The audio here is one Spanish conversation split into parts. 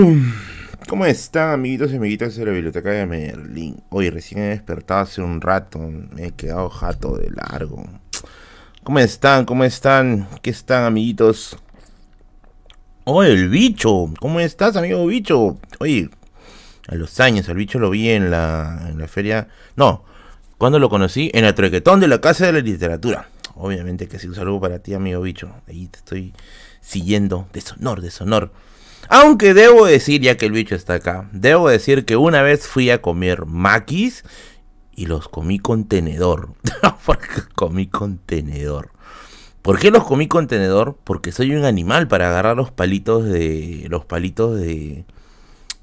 ¿Cómo están, amiguitos y amiguitas de la biblioteca de Merlín? Hoy recién he despertado hace un rato, me he quedado jato de largo. ¿Cómo están? ¿Cómo están? ¿Qué están, amiguitos? Oh, el bicho. ¿Cómo estás, amigo bicho? Oye, a los años, el bicho lo vi en la, feria. No, ¿cuándo lo conocí? En el trequetón de la Casa de la Literatura. Obviamente que sí, un saludo para ti, amigo bicho. Ahí te estoy siguiendo. Deshonor, deshonor. Aunque debo decir, ya que el bicho está acá, debo decir que una vez fui a comer maquis y los comí con tenedor. Comí con tenedor. ¿Por qué los comí con tenedor? Porque soy un animal para agarrar los palitos de. Los palitos de.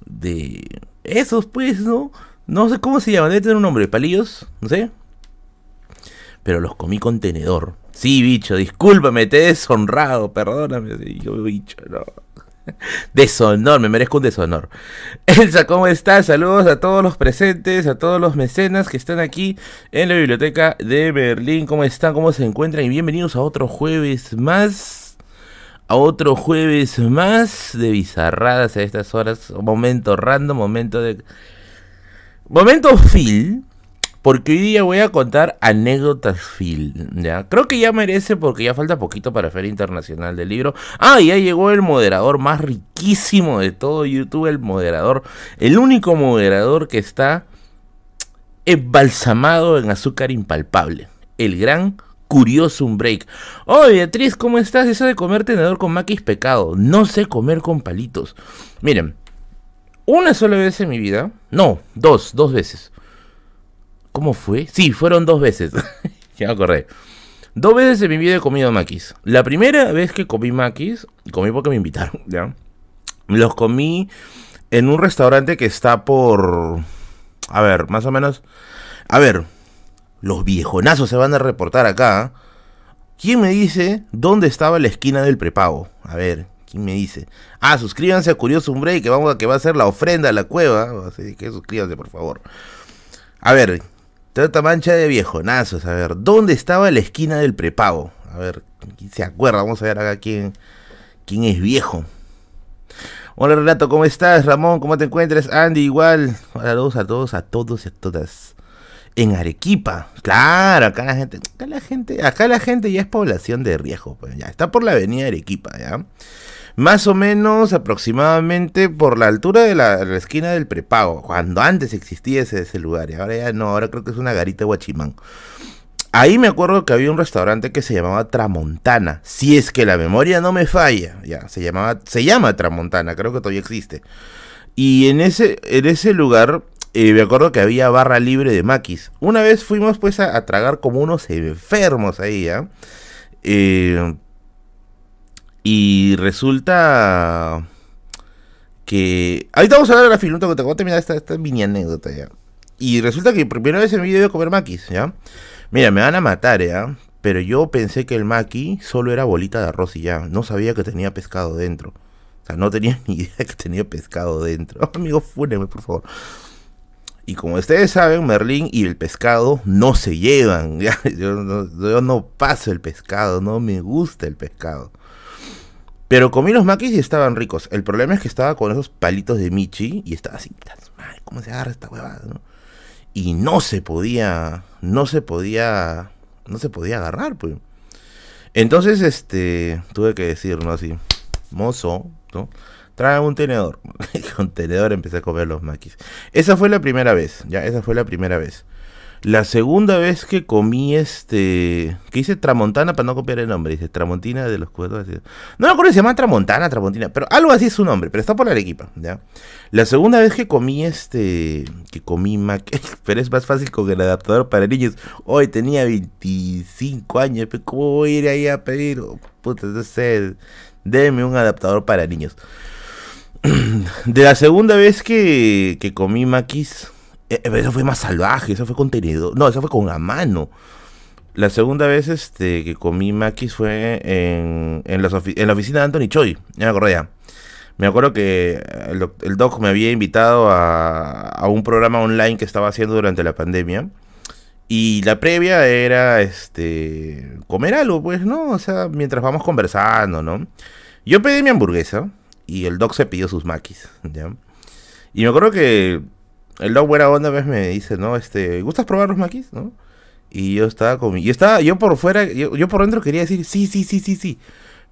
De. Esos, pues, ¿no? No sé cómo se llaman, debe tener un nombre. ¿Palillos? No sé. Pero los comí con tenedor. Sí, bicho, discúlpame, te he deshonrado, perdóname. Yo, bicho, no. Deshonor, me merezco un deshonor. Elsa, ¿cómo estás? Saludos a todos los presentes, a todos los mecenas que están aquí en la biblioteca de Berlín. ¿Cómo están? ¿Cómo se encuentran? Y bienvenidos a otro jueves más. A otro jueves más de bizarradas a estas horas. Momento random, momento de. Momento Phil porque hoy día voy a contar anécdotas Phil, ¿ya? Creo que ya merece porque ya falta poquito para Feria Internacional del Libro. Ah, ya llegó el moderador más riquísimo de todo YouTube, el moderador, el único moderador que está embalsamado en azúcar impalpable, el gran Curioso un break. Oh, Beatriz, ¿cómo estás? Eso de comer tenedor con maquis pecado. No sé comer con palitos. Miren, una sola vez en mi vida, no, dos, dos veces ¿Cómo fue? Sí, fueron dos veces. ya me acordé. Dos veces en mi vida he comido maquis. La primera vez que comí maquis, comí porque me invitaron, ¿ya? Los comí en un restaurante que está por... A ver, más o menos... A ver, los viejonazos se van a reportar acá. ¿Quién me dice dónde estaba la esquina del prepago? A ver, ¿quién me dice? Ah, suscríbanse a Curioso Umbre que vamos a que va a ser la ofrenda a la cueva. Así que suscríbanse, por favor. A ver, Trata mancha de viejonazos. A ver, ¿dónde estaba la esquina del prepago? A ver, ¿quién se acuerda? Vamos a ver acá quién, quién es viejo. Hola Renato, ¿cómo estás? Ramón, ¿cómo te encuentras? Andy, igual. Saludos a todos, a todos y a todas. En Arequipa, claro, acá la gente, acá la gente, acá la gente ya es población de riesgo, pues ya está por la avenida Arequipa, ya más o menos aproximadamente por la altura de la, esquina del prepago, cuando antes existía ese, lugar, y ahora ya no, ahora creo que es una garita de Guachimán. Ahí me acuerdo que había un restaurante que se llamaba Tramontana, si es que la memoria no me falla, ya, se llamaba, se llama Tramontana, creo que todavía existe. Y en ese, en ese lugar eh, me acuerdo que había barra libre de maquis. Una vez fuimos pues a, tragar como unos enfermos ahí, ¿ya? Eh, y resulta que. Ahorita vamos a hablar de la que te voy a terminar esta, esta mini anécdota ya. Y resulta que por primera vez en mi vida voy a comer maquis, ¿ya? Mira, me van a matar, ¿ya? Pero yo pensé que el maqui solo era bolita de arroz y ya. No sabía que tenía pescado dentro. O sea, no tenía ni idea que tenía pescado dentro. Amigo, fúneme, por favor. Y como ustedes saben, Merlín y el pescado no se llevan. yo no paso el pescado, no me gusta el pescado. Pero comí los maquis y estaban ricos. El problema es que estaba con esos palitos de Michi y estaba así, madre, ¿cómo se agarra esta huevada? Y no se podía, no se podía, no se podía agarrar, pues. Entonces, este, tuve que decir, ¿no? Así, mozo, ¿no? Trae un tenedor. con tenedor empecé a comer los maquis. Esa fue la primera vez, ya, esa fue la primera vez. La segunda vez que comí este. que hice Tramontana para no copiar el nombre. Dice Tramontina de los cuetos. No me acuerdo si se llama Tramontana, Tramontina. Pero algo así es su nombre. Pero está por la Arequipa. ¿ya? La segunda vez que comí este. que comí Mac. pero es más fácil con el adaptador para niños. Hoy tenía 25 años. ¿Cómo voy a ir ahí a pedir? Oh, puta, no sé. Deme un adaptador para niños. De la segunda vez que, que comí maquis eso fue más salvaje, eso fue con tenedor. No, eso fue con la mano. La segunda vez este, que comí maquis fue en, en, la oficina de Anthony Choi. Ya me acordé ya. Me acuerdo que el, doc me había invitado a, a, un programa online que estaba haciendo durante la pandemia. Y la previa era este comer algo, pues, ¿no? O sea, mientras vamos conversando, ¿no? Yo pedí mi hamburguesa y el Doc se pidió sus maquis, ¿ya? Y me acuerdo que el Doc buena onda vez me dice, ¿no? Este, ¿gustas probar los maquis? ¿no? Y yo estaba con yo estaba, yo por fuera, yo, por dentro quería decir, sí, sí, sí, sí, sí.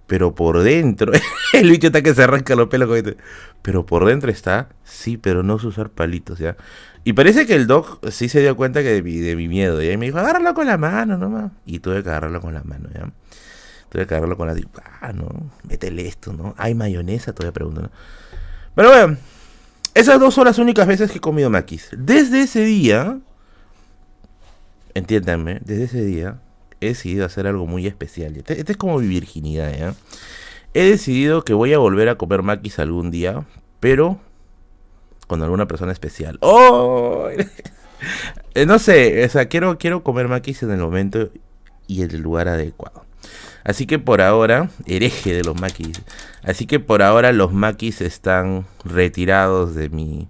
Pero por dentro, el bicho está que se arranca los pelos con este. Pero por dentro está, sí, pero no sé usar palitos, ¿ya? Y parece que el doc sí se dio cuenta que de mi, de mi miedo, ¿ya? Y me dijo, agárralo con la mano nomás. Y tuve que agarrarlo con la mano, ¿ya? Tuve que agarrarlo con la... Ah, no, métele esto, ¿no? Hay mayonesa, todavía pregunto, ¿no? Pero bueno, esas dos son las únicas veces que he comido maquis. Desde ese día, entiéndanme, desde ese día he decidido hacer algo muy especial. Este, este, es como mi virginidad, ¿ya? He decidido que voy a volver a comer maquis algún día, pero con alguna persona especial. ¡Oh! Eh, no sé, o sea, quiero, quiero comer maquis en el momento y en el lugar adecuado. Así que por ahora, hereje de los maquis. Así que por ahora los maquis están retirados de mi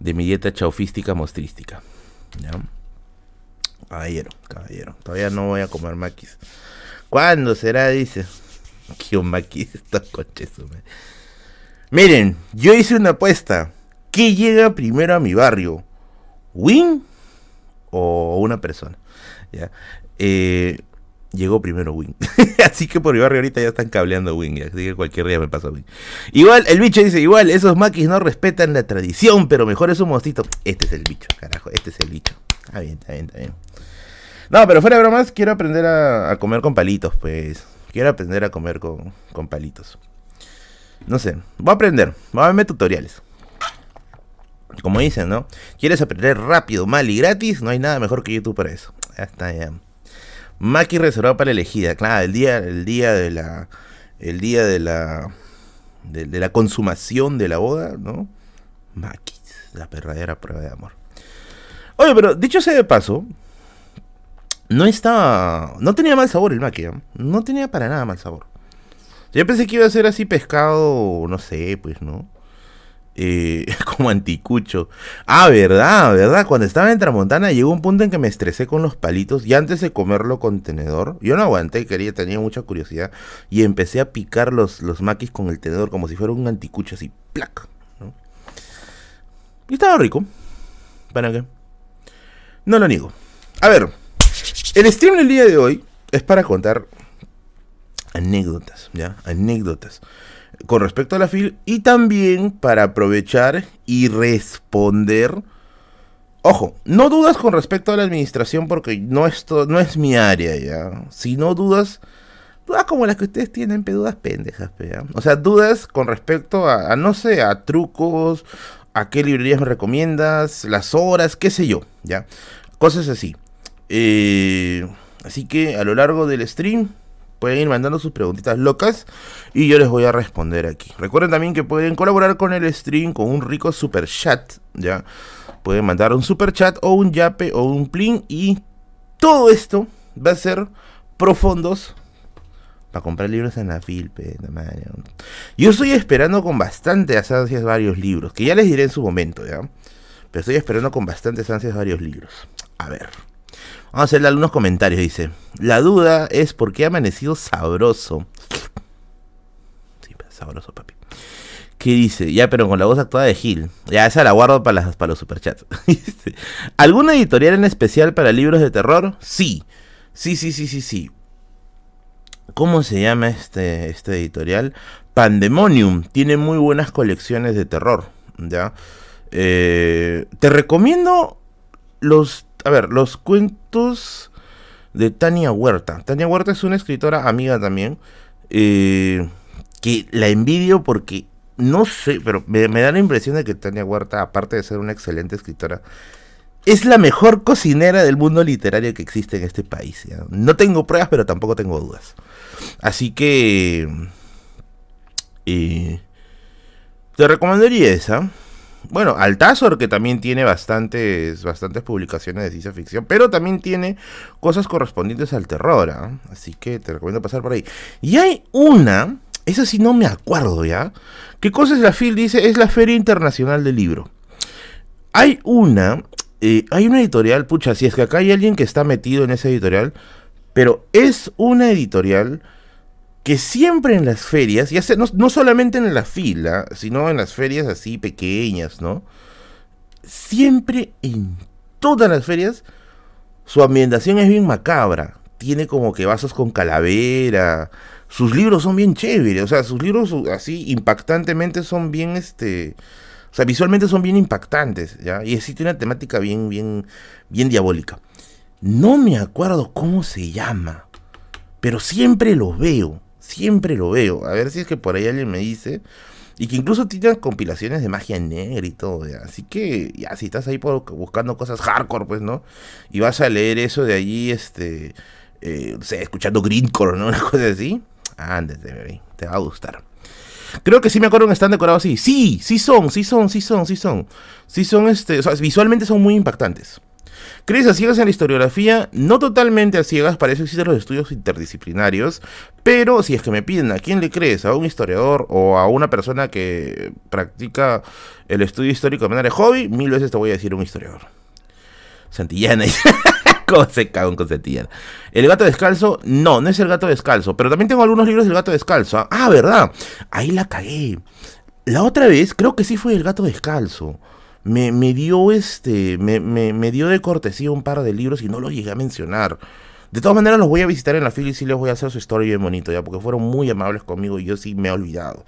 de mi dieta chaufística mostrística. ¿Ya? Caballero, caballero. Todavía no voy a comer maquis. ¿Cuándo será? Dice. Un maquis estos coches. Miren, yo hice una apuesta. ¿Qué llega primero a mi barrio? ¿Win o una persona? ¿Ya? Eh, llegó primero Win. así que por mi barrio ahorita ya están cableando Win. Así que cualquier día me pasa Win. Igual, el bicho dice, igual, esos maquis no respetan la tradición, pero mejor es un mostito. Este es el bicho, carajo, este es el bicho. Está bien, está bien, está bien. No, pero fuera de bromas, quiero aprender a, comer con palitos, pues. Quiero aprender a comer con, con palitos. No sé, voy a aprender. Voy a verme tutoriales. Como dicen, ¿no? ¿Quieres aprender rápido, mal y gratis? No hay nada mejor que YouTube para eso. Ya está, ya. Maki reservado para elegida. Claro, el día, el día de la. El día de la. De, la consumación de la boda, ¿no? Maki, la verdadera prueba de amor. Oye, pero dicho sea de paso, no estaba. No tenía mal sabor el maqui, ¿eh? No tenía para nada mal sabor. Yo pensé que iba a ser así pescado, no sé, pues, ¿no? Eh, como anticucho. Ah, verdad, verdad. Cuando estaba en Tramontana llegó un punto en que me estresé con los palitos y antes de comerlo con tenedor, yo no aguanté, quería, tenía mucha curiosidad y empecé a picar los, los maquis con el tenedor como si fuera un anticucho así, plac. Y estaba rico. ¿Para qué? No lo niego. A ver, el stream del día de hoy es para contar anécdotas, ¿ya? Anécdotas con respecto a la FIL y también para aprovechar y responder. Ojo, no dudas con respecto a la administración porque no, esto, no es mi área ya. Si no dudas, dudas como las que ustedes tienen, pero dudas pendejas, ¿ya? O sea, dudas con respecto a, no sé, a trucos, a qué librerías me recomiendas, las horas, qué sé yo, ¿ya? Cosas así. Eh, así que a lo largo del stream pueden ir mandando sus preguntitas locas y yo les voy a responder aquí. Recuerden también que pueden colaborar con el stream con un rico super chat, ¿ya? Pueden mandar un super chat o un yape o un plin y todo esto va a ser profundos para comprar libros en la filpe. Yo estoy esperando con bastantes ansias varios libros, que ya les diré en su momento, ¿ya? Pero estoy esperando con bastantes ansias varios libros. A ver. Vamos a hacerle algunos comentarios, dice. La duda es por qué ha amanecido sabroso. Sí, sabroso, papi. ¿Qué dice? Ya, pero con la voz actuada de Gil. Ya, esa la guardo para, las, para los superchats. ¿Alguna editorial en especial para libros de terror? Sí. Sí, sí, sí, sí, sí. ¿Cómo se llama este, este editorial? Pandemonium. Tiene muy buenas colecciones de terror. ¿Ya? Eh, te recomiendo los a ver, los cuentos de Tania Huerta. Tania Huerta es una escritora amiga también. Eh, que la envidio porque no sé, pero me, da la impresión de que Tania Huerta, aparte de ser una excelente escritora, es la mejor cocinera del mundo literario que existe en este país. No tengo pruebas, pero tampoco tengo dudas. Así que... Eh, te recomendaría esa. Bueno, Altazor, que también tiene bastantes, bastantes publicaciones de ciencia ficción, pero también tiene cosas correspondientes al terror, ¿ah? así que te recomiendo pasar por ahí. Y hay una, esa sí no me acuerdo ya, ¿qué cosa es la FIL? Dice, es la Feria Internacional del Libro. Hay una, eh, hay una editorial, pucha, si es que acá hay alguien que está metido en esa editorial, pero es una editorial que siempre en las ferias, ya sea, no, no, solamente en la fila, sino en las ferias así pequeñas, ¿no? Siempre en todas las ferias, su ambientación es bien macabra. Tiene como que vasos con calavera. Sus libros son bien chéveres. O sea, sus libros así impactantemente son bien, este... O sea, visualmente son bien impactantes, ¿ya? Y así tiene una temática bien, bien, bien diabólica. No me acuerdo cómo se llama, pero siempre lo veo. Siempre lo veo. A ver si es que por ahí alguien me dice. Y que incluso tienen compilaciones de magia negra y todo. Así que, ya, si estás ahí buscando cosas hardcore, pues, ¿no? Y vas a leer eso de allí, este. Eh, escuchando Greencore, ¿no? Una cosa así. Ándate, te va a gustar. Creo que sí me acuerdo que están decorados así. Sí, sí son, sí son, sí son, sí son. Sí son, este. O sea, visualmente son muy impactantes. ¿Crees a ciegas en la historiografía? No totalmente a ciegas, para eso existen los estudios interdisciplinarios, pero si es que me piden a quién le crees, a un historiador o a una persona que practica el estudio histórico de manera de hobby, mil veces te voy a decir un historiador. Santillana. ¿Cómo se cago con Santillana? El gato descalzo, no, no es el gato descalzo, pero también tengo algunos libros del gato descalzo. Ah, ¿verdad? Ahí la cagué. La otra vez, creo que sí fue el gato descalzo me, dio este, me, dio de cortesía un par de libros y no los llegué a mencionar. De todas maneras los voy a visitar en la fila y sí les voy a hacer su historia bien bonito, ya, porque fueron muy amables conmigo y yo sí me he olvidado.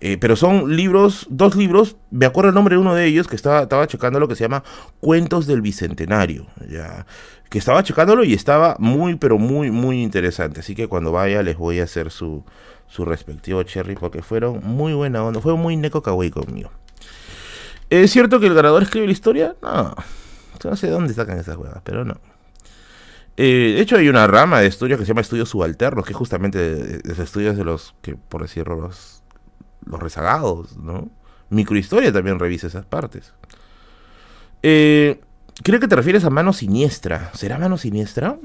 Eh, pero son libros, dos libros, me acuerdo el nombre de uno de ellos que estaba, estaba checando lo que se llama Cuentos del Bicentenario, ya, que estaba checándolo y estaba muy, pero muy, muy interesante. Así que cuando vaya les voy a hacer su, su respectivo cherry porque fueron muy buena onda, fue muy kawaii conmigo. ¿Es cierto que el ganador escribe la historia? No. No sé de dónde sacan esas huevas, pero no. Eh, de hecho, hay una rama de estudios que se llama estudios subalternos, que es justamente de, estudios de los que, por decirlo, los, los rezagados, ¿no? Microhistoria también revisa esas partes. Eh, creo que te refieres a Mano Siniestra. ¿Será Mano Siniestra?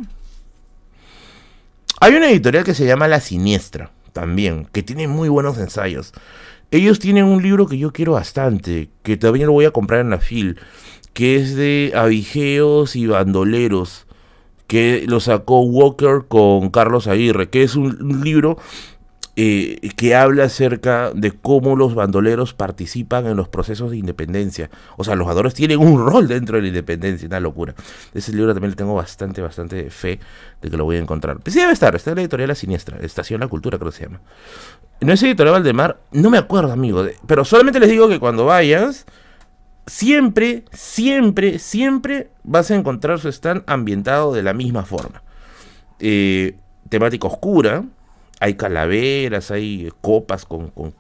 Hay una editorial que se llama La Siniestra, también, que tiene muy buenos ensayos. Ellos tienen un libro que yo quiero bastante, que también lo voy a comprar en la FIL, que es de avigeos y bandoleros, que lo sacó Walker con Carlos Aguirre, que es un, libro eh, que habla acerca de cómo los bandoleros participan en los procesos de independencia. O sea, los bandoleros tienen un rol dentro de la independencia, una locura. Ese libro también le tengo bastante, bastante fe de que lo voy a encontrar. Pues sí debe estar, está en la editorial La Siniestra, Estación La Cultura creo que se llama. No es editorial Valdemar, no me acuerdo, amigo. Pero solamente les digo que cuando vayas, siempre, siempre, siempre vas a encontrar su stand ambientado de la misma forma. Eh, temática oscura, hay calaveras, hay copas con, con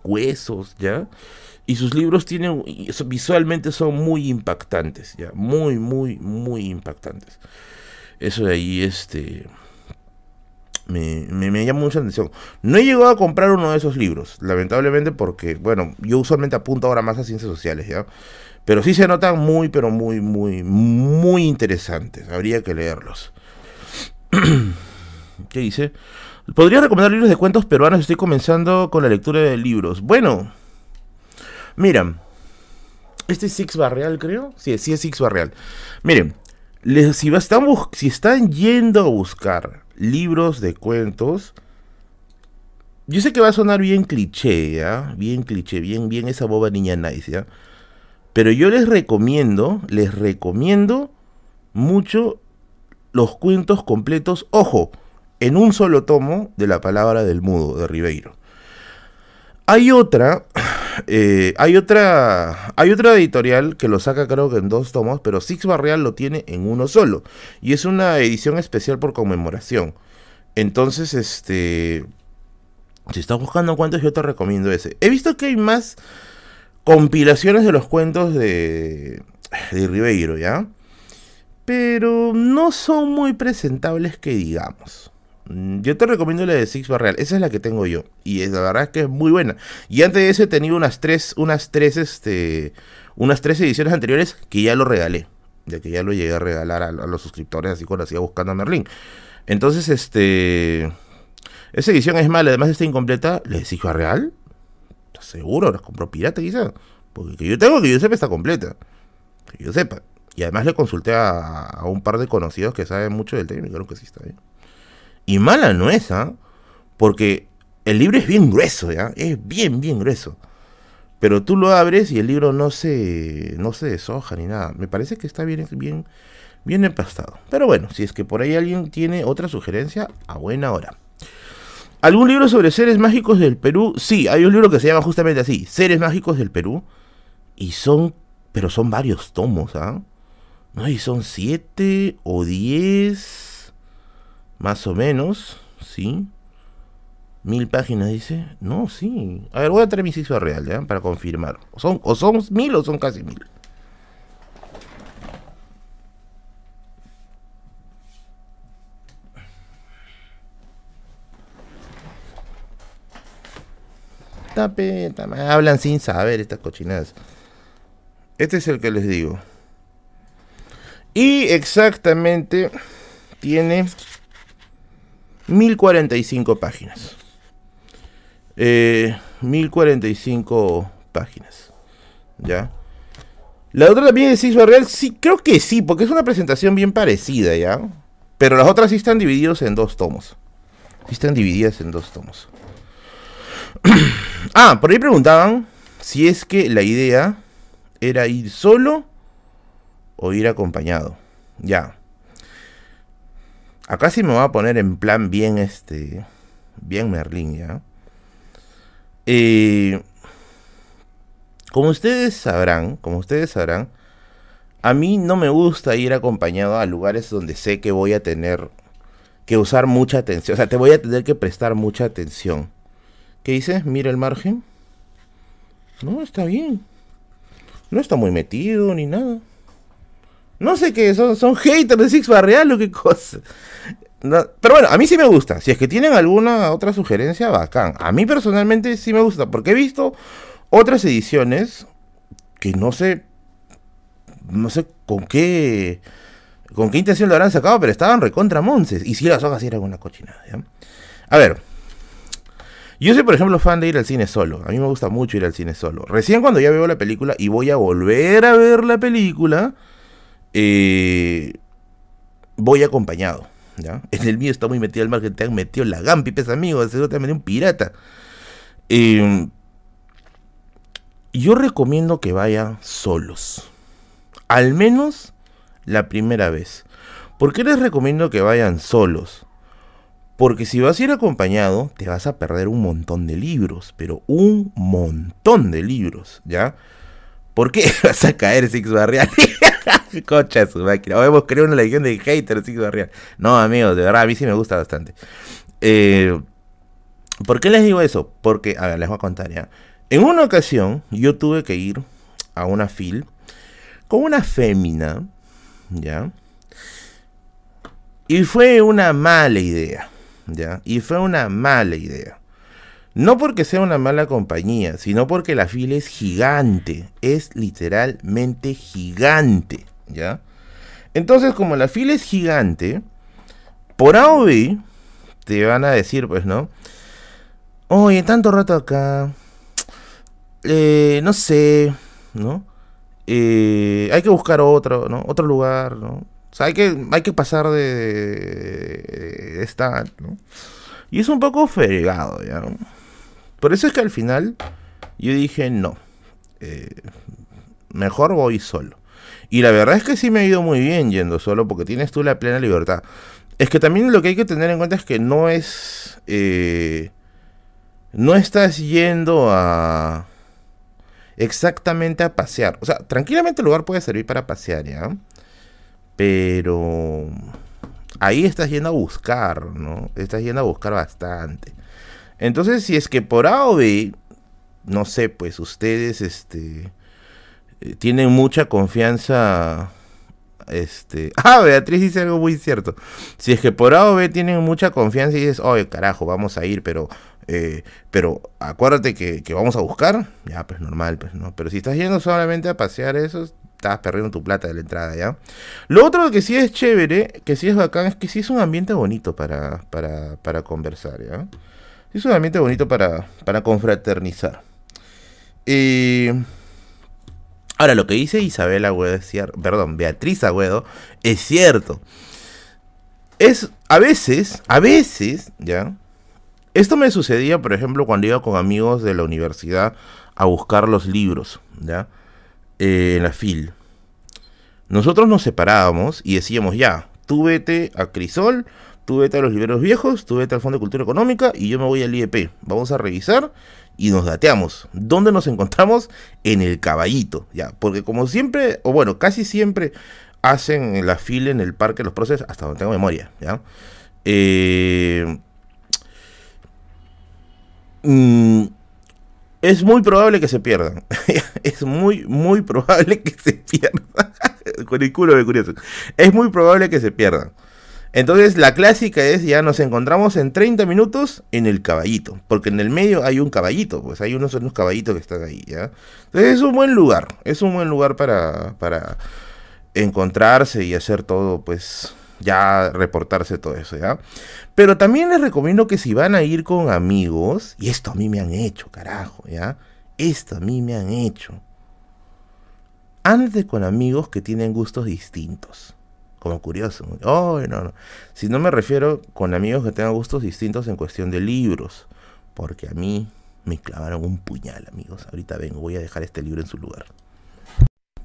¿ya? Y sus libros tienen, visualmente son muy impactantes, ¿ya? Muy, muy, muy impactantes. Eso de ahí, este me, me, llama mucha atención. No he llegado a comprar uno de esos libros, lamentablemente porque, bueno, yo usualmente apunto ahora más a ciencias sociales, ¿ya? Pero sí se notan muy, pero muy, muy, muy interesantes. Habría que leerlos. ¿Qué dice? ¿Podría recomendar libros de cuentos peruanos? Estoy comenzando con la lectura de libros. Bueno, mira, este es Six Barreal, creo. Sí, sí es Six Barreal. Miren, si, están, si están yendo a buscar libros de cuentos. Yo sé que va a sonar bien cliché. Bien cliché, bien, bien esa boba niña nice. Pero yo les recomiendo, les recomiendo mucho los cuentos completos, ojo, en un solo tomo de la palabra del mudo, de Ribeiro. Hay otra, eh, hay otra, hay otra editorial que lo saca creo que en dos tomos, pero Six Barreal lo tiene en uno solo. Y es una edición especial por conmemoración. Entonces, este, si estás buscando cuentos, yo te recomiendo ese. He visto que hay más compilaciones de los cuentos de, de Ribeiro, ¿ya? Pero no son muy presentables que digamos. Yo te recomiendo la de Six Barreal. Esa es la que tengo yo. Y es, la verdad es que es muy buena. Y antes de eso he tenido unas tres, unas tres, este, unas tres ediciones anteriores que ya lo regalé. Ya que ya lo llegué a regalar a, los suscriptores así cuando hacía buscando a Merlin. Entonces, este. Esa edición es mala, además está incompleta. ¿Le de Six Barreal? ¿Estás seguro? ¿La compró pirata quizá? Porque que yo tengo que yo sepa está completa. Que yo sepa. Y además le consulté a, un par de conocidos que saben mucho del tema y creo que sí está bien. Y mala no es, ¿ah? Porque el libro es bien grueso, ¿ya? Es bien, bien grueso. Pero tú lo abres y el libro no se, no se deshoja ni nada. Me parece que está bien, bien, bien empastado. Pero bueno, si es que por ahí alguien tiene otra sugerencia, a buena hora. ¿Algún libro sobre seres mágicos del Perú? Sí, hay un libro que se llama justamente así, Seres mágicos del Perú. Y son, pero son varios tomos, ¿ah? No, y son siete o diez, más o menos, ¿sí? Mil páginas, dice. No, sí. A ver, voy a traer mi sitio real, ¿ya? Para confirmar. O son, o son mil o son casi mil. Tapeta, hablan sin saber estas cochinadas. Este es el que les digo. Y exactamente tiene 1045 páginas eh, 1045 páginas. ¿Ya? La otra también es Six Real, sí, creo que sí, porque es una presentación bien parecida, ¿ya? Pero las otras sí están divididos en dos tomos. Sí están divididas en dos tomos. ah, por ahí preguntaban si es que la idea era ir solo o ir acompañado. Ya. Acá sí me voy a poner en plan bien este. Bien Merlín, ya. Eh, como ustedes sabrán, como ustedes sabrán, a mí no me gusta ir acompañado a lugares donde sé que voy a tener que usar mucha atención. O sea, te voy a tener que prestar mucha atención. ¿Qué dices? Mira el margen. No, está bien. No está muy metido ni nada. No sé qué, son, son haters de Six Barreal o qué cosa pero bueno, a mí sí me gusta. Si es que tienen alguna otra sugerencia, bacán. A mí personalmente sí me gusta, porque he visto otras ediciones que no sé, no sé con qué, con qué intención lo habrán sacado, pero estaban recontra monces. Y si las hojas eran una cochinada. A ver, yo soy, por ejemplo, fan de ir al cine solo. A mí me gusta mucho ir al cine solo. Recién cuando ya veo la película y voy a volver a ver la película, eh, voy acompañado. En el mío está muy metido el margen, te han metido la Gampi, pesa amigo, te han un pirata. Em, yo recomiendo que vayan solos. Al menos la primera vez. ¿Por qué les recomiendo que vayan solos? Porque si vas a ir acompañado, te vas a perder un montón de libros, pero un montón de libros, ¿ya? ¿Por qué vas a caer Six Barrial? Cocha su máquina. O hemos creado una legión de haters Six Barrial. No, amigos, de verdad, a mí sí me gusta bastante. Eh, ¿Por qué les digo eso? Porque, a ver, les voy a contar ya. En una ocasión, yo tuve que ir a una fil con una fémina, ¿ya? Y fue una mala idea, ¿ya? Y fue una mala idea. No porque sea una mala compañía, sino porque la fila es gigante. Es literalmente gigante. ¿Ya? Entonces, como la fila es gigante, por A o B, te van a decir, pues, ¿no? Oye, tanto rato acá. Eh, no sé, ¿no? Eh, hay que buscar otro, ¿no? Otro lugar, ¿no? O sea, hay que, hay que pasar de, de, esta, ¿no? Y es un poco fregado, ¿ya? Por eso es que al final yo dije, no, eh, mejor voy solo. Y la verdad es que sí me ha ido muy bien yendo solo porque tienes tú la plena libertad. Es que también lo que hay que tener en cuenta es que no es... Eh, no estás yendo a... Exactamente a pasear. O sea, tranquilamente el lugar puede servir para pasear, ¿ya? Pero... Ahí estás yendo a buscar, ¿no? Estás yendo a buscar bastante. Entonces, si es que por A o B, no sé, pues ustedes este, eh, tienen mucha confianza. Este, ah, Beatriz dice algo muy cierto. Si es que por A o B tienen mucha confianza y dices, oye, carajo, vamos a ir, pero, eh, pero acuérdate que, que, vamos a buscar, ya, pues normal, pues no. Pero si estás yendo solamente a pasear eso, estás perdiendo tu plata de la entrada, ¿ya? Lo otro que sí es chévere, que sí es bacán, es que sí es un ambiente bonito para, para, para conversar, ¿ya? Es un ambiente bonito para, para confraternizar. ahora, lo que dice Isabel Agüedo es cierto, perdón, Beatriz Agüedo, es cierto. Es, a veces, a veces, ¿ya? Esto me sucedía, por ejemplo, cuando iba con amigos de la universidad a buscar los libros, ¿ya? Eh, en la FIL. Nosotros nos separábamos y decíamos, ya, tú vete a Crisol, tú vete a los libreros viejos, tú vete al Fondo de Cultura Económica y yo me voy al IEP. Vamos a revisar y nos dateamos. ¿Dónde nos encontramos? En el caballito, ya. Porque como siempre, o bueno, casi siempre hacen la fila en el Parque de los Procesos, hasta donde tengo memoria, ya. Eh, mm, es muy probable que se pierdan. es muy, muy probable que se pierdan. Con el culo de curioso. Es muy probable que se pierdan. Entonces la clásica es ya nos encontramos en 30 minutos en el caballito, porque en el medio hay un caballito, pues hay unos, unos caballitos que están ahí, ¿ya? Entonces es un buen lugar, es un buen lugar para, para encontrarse y hacer todo, pues ya reportarse todo eso, ¿ya? Pero también les recomiendo que si van a ir con amigos, y esto a mí me han hecho, carajo, ¿ya? Esto a mí me han hecho. Ande con amigos que tienen gustos distintos como curioso. Oh, no, no. Si no me refiero con amigos que tengan gustos distintos en cuestión de libros. Porque a mí me clavaron un puñal, amigos. Ahorita vengo, voy a dejar este libro en su lugar.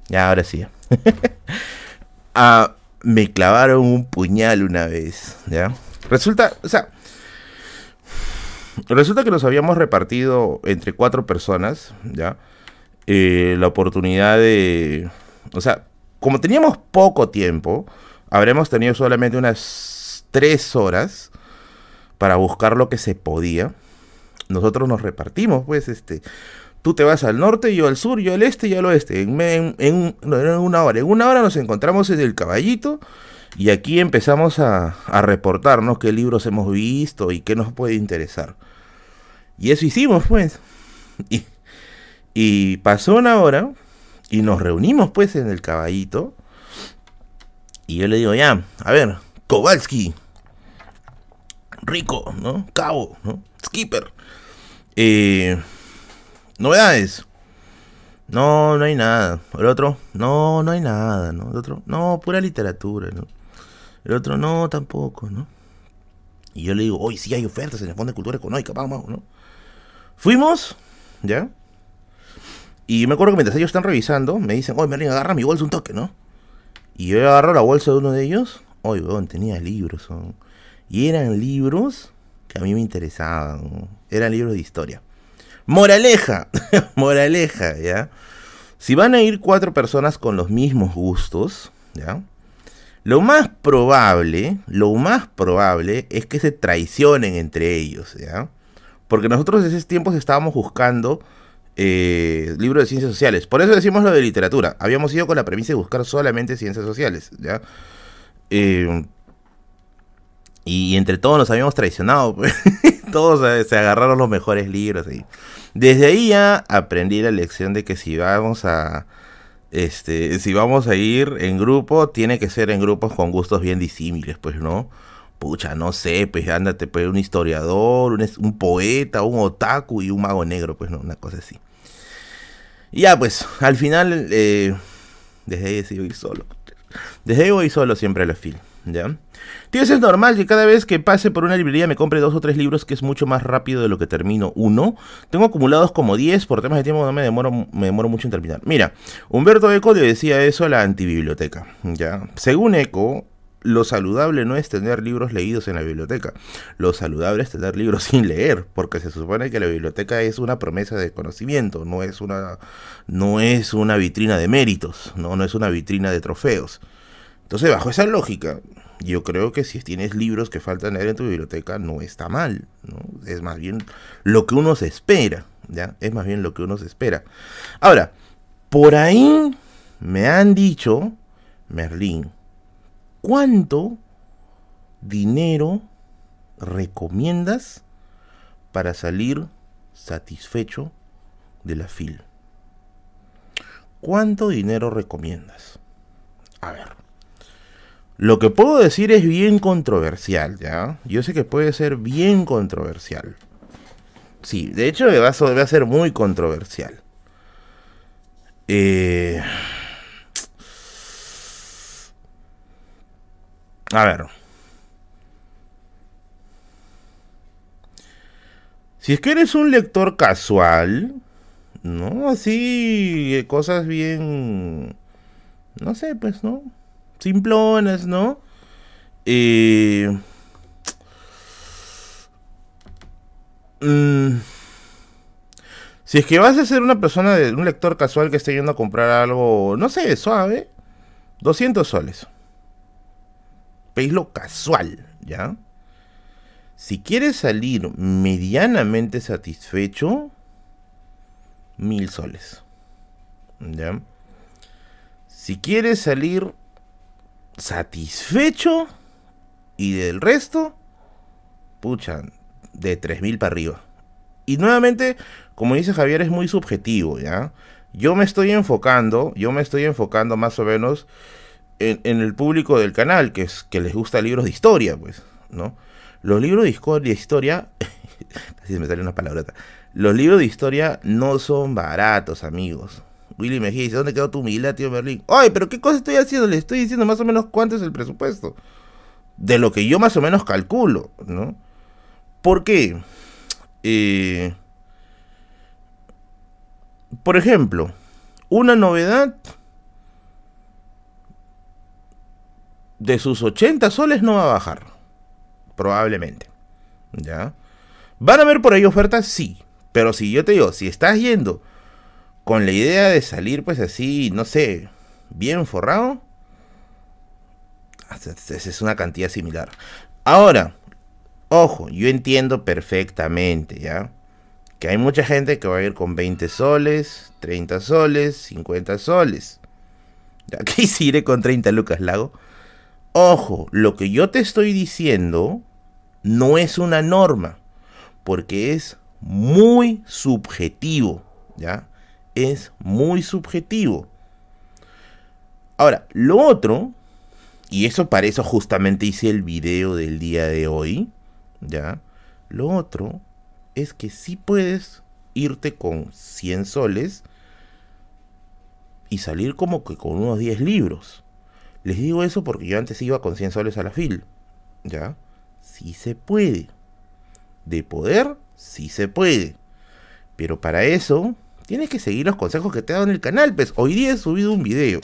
Ya, ahora sí. ah, me clavaron un puñal una vez, ¿ya? Resulta, o sea, resulta que nos habíamos repartido entre cuatro personas, ¿ya? Eh, la oportunidad de, o sea, como teníamos poco tiempo, habremos tenido solamente unas tres horas para buscar lo que se podía. Nosotros nos repartimos, pues, este, tú te vas al norte, yo al sur, yo al este y al oeste. En, una hora. En una hora nos encontramos en el caballito y aquí empezamos a, reportarnos qué libros hemos visto y qué nos puede interesar. Y eso hicimos, pues. Y pasó una hora y nos reunimos, pues, en el caballito. Y yo le digo, ya, a ver, Kowalski, Rico, ¿no? Cabo, ¿no? Skipper. Eh, novedades. No, no hay nada. El otro, no, no hay nada, ¿no? El otro, no, pura literatura, ¿no? El otro, no, tampoco, ¿no? Y yo le digo, hoy sí hay ofertas en el Fondo de Cultura Económica, vamos, ¿no? Fuimos, ¿ya? Y me acuerdo que mientras ellos están revisando, me dicen, oye, Merlin, agarra mi bolsa un toque, ¿no? Y yo agarro la bolsa de uno de ellos. Oye, weón, tenía libros. Y eran libros que a mí me interesaban. Eran libros de historia. Moraleja. Moraleja, ¿ya? Si van a ir cuatro personas con los mismos gustos, ¿ya? Lo más probable, lo más probable es que se traicionen entre ellos, ¿ya? Porque nosotros en ese tiempo estábamos buscando eh, libro de ciencias sociales. Por eso decimos lo de literatura. Habíamos ido con la premisa de buscar solamente ciencias sociales, ¿ya? Eh, y entre todos nos habíamos traicionado, pues. todos se agarraron los mejores libros. Y desde ahí ya aprendí la lección de que si vamos a este, si vamos a ir en grupo, tiene que ser en grupos con gustos bien disímiles, pues, ¿no? Pucha, no sé, pues ándate, pues un historiador, un, poeta, un otaku y un mago negro, pues no, una cosa así. Ya, pues, al final, eh, desde ahí ir solo. Desde ahí voy solo siempre a la fila, ¿ya? Tío, es normal que cada vez que pase por una librería me compre dos o tres libros, que es mucho más rápido de lo que termino uno. Tengo acumulados como 10, por temas de tiempo no me demoro, me demoro mucho en terminar. Mira, Humberto Eco le decía eso a la antibiblioteca, ¿ya? Según Eco, lo saludable no es tener libros leídos en la biblioteca. Lo saludable es tener libros sin leer, porque se supone que la biblioteca es una promesa de conocimiento, no es una, no es una vitrina de méritos, no, no es una vitrina de trofeos. Entonces, bajo esa lógica, yo creo que si tienes libros que faltan leer en tu biblioteca, no está mal. ¿no? Es más bien lo que uno se espera. ¿ya? Es más bien lo que uno se espera. Ahora, por ahí me han dicho, Merlín, ¿Cuánto dinero recomiendas para salir satisfecho de la FIL? ¿Cuánto dinero recomiendas? A ver. Lo que puedo decir es bien controversial, ¿ya? Yo sé que puede ser bien controversial. Sí, de hecho va a ser muy controversial. Eh... A ver. Si es que eres un lector casual, ¿no? Así, eh, cosas bien, no sé, pues, ¿no? Simplonas, ¿no? Eh, mm, si es que vas a ser una persona, de, un lector casual que esté yendo a comprar algo, no sé, suave, 200 soles. Pedislo casual, ¿ya? Si quieres salir medianamente satisfecho, mil soles. ¿Ya? Si quieres salir satisfecho y del resto, pucha, de tres mil para arriba. Y nuevamente, como dice Javier, es muy subjetivo, ¿ya? Yo me estoy enfocando, yo me estoy enfocando más o menos en, el público del canal, que es que les gusta libros de historia, pues, ¿no? Los libros de historia, así me sale una palabrota. Los libros de historia no son baratos, amigos. Willy Mejía dice, ¿dónde quedó tu humildad, tío Berlín? Ay, pero ¿qué cosa estoy haciendo? Le estoy diciendo más o menos cuánto es el presupuesto. De lo que yo más o menos calculo, ¿no? ¿Por qué? Eh, por ejemplo, una novedad de sus 80 soles no va a bajar probablemente. ¿Ya? ¿Van a haber por ahí ofertas? Sí. Pero si yo te digo, si estás yendo con la idea de salir pues así, no sé, bien forrado, es una cantidad similar. Ahora, ojo, yo entiendo perfectamente, ¿ya? Que hay mucha gente que va a ir con 20 soles, 30 soles, 50 soles. Aquí sí iré con 30 lucas, Lago. Ojo, lo que yo te estoy diciendo no es una norma, porque es muy subjetivo, ¿ya? Es muy subjetivo. Ahora, lo otro, y eso para eso justamente hice el video del día de hoy, ¿ya? Lo otro es que sí puedes irte con 100 soles y salir como que con unos 10 libros. Les digo eso porque yo antes iba con 100 soles a la fil, ¿ya? sí se puede. De poder, sí se puede. Pero para eso, tienes que seguir los consejos que te en el canal. Pues hoy día he subido un video.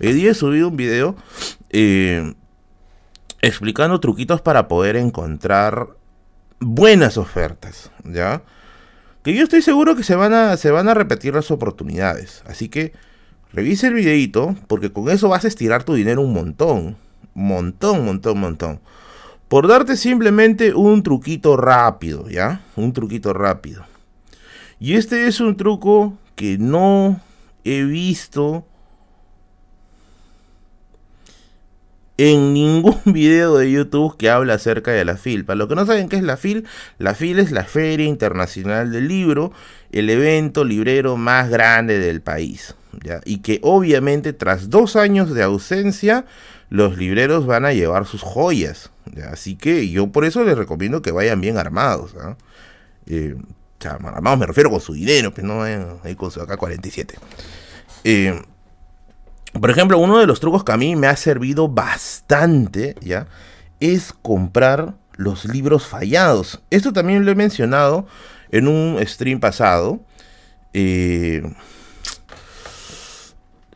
Hoy día he subido un video eh, explicando truquitos para poder encontrar buenas ofertas. ¿Ya? Que yo estoy seguro que se van a, se van a repetir las oportunidades. Así que revise el videito, porque con eso vas a estirar tu dinero un montón. Montón, montón, montón. Por darte simplemente un truquito rápido, ¿ya? Un truquito rápido. Y este es un truco que no he visto en ningún video de YouTube que habla acerca de la FIL. Para los que no saben qué es la FIL, la FIL es la Feria Internacional del Libro, el evento librero más grande del país. Y que obviamente tras dos años de ausencia, los libreros van a llevar sus joyas. Así que yo por eso les recomiendo que vayan bien armados. ¿ah? Eh, o sea, armados me refiero con su dinero, pues no con su AK-47. Eh, por ejemplo, uno de los trucos que a mí me ha servido bastante, ¿ya? Es comprar los libros fallados. Esto también lo he mencionado en un stream pasado. Eh,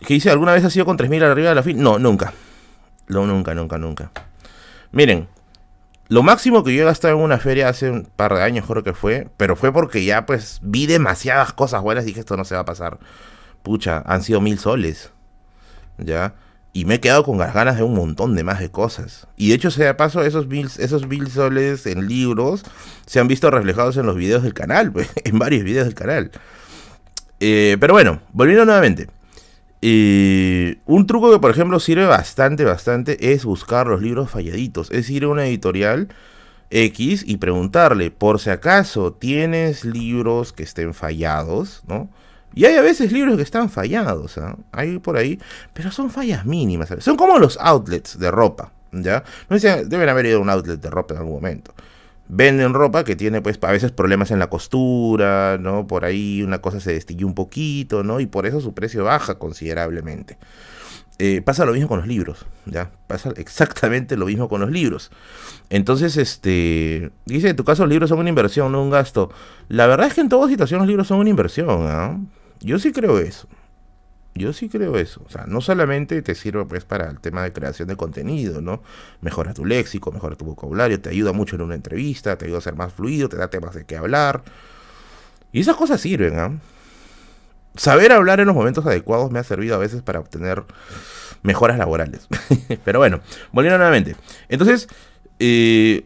que dice, ¿alguna vez ha sido con 3.000 arriba de la fila? No, nunca. No, nunca, nunca, nunca. Miren, lo máximo que yo he gastado en una feria hace un par de años, creo que fue, pero fue porque ya pues vi demasiadas cosas buenas y dije esto no se va a pasar. Pucha, han sido mil soles. ¿Ya? Y me he quedado con las ganas de un montón de más de cosas. Y de hecho, sea paso, esos mil, esos mil soles en libros se han visto reflejados en los videos del canal, en varios videos del canal. Eh, pero bueno, volviendo nuevamente. Eh, un truco que, por ejemplo, sirve bastante, bastante es buscar los libros falladitos. Es ir a una editorial X y preguntarle, por si acaso tienes libros que estén fallados, ¿no? Y hay a veces libros que están fallados, ¿ah? hay por ahí, pero son fallas mínimas. Son como los outlets de ropa, ¿ya? No sé, deben haber ido a un outlet de ropa en algún momento venden ropa que tiene pues a veces problemas en la costura, ¿no? Por ahí una cosa se destilló un poquito, ¿no? Y por eso su precio baja considerablemente. eh, pasa lo mismo con los libros, ¿ya? Pasa exactamente lo mismo con los libros. Entonces, este, dice, en tu caso los libros son una inversión, no un gasto. La verdad es que en toda situación los libros son una inversión, ¿ah? Yo sí creo eso. Yo sí creo eso. O sea, no solamente te sirve pues para el tema de creación de contenido, ¿no? Mejora tu léxico, mejora tu vocabulario, te ayuda mucho en una entrevista, te ayuda a ser más fluido, te da temas de qué hablar. Y esas cosas sirven, ¿ah? Saber hablar en los momentos adecuados me ha servido a veces para obtener mejoras laborales. Pero bueno, volviendo nuevamente. Entonces, eh,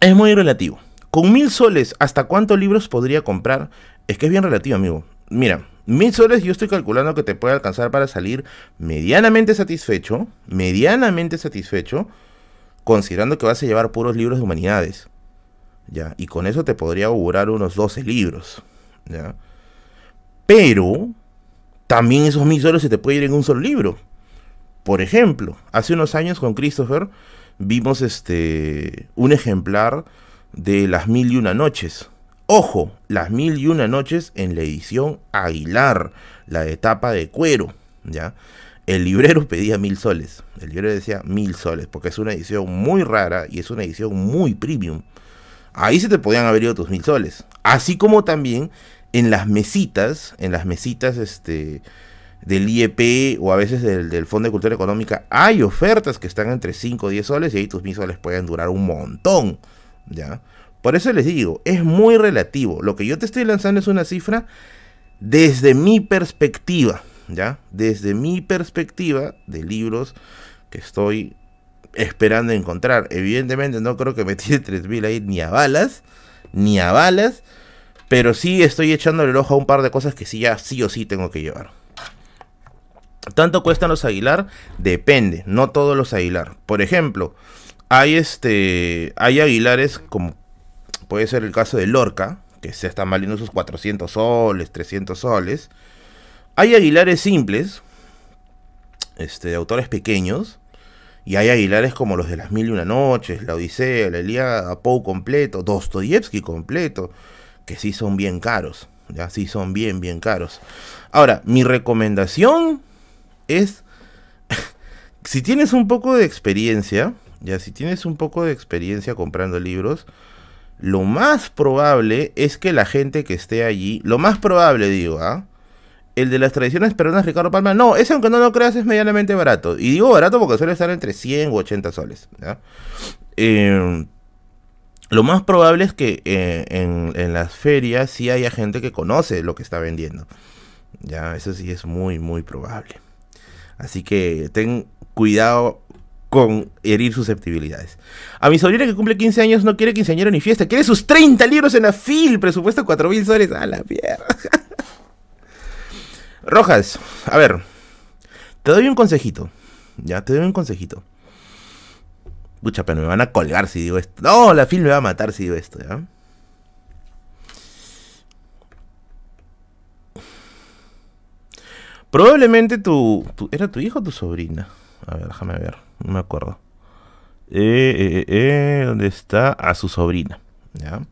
es muy relativo. Con mil soles, ¿hasta cuántos libros podría comprar? Es que es bien relativo, amigo. Mira, Mil soles yo estoy calculando que te puede alcanzar para salir medianamente satisfecho, medianamente satisfecho, considerando que vas a llevar puros libros de humanidades. ¿Ya? Y con eso te podría augurar unos 12 libros. ¿Ya? Pero también esos mil soles se te puede ir en un solo libro. Por ejemplo, hace unos años con Christopher vimos este un ejemplar de Las Mil y Una Noches Ojo, las mil y una noches en la edición Aguilar, la etapa de cuero, ¿ya? El librero pedía mil soles. El librero decía mil soles, porque es una edición muy rara y es una edición muy premium. Ahí se te podían haber ido tus mil soles. Así como también en las mesitas, en las mesitas este, del IEP o a veces del, del, Fondo de Cultura Económica, hay ofertas que están entre 5 o 10 soles y ahí tus mil soles pueden durar un montón. ¿ya? Por eso les digo, es muy relativo. Lo que yo te estoy lanzando es una cifra desde mi perspectiva, ¿ya? Desde mi perspectiva de libros que estoy esperando encontrar. Evidentemente no creo que me tire 3.000 ahí ni a balas, ni a balas, pero sí estoy echándole el ojo a un par de cosas que sí ya sí o sí tengo que llevar. ¿Tanto cuestan los Aguilar? Depende, no todos los Aguilar. Por ejemplo, hay este hay Aguilares como puede ser el caso de Lorca, que se están valiendo sus 400 soles, 300 soles. Hay aguilares simples, este, de autores pequeños, y hay aguilares como los de las Mil y Una Noches, La Odisea, La Poe completo, Dostoyevsky completo, que sí son bien caros, ya sí son bien, bien caros. Ahora, mi recomendación es, si tienes un poco de experiencia, ya si tienes un poco de experiencia comprando libros, lo más probable es que la gente que esté allí, lo más probable digo, ¿ah? El de las tradiciones peruanas Ricardo Palma, no, ese aunque no lo creas es medianamente barato. Y digo barato porque suele estar entre 100 u 80 soles. Em, lo más probable es que eh, en, en, las ferias sí haya gente que conoce lo que está vendiendo. Ya, eso sí es muy, muy probable. Así que ten cuidado con herir susceptibilidades. A mi sobrina que cumple 15 años no quiere quinceañero ni fiesta, quiere sus 30 libros en la FIL, presupuesto 4 mil soles. A la mierda. Rojas, a ver, te doy un consejito. Ya, te doy un consejito. Pucha, pero me van a colgar si digo esto. No, la FIL me va a matar si digo esto, ¿ya? Probablemente tu, tu, ¿Era tu hijo o tu sobrina? A ver, déjame ver. No me acuerdo. Eh, eh, eh, ¿Dónde está? A su sobrina. ¿Ya?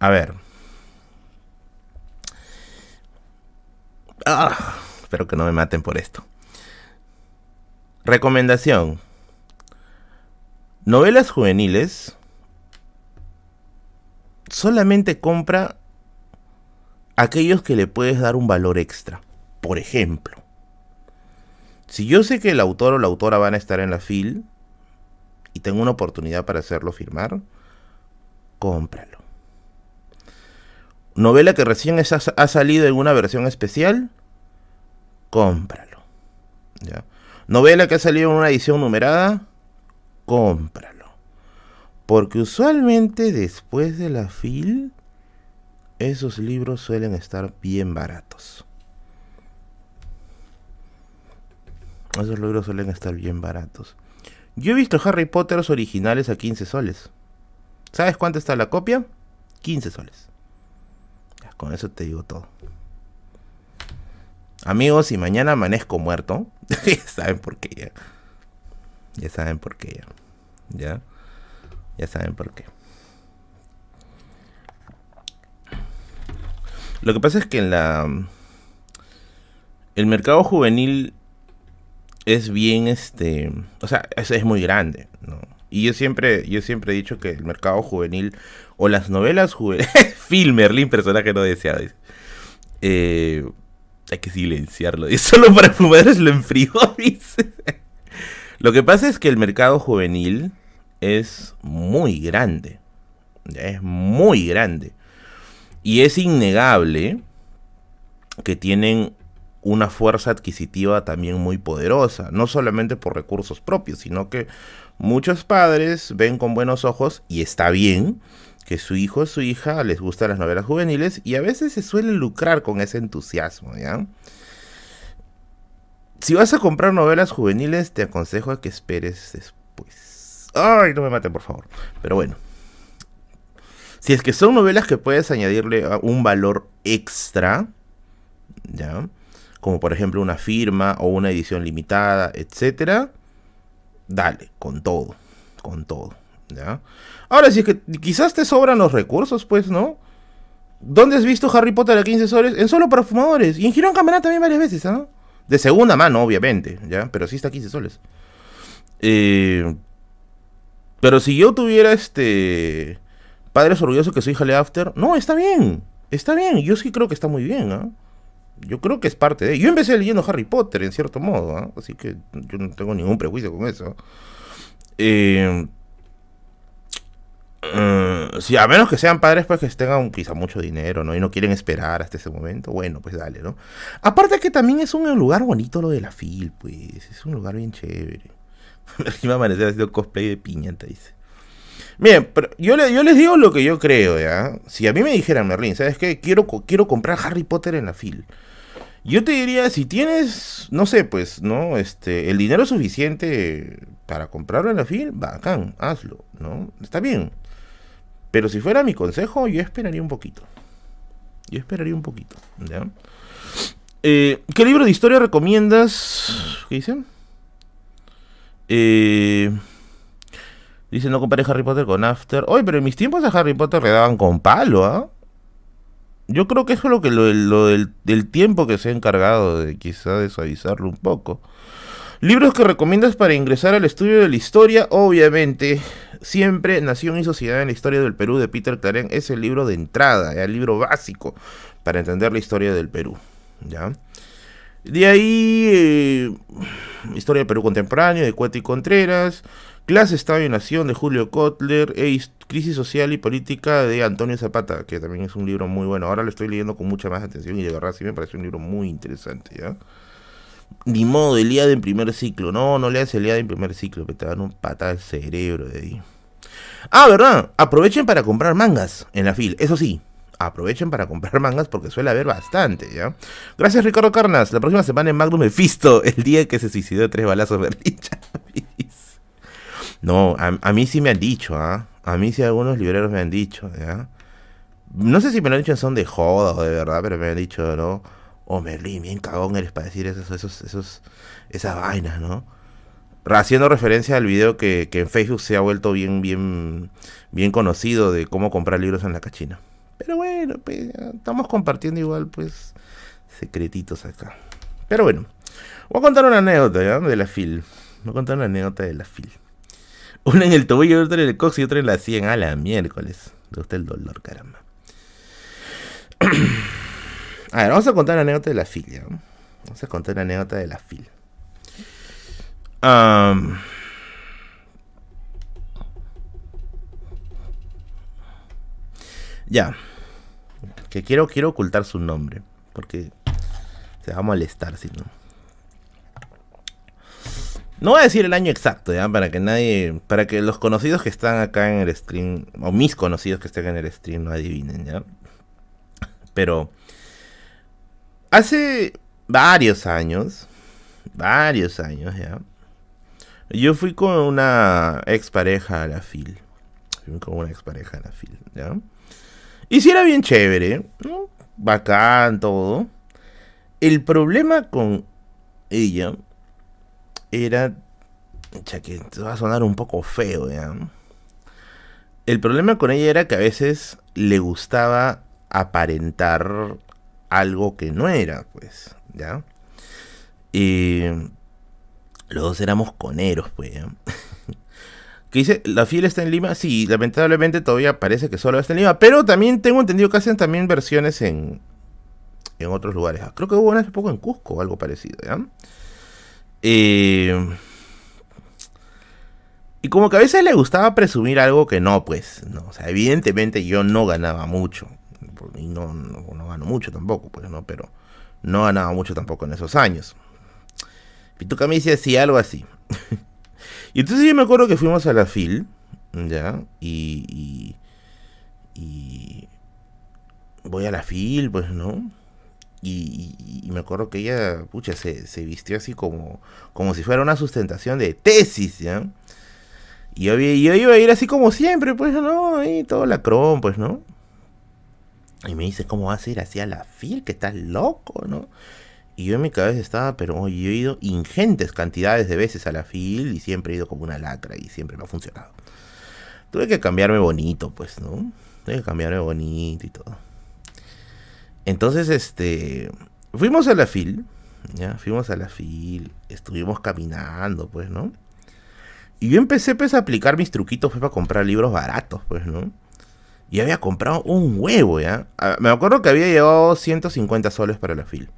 A ver. Ah, espero que no me maten por esto. Recomendación. Novelas juveniles. Solamente compra aquellos que le puedes dar un valor extra. Por ejemplo, si yo sé que el autor o la autora van a estar en la fil y tengo una oportunidad para hacerlo firmar, cómpralo. Novela que recién ha salido en una versión especial, cómpralo. Novela que ha salido en una edición numerada, cómpralo. Porque usualmente después de la fil, esos libros suelen estar bien baratos. Esos libros suelen estar bien baratos. Yo he visto Harry Potter originales a 15 soles. ¿Sabes cuánto está la copia? 15 soles. con eso te digo todo. Amigos, si mañana amanezco muerto, ya saben por qué ya. Ya saben por qué ya. Ya. Ya saben por qué. Lo que pasa es que en la. El mercado juvenil es bien, este, o sea, es, muy grande, ¿no? Y yo siempre, yo siempre he dicho que el mercado juvenil o las novelas juveniles, Phil Merlin, personaje no deseado, eh, hay que silenciarlo, y solo para fumadores lo enfrió, dice. Lo que pasa es que el mercado juvenil es muy grande, es muy grande. Y es innegable que tienen una fuerza adquisitiva también muy poderosa, no solamente por recursos propios, sino que muchos padres ven con buenos ojos, y está bien, que su hijo o su hija les gustan las novelas juveniles y a veces se suele lucrar con ese entusiasmo, ¿ya? Si vas a comprar novelas juveniles, te aconsejo que esperes después. Ay, no me maten, por favor. Pero bueno. Si es que son novelas que puedes añadirle un valor extra, ¿ya? Como por ejemplo una firma o una edición limitada, etcétera, dale, con todo, con todo, ¿ya? Ahora, si es que quizás te sobran los recursos, pues, ¿no? ¿Dónde has visto Harry Potter a 15 soles? En solo para fumadores. Y en Girón Camarán también varias veces, ¿no? De segunda mano, obviamente, ¿ya? Pero sí está a 15 soles. Eh, pero si yo tuviera este... Padres orgullosos que soy Hale After, no, está bien. Está bien. Yo sí creo que está muy bien, ¿ah? Yo creo que es parte de... Yo empecé leyendo Harry Potter, en cierto modo, ¿ah? así que yo no tengo ningún prejuicio con eso. Eh, eh, sí, a menos que sean padres pues que tengan quizá mucho dinero, ¿no? Y no quieren esperar hasta ese momento, bueno, pues dale, ¿no? Aparte que también es un lugar bonito lo de la FIL, pues, es un lugar bien chévere. me va a amanecer haciendo cosplay de piñata, dice. Bien, pero yo, yo les digo lo que yo creo, ¿ya? Si a mí me dijeran, Merlin, ¿sabes qué? Quiero, quiero comprar Harry Potter en la FIL. Yo te diría, si tienes, no sé, pues, ¿no? Este, el dinero suficiente para comprarlo en la FIL, bacán, hazlo, ¿no? Está bien. Pero si fuera mi consejo, yo esperaría un poquito. Yo esperaría un poquito, ¿ya? Eh, ¿Qué libro de historia recomiendas? ¿Qué dicen? Eh... Dice, no compare Harry Potter con After. Oye, pero en mis tiempos a Harry Potter le daban con palo, ¿ah? Yo creo que eso es lo que lo, del, tiempo que se ha encargado de quizá de suavizarlo un poco. Libros que recomiendas para ingresar al estudio de la historia, obviamente, siempre Nación y Sociedad en la Historia del Perú de Peter Claren es el libro de entrada, el libro básico para entender la historia del Perú. ¿ya? De ahí, eh, Historia del Perú Contemporáneo de Cueto y Contreras, Clase, Estado y Nación de Julio Kotler e Crisis Social y Política de Antonio Zapata, que también es un libro muy bueno. Ahora lo estoy leyendo con mucha más atención y de verdad sí me parece un libro muy interesante, ¿ya? Ni modo, Eliade en primer ciclo. No, no leas Eliade en primer ciclo, que te dan un pata al cerebro de ahí. Ah, ¿verdad? Aprovechen para comprar mangas en la fil. Eso sí, aprovechen para comprar mangas porque suele haber bastante, ¿ya? Gracias, Ricardo Carnas. La próxima semana en Magnum Mephisto, el día que se suicidó de tres balazos Berlín. No, a, mí sí me han dicho, ¿ah? A mí sí algunos libreros me han dicho, ¿ya? No sé si me lo han dicho en son de joda o de verdad, pero me han dicho, ¿no? Oh, Merlin, bien cagón eres para decir esos, esos, esos, esas vainas, ¿no? Haciendo referencia al video que, que en Facebook se ha vuelto bien, bien, bien conocido de cómo comprar libros en la cachina. Pero bueno, pues, estamos compartiendo igual, pues, secretitos acá. Pero bueno, voy a contar una anécdota ¿ya? de la FIL. Voy a contar una anécdota de la FIL. Una en el tobillo, otra en el cox y otra en la 100. A la miércoles. De usted el dolor, caramba. a ver, vamos a contar la anécdota de la filia. Vamos a contar la anécdota de la fil. ya. Que quiero, quiero ocultar su nombre. Porque se va a molestar si no. No voy a decir el año exacto, ¿ya? Para que nadie, para que los conocidos que están acá en el stream, o mis conocidos que estén en el stream no adivinen, ¿ya? Pero hace varios años, varios años, ¿ya? Yo fui con una expareja a la FIL. Fui con una expareja a la FIL, ¿ya? Y si era bien chévere, ¿no? Bacán, todo. El problema con ella era. Ya que va a sonar un poco feo, ¿ya? El problema con ella era que a veces le gustaba aparentar algo que no era, pues, ¿ya? Y Los dos éramos coneros, pues. que dice, ¿la FIL está en Lima? Sí, lamentablemente todavía parece que solo está en Lima. Pero también tengo entendido que hacen también versiones en, en otros lugares. Creo que hubo una hace poco en Cusco algo parecido, ¿ya? Eh, y como que a veces le gustaba presumir algo que no, pues, no. O sea, evidentemente yo no ganaba mucho. Y no, no, gano mucho tampoco, pues, ¿no? Pero no ganaba mucho tampoco en esos años. Pituca me dice así, algo así. y entonces yo me acuerdo que fuimos a la FIL, ¿ya? Y, y, y voy a la FIL, pues, ¿no? Y, me acuerdo que ella, pucha, se, se, vistió así como, como si fuera una sustentación de tesis, ¿ya? Y yo, yo, iba a ir así como siempre, pues, ¿no? Ahí todo la cron, pues, ¿no? Y me dice, ¿cómo vas a ir así a la fil? Que estás loco, ¿no? Y yo en mi cabeza estaba, pero yo he ido ingentes cantidades de veces a la fil y siempre he ido como una lacra y siempre me ha funcionado. Tuve que cambiarme bonito, pues, ¿no? Tuve que cambiarme bonito y todo. Entonces, este, fuimos a la fil, ya, fuimos a la fil, estuvimos caminando, pues, ¿no? Y yo empecé pues a aplicar mis truquitos pues, para comprar libros baratos, pues, ¿no? Y había comprado un huevo, ¿ya? Ah, me acuerdo que había llevado 150 soles para la fil.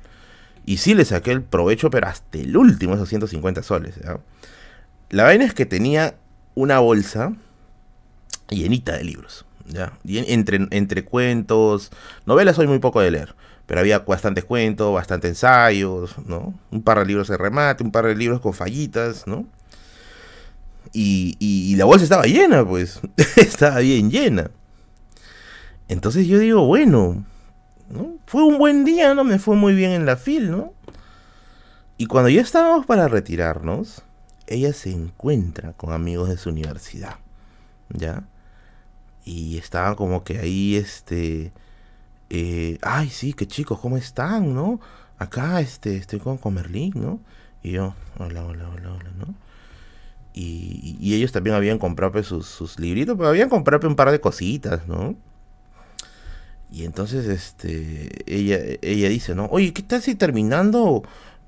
Y sí le saqué el provecho, pero hasta el último esos 150 soles, ¿ya? La vaina es que tenía una bolsa llenita de libros, ¿ya? entre, entre cuentos, novelas soy muy poco de leer, pero había bastantes cuentos, bastantes ensayos, ¿no? Un par de libros de remate, un par de libros con fallitas, ¿no? Y, la bolsa estaba llena, pues. estaba bien llena. Entonces yo digo, bueno, ¿no? fue un buen día, ¿no? Me fue muy bien en la fil, ¿no? Y cuando ya estábamos para retirarnos, ella se encuentra con amigos de su universidad, ¿ya? Y estaban como que ahí, este... Eh, ay, sí, qué chicos, ¿cómo están, no? Acá, este, estoy con, con Merlín, ¿no? Y yo, hola, hola, hola, hola, ¿no? Y, ellos también habían comprado pues, sus, sus, libritos, pero habían comprado pues, un par de cositas, ¿no? Y entonces este ella, ella dice, ¿no? Oye, ¿qué tal si terminando,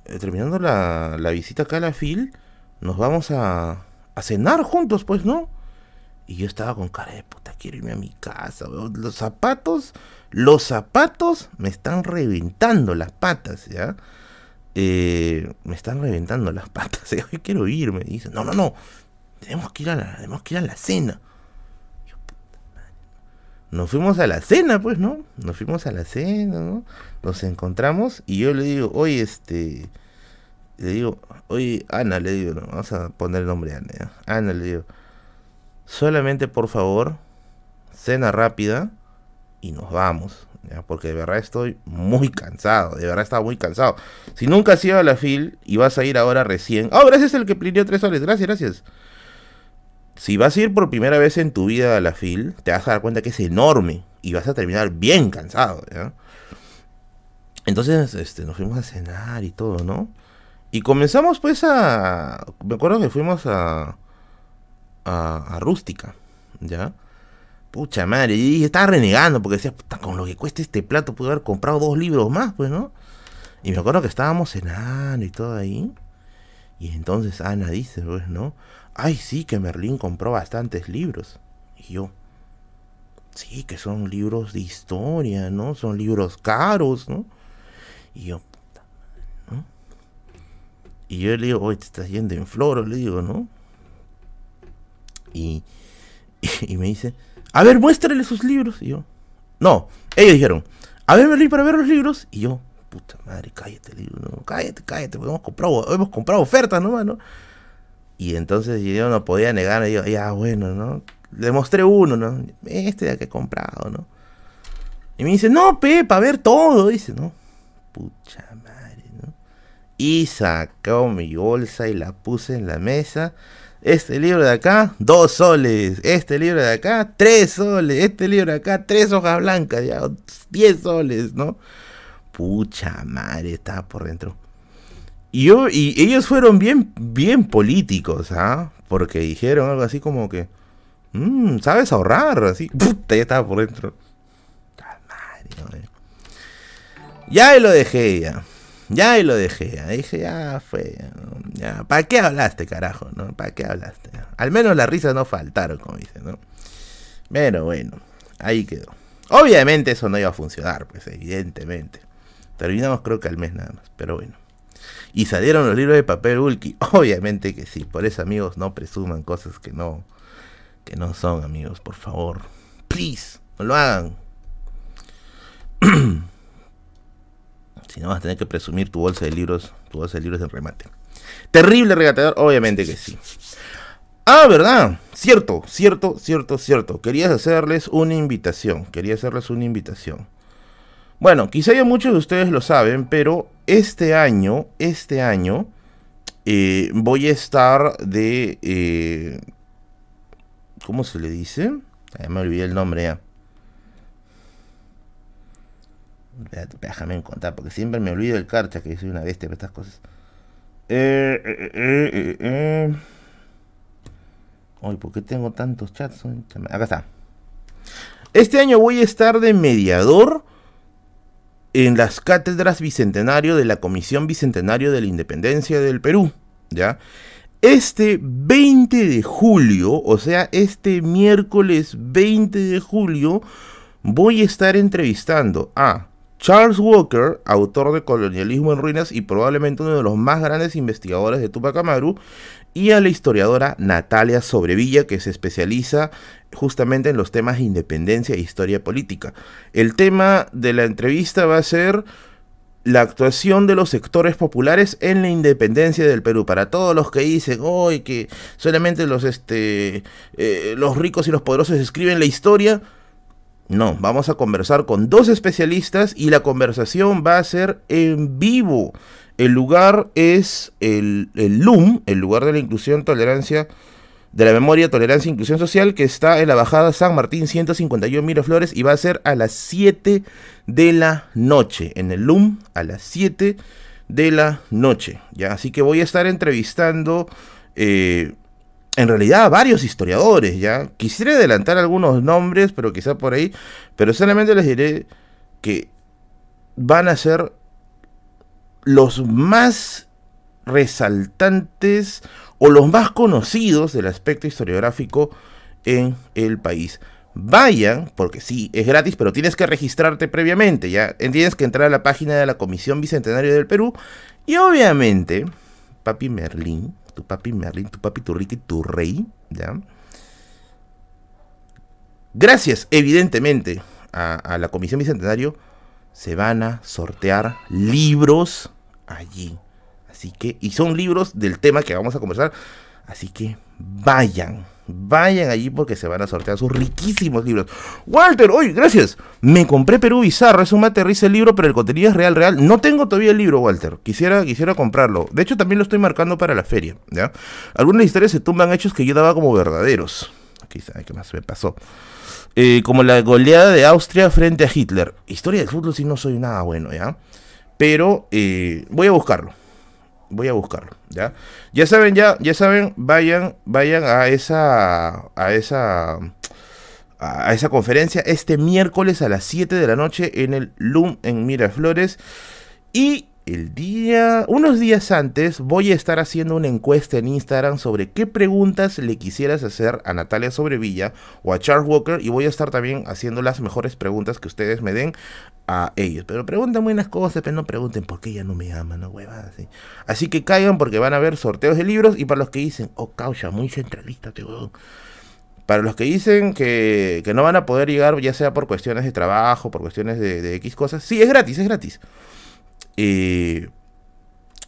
eh, terminando la, la, visita acá a la FIL, nos vamos a, a cenar juntos, pues, ¿no? Y yo estaba con cara de puta, quiero irme a mi casa. Los zapatos, los zapatos me están reventando las patas, ¿ya? Eh, me están reventando las patas, hoy quiero irme. me dice, no, no, no, tenemos que ir a la, tenemos que ir a la cena. Nos fuimos a la cena, pues, ¿no? Nos fuimos a la cena, ¿no? Nos encontramos y yo le digo, oye, este, le digo, oye, Ana, le digo, ¿no? vamos a poner el nombre de Ana, Ana, le digo, solamente por favor, cena rápida y nos vamos porque de verdad estoy muy cansado, de verdad estaba muy cansado. Si nunca has ido a la FIL y vas a ir ahora recién, oh, gracias el que pidió tres soles, gracias, gracias. Si vas a ir por primera vez en tu vida a la FIL, te vas a dar cuenta que es enorme y vas a terminar bien cansado, Entonces, este, nos fuimos a cenar y todo, ¿no? Y comenzamos pues a... Me acuerdo que fuimos a... A, Rústica, ¿ya? Pucha madre, y estaba renegando porque decía, puta, con lo que cuesta este plato pude haber comprado dos libros más, pues, ¿no? Y me acuerdo que estábamos cenando y todo ahí. Y entonces Ana dice, pues, ¿no? Ay, sí, que Merlín compró bastantes libros. Y yo, sí, que son libros de historia, ¿no? Son libros caros, ¿no? Y yo, puta ¿no? Y yo le digo, oye, te estás yendo en floro, le digo, ¿no? Y, me dice, a ver, muéstrale sus libros. Y yo, no, ellos dijeron, a ver, Merlín, para ver los libros. Y yo, puta madre, cállate, libro, cállate, cállate, hemos comprado, hemos comprado ofertas nomás, ¿no? Y entonces yo no podía negar, y yo, ya, bueno, ¿no? Le mostré uno, ¿no? Este ya que he comprado, ¿no? Y me dice, no, Pe, para ver todo, dice, ¿no? Pucha madre, ¿no? Y sacó mi bolsa y la puse en la mesa este libro de acá, dos soles. Este libro de acá, tres soles. Este libro de acá, tres hojas blancas, ya, diez soles, ¿no? Pucha madre, estaba por dentro. Y, yo, y ellos fueron bien, bien políticos, ¿ah? Porque dijeron algo así como que, mmm, ¿sabes ahorrar? Así, puta, ya estaba por dentro. Madre, Ya lo dejé ya. Ya y lo dejé, ya dije, ya fue, ya, ¿para qué hablaste, carajo? ¿no? ¿Para qué hablaste? Al menos las risas no faltaron, como dicen, ¿no? Pero bueno, ahí quedó. Obviamente eso no iba a funcionar, pues evidentemente. Terminamos creo que al mes nada más, pero bueno. Y salieron los libros de papel Ulki, obviamente que sí. Por eso amigos, no presuman cosas que no, que no son amigos, por favor. Please, no lo hagan. si no vas a tener que presumir tu bolsa de libros, tu bolsa de libros en remate. Terrible regateador, obviamente que sí. Ah, ¿verdad? Cierto, cierto, cierto, cierto. Querías hacerles una invitación. Quería hacerles una invitación. Bueno, quizá ya muchos de ustedes lo saben, pero este año, este año, eh, voy a estar de... Eh, ¿Cómo se le dice? me olvidé el nombre ya. Déjame contar, porque siempre me olvido el carcha, que soy una bestia para estas cosas. Eh, eh, eh, eh Ay, ¿por qué tengo tantos chats? Acá está. Este año voy a estar de mediador en las cátedras bicentenario de la Comisión Bicentenario de la Independencia del Perú. ¿Ya? Este 20 de julio, o sea, este miércoles 20 de julio, voy a estar entrevistando a Charles Walker, autor de Colonialismo en Ruinas y probablemente uno de los más grandes investigadores de Tupac Amaru, y a la historiadora Natalia Sobrevilla, que se especializa justamente en los temas de independencia e historia política. El tema de la entrevista va a ser la actuación de los sectores populares en la independencia del Perú. Para todos los que dicen hoy que solamente los, este, eh, los ricos y los poderosos escriben la historia, no, vamos a conversar con dos especialistas y la conversación va a ser en vivo. El lugar es el, el LUM, el lugar de la inclusión, tolerancia, de la memoria, tolerancia e inclusión social, que está en la bajada San Martín 151 Miraflores y va a ser a las 7 de la noche. En el LUM, a las 7 de la noche. ¿ya? Así que voy a estar entrevistando eh, en realidad varios historiadores, ¿ya? Quisiera adelantar algunos nombres, pero quizá por ahí, pero solamente les diré que van a ser los más resaltantes o los más conocidos del aspecto historiográfico en el país. Vayan, porque sí, es gratis, pero tienes que registrarte previamente, ya tienes que entrar a la página de la Comisión Bicentenaria del Perú y obviamente, Papi Merlín, tu papi Merlin, tu papi Turrique, tu rey, ¿ya? Gracias, evidentemente, a, la Comisión Bicentenario, se van a sortear libros allí. Así que, y son libros del tema que vamos a conversar. Así que vayan. Vayan allí porque se van a sortear sus riquísimos libros. Walter, oye, gracias. Me compré Perú Bizarro, es un materriza el libro, pero el contenido es real, real. No tengo todavía el libro, Walter. Quisiera, quisiera comprarlo. De hecho, también lo estoy marcando para la feria. ¿ya? Algunas historias se tumban hechos que yo daba como verdaderos. Quizá, ¿qué más me pasó? Eh, como la goleada de Austria frente a Hitler. Historia del fútbol sí no soy nada bueno, ¿ya? Pero eh, voy a buscarlo voy a buscarlo, ¿ya? Ya saben, ya, ya saben, vayan, vayan a esa, a esa, a esa conferencia este miércoles a las 7 de la noche en el LUM en Miraflores. Y el día, unos días antes, voy a estar haciendo una encuesta en Instagram sobre qué preguntas le quisieras hacer a Natalia Sobrevilla o a Charles Walker y voy a estar también haciendo las mejores preguntas que ustedes me den a ellos. Pero pregunten buenas cosas, pero no pregunten por qué ella no me ama, no huevas. Así. así que caigan porque van a ver sorteos de libros y para los que dicen, oh caucha, muy centralista, te Para los que dicen que, no van a poder llegar, ya sea por cuestiones de trabajo, por cuestiones de, de X cosas, sí, es gratis, es gratis. Eh,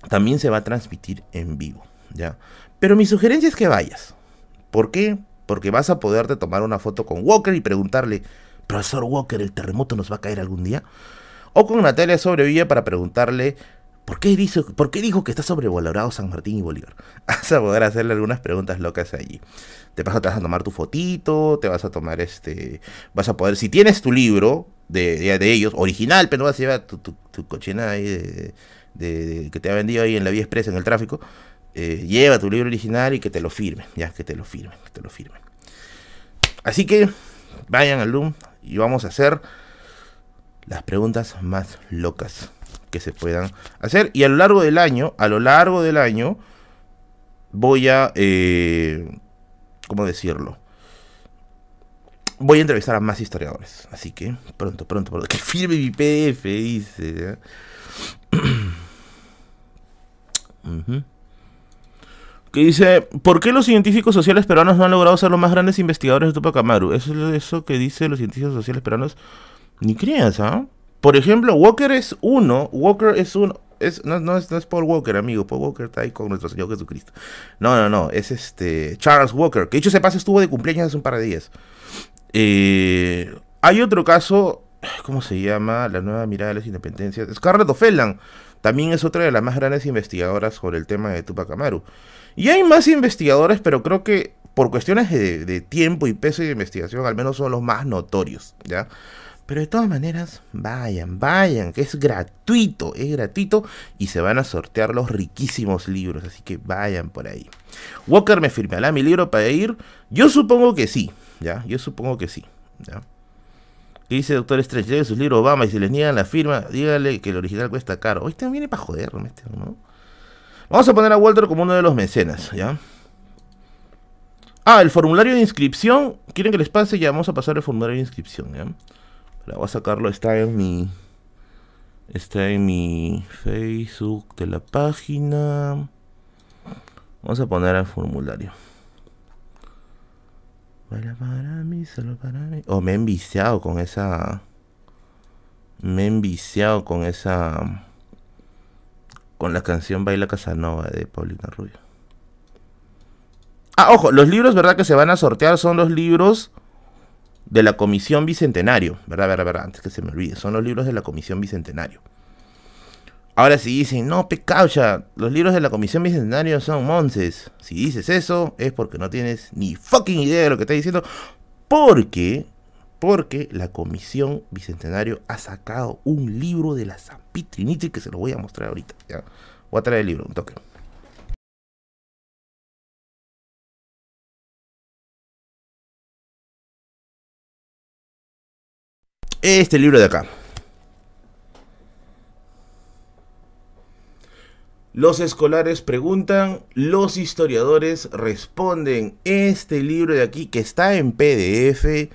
también se va a transmitir en vivo, ¿ya? Pero mi sugerencia es que vayas. ¿Por qué? Porque vas a poderte tomar una foto con Walker y preguntarle, profesor Walker, ¿el terremoto nos va a caer algún día? O con Natalia Sobrevilla para preguntarle, ¿por qué, dijo, ¿por qué dijo que está sobrevalorado San Martín y Bolívar? Vas a poder hacerle algunas preguntas locas allí. Te vas a tomar tu fotito, te vas a tomar este, vas a poder, si tienes tu libro, de, de, ellos, original, pero no vas a llevar tu, tu, cochina ahí de, que te ha vendido ahí en la vía expresa, en el tráfico. Eh, lleva tu libro original y que te lo firmen, ya, que te lo firmen, que te lo firmen. Así que vayan al Loom y vamos a hacer las preguntas más locas que se puedan hacer. Y a lo largo del año, a lo largo del año, voy a, eh, ¿cómo decirlo? Voy a entrevistar a más historiadores. Así que pronto, pronto, pronto. Que firme mi PDF, dice. Que dice, ¿por qué los científicos sociales peruanos no han logrado ser los más grandes investigadores de Tupac Amaru? Eso es eso que dice los científicos sociales peruanos. Ni creas, ¿ah? Por ejemplo, Walker es uno. Walker es uno. Es, no, no, es, Paul Walker, amigo. Paul Walker está ahí con nuestro Señor Jesucristo. No, no, no. Es este Charles Walker. Que dicho se pasa estuvo de cumpleaños hace un par de días. Eh, hay otro caso. ¿Cómo se llama? La nueva mirada de las independencias. Scarlett O'Fellan. También es otra de las más grandes investigadoras sobre el tema de Tupac Amaru. Y hay más investigadores, pero creo que por cuestiones de, tiempo y peso de investigación, al menos son los más notorios, ¿ya? Pero de todas maneras, vayan, vayan, que es gratuito, es gratuito y se van a sortear los riquísimos libros, así que vayan por ahí. Walker me firmará mi libro para ir. Yo supongo que sí, Yo supongo que sí. ¿Qué dice Doctor Strange? Lleve sus libros Obama y si les niegan la firma, dígale que el original cuesta caro. Hoy también viene para joderme este, ¿no? Vamos a poner a Walter como uno de los mecenas, ¿ya? Ah, el formulario de inscripción. ¿Quieren que les pase? Ya vamos a pasar el formulario de inscripción. La voy a sacarlo, está en mi... Está en mi Facebook de la página. Vamos a poner el formulario. Para mí, solo para mí. Oh, me he enviciado con esa... Me he enviciado con esa con la canción Baila Casanova de Paulina Rubio. Ah, ojo, los libros, ¿verdad? Que se van a sortear son los libros de la Comisión Bicentenario. ¿Verdad, verdad, verdad? Antes que se me olvide. Son los libros de la Comisión Bicentenario. Ahora si dicen, no, pecaucha, los libros de la Comisión Bicentenario son monces. Si dices eso, es porque no tienes ni fucking idea de lo que estás diciendo. Porque porque la Comisión Bicentenario ha sacado un libro de la San Pitriniti que se lo voy a mostrar ahorita. Voy a traer el libro, un toque. Este libro de acá. Los escolares preguntan, los historiadores responden. Este libro de aquí que está en PDF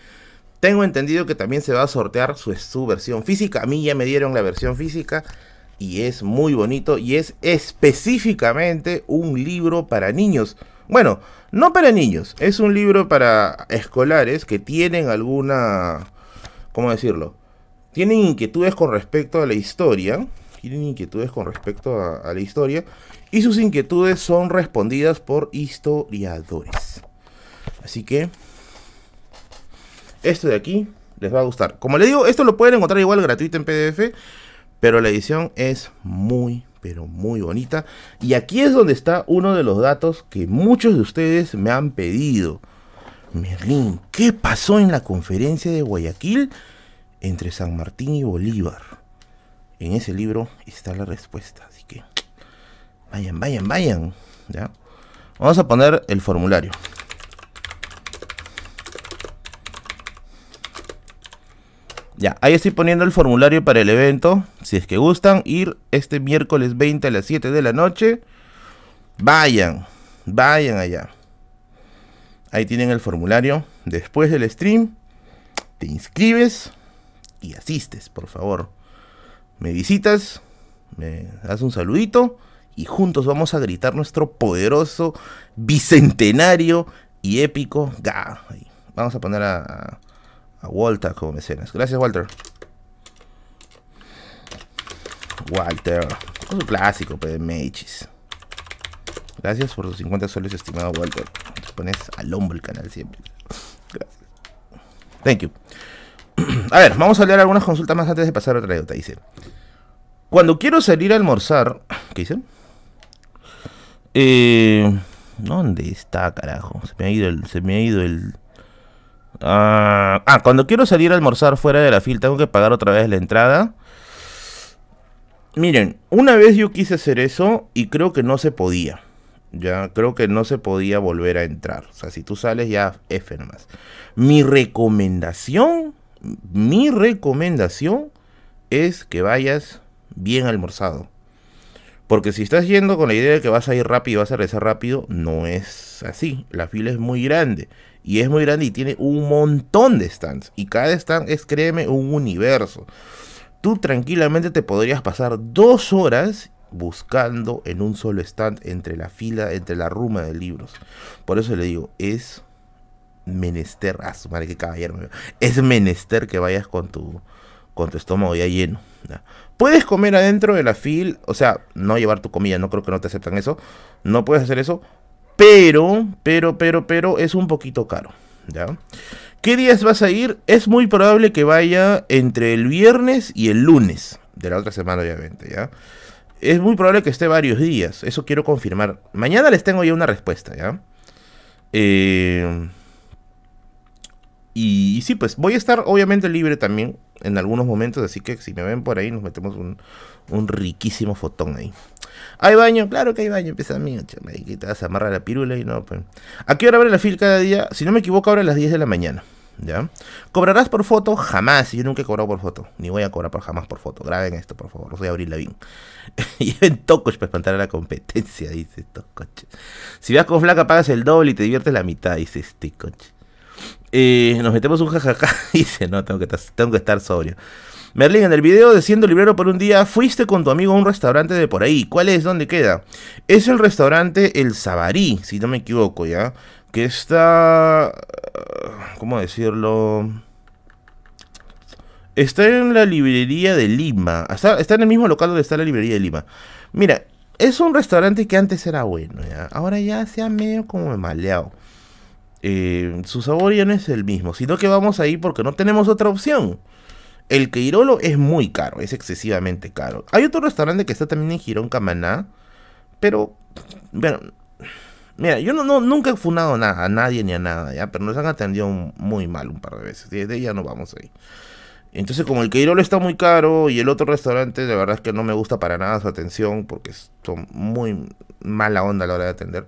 tengo entendido que también se va a sortear su, su, versión física. A mí ya me dieron la versión física y es muy bonito y es específicamente un libro para niños. Bueno, no para niños, es un libro para escolares que tienen alguna, ¿cómo decirlo? Tienen inquietudes con respecto a la historia, tienen inquietudes con respecto a, la historia y sus inquietudes son respondidas por historiadores. Así que esto de aquí les va a gustar. Como les digo, esto lo pueden encontrar igual gratuito en PDF, pero la edición es muy, pero muy bonita. Y aquí es donde está uno de los datos que muchos de ustedes me han pedido. Merlín, ¿qué pasó en la conferencia de Guayaquil entre San Martín y Bolívar? En ese libro está la respuesta, así que vayan, vayan, vayan. ¿ya? Vamos a poner el formulario. Ya, ahí estoy poniendo el formulario para el evento. Si es que gustan ir este miércoles 20 a las 7 de la noche, vayan, vayan allá. Ahí tienen el formulario. Después del stream, te inscribes y asistes, por favor. Me visitas, me das un saludito y juntos vamos a gritar nuestro poderoso, bicentenario y épico ga. Vamos a poner a Walter como mecenas. Gracias, Walter. Walter. Un clásico, pues, de Mechis. Gracias por los 50 soles, estimado Walter. Te pones al hombro el canal siempre. Gracias. Thank you. A ver, vamos a leer algunas consultas más antes de pasar a otra anécdota. Dice: Cuando quiero salir a almorzar. ¿Qué dice? Eh, ¿Dónde está, carajo? Se me ha ido el. Se me ha ido el. Ah, ah, cuando quiero salir a almorzar fuera de la fila, tengo que pagar otra vez la entrada. Miren, una vez yo quise hacer eso y creo que no se podía. Ya creo que no se podía volver a entrar. O sea, si tú sales ya F nomás. Mi recomendación, mi recomendación es que vayas bien almorzado. Porque si estás yendo con la idea de que vas a ir rápido y vas a regresar rápido, no es así. La fila es muy grande. Y es muy grande y tiene un montón de stands. Y cada stand es, créeme, un universo. Tú tranquilamente te podrías pasar dos horas buscando en un solo stand entre la fila, entre la ruma de libros. Por eso le digo, es menester, a su madre que caballero, es menester que vayas con tu, con tu estómago ya lleno. Puedes comer adentro de la fila, o sea, no llevar tu comida, no creo que no te aceptan eso, no puedes hacer eso, pero, pero, pero, pero es un poquito caro, ¿ya? ¿Qué días vas a ir? Es muy probable que vaya entre el viernes y el lunes de la otra semana, obviamente, ¿ya? Es muy probable que esté varios días, eso quiero confirmar. Mañana les tengo ya una respuesta, ¿ya? Eh, y, sí, pues voy a estar obviamente libre también en algunos momentos, así que si me ven por ahí nos metemos un, riquísimo fotón ahí. ¿Hay baño? Claro que hay baño, empieza a mí, que te vas a amarrar la pirula y no, pues. ¿A qué hora abre la fil cada día? Si no me equivoco, abre a las 10 de la mañana. ¿Ya? ¿Cobrarás por foto? Jamás. Yo nunca he cobrado por foto. Ni voy a cobrar por jamás por foto. Graben esto, por favor. Voy a abrir la bien. Lleven tocos para espantar a la competencia, dice estos coches. Si vas con flaca, pagas el doble y te diviertes la mitad, dice este coche. Nos metemos un jajaja. Dice, no, tengo que, tengo que estar sobrio. Merlin, en el video de siendo librero por un día, fuiste con tu amigo a un restaurante de por ahí. ¿Cuál es? ¿Dónde queda? Es el restaurante El Sabarí, si no me equivoco, ¿ya? Que está... ¿Cómo decirlo? Está en la librería de Lima. Está, está en el mismo local donde está la librería de Lima. Mira, es un restaurante que antes era bueno, ¿ya? Ahora ya se ha medio como maleado. Eh, su sabor ya no es el mismo, sino que vamos ahí porque no tenemos otra opción. El Queirolo es muy caro, es excesivamente caro. Hay otro restaurante que está también en Girón Camaná, pero, bueno, mira, yo no, nunca he fundado nada, a nadie ni a nada, ¿ya? Pero nos han atendido muy mal un par de veces, y ya no vamos ahí. Entonces, como el Queirolo está muy caro y el otro restaurante, de verdad es que no me gusta para nada su atención, porque son muy mala onda a la hora de atender,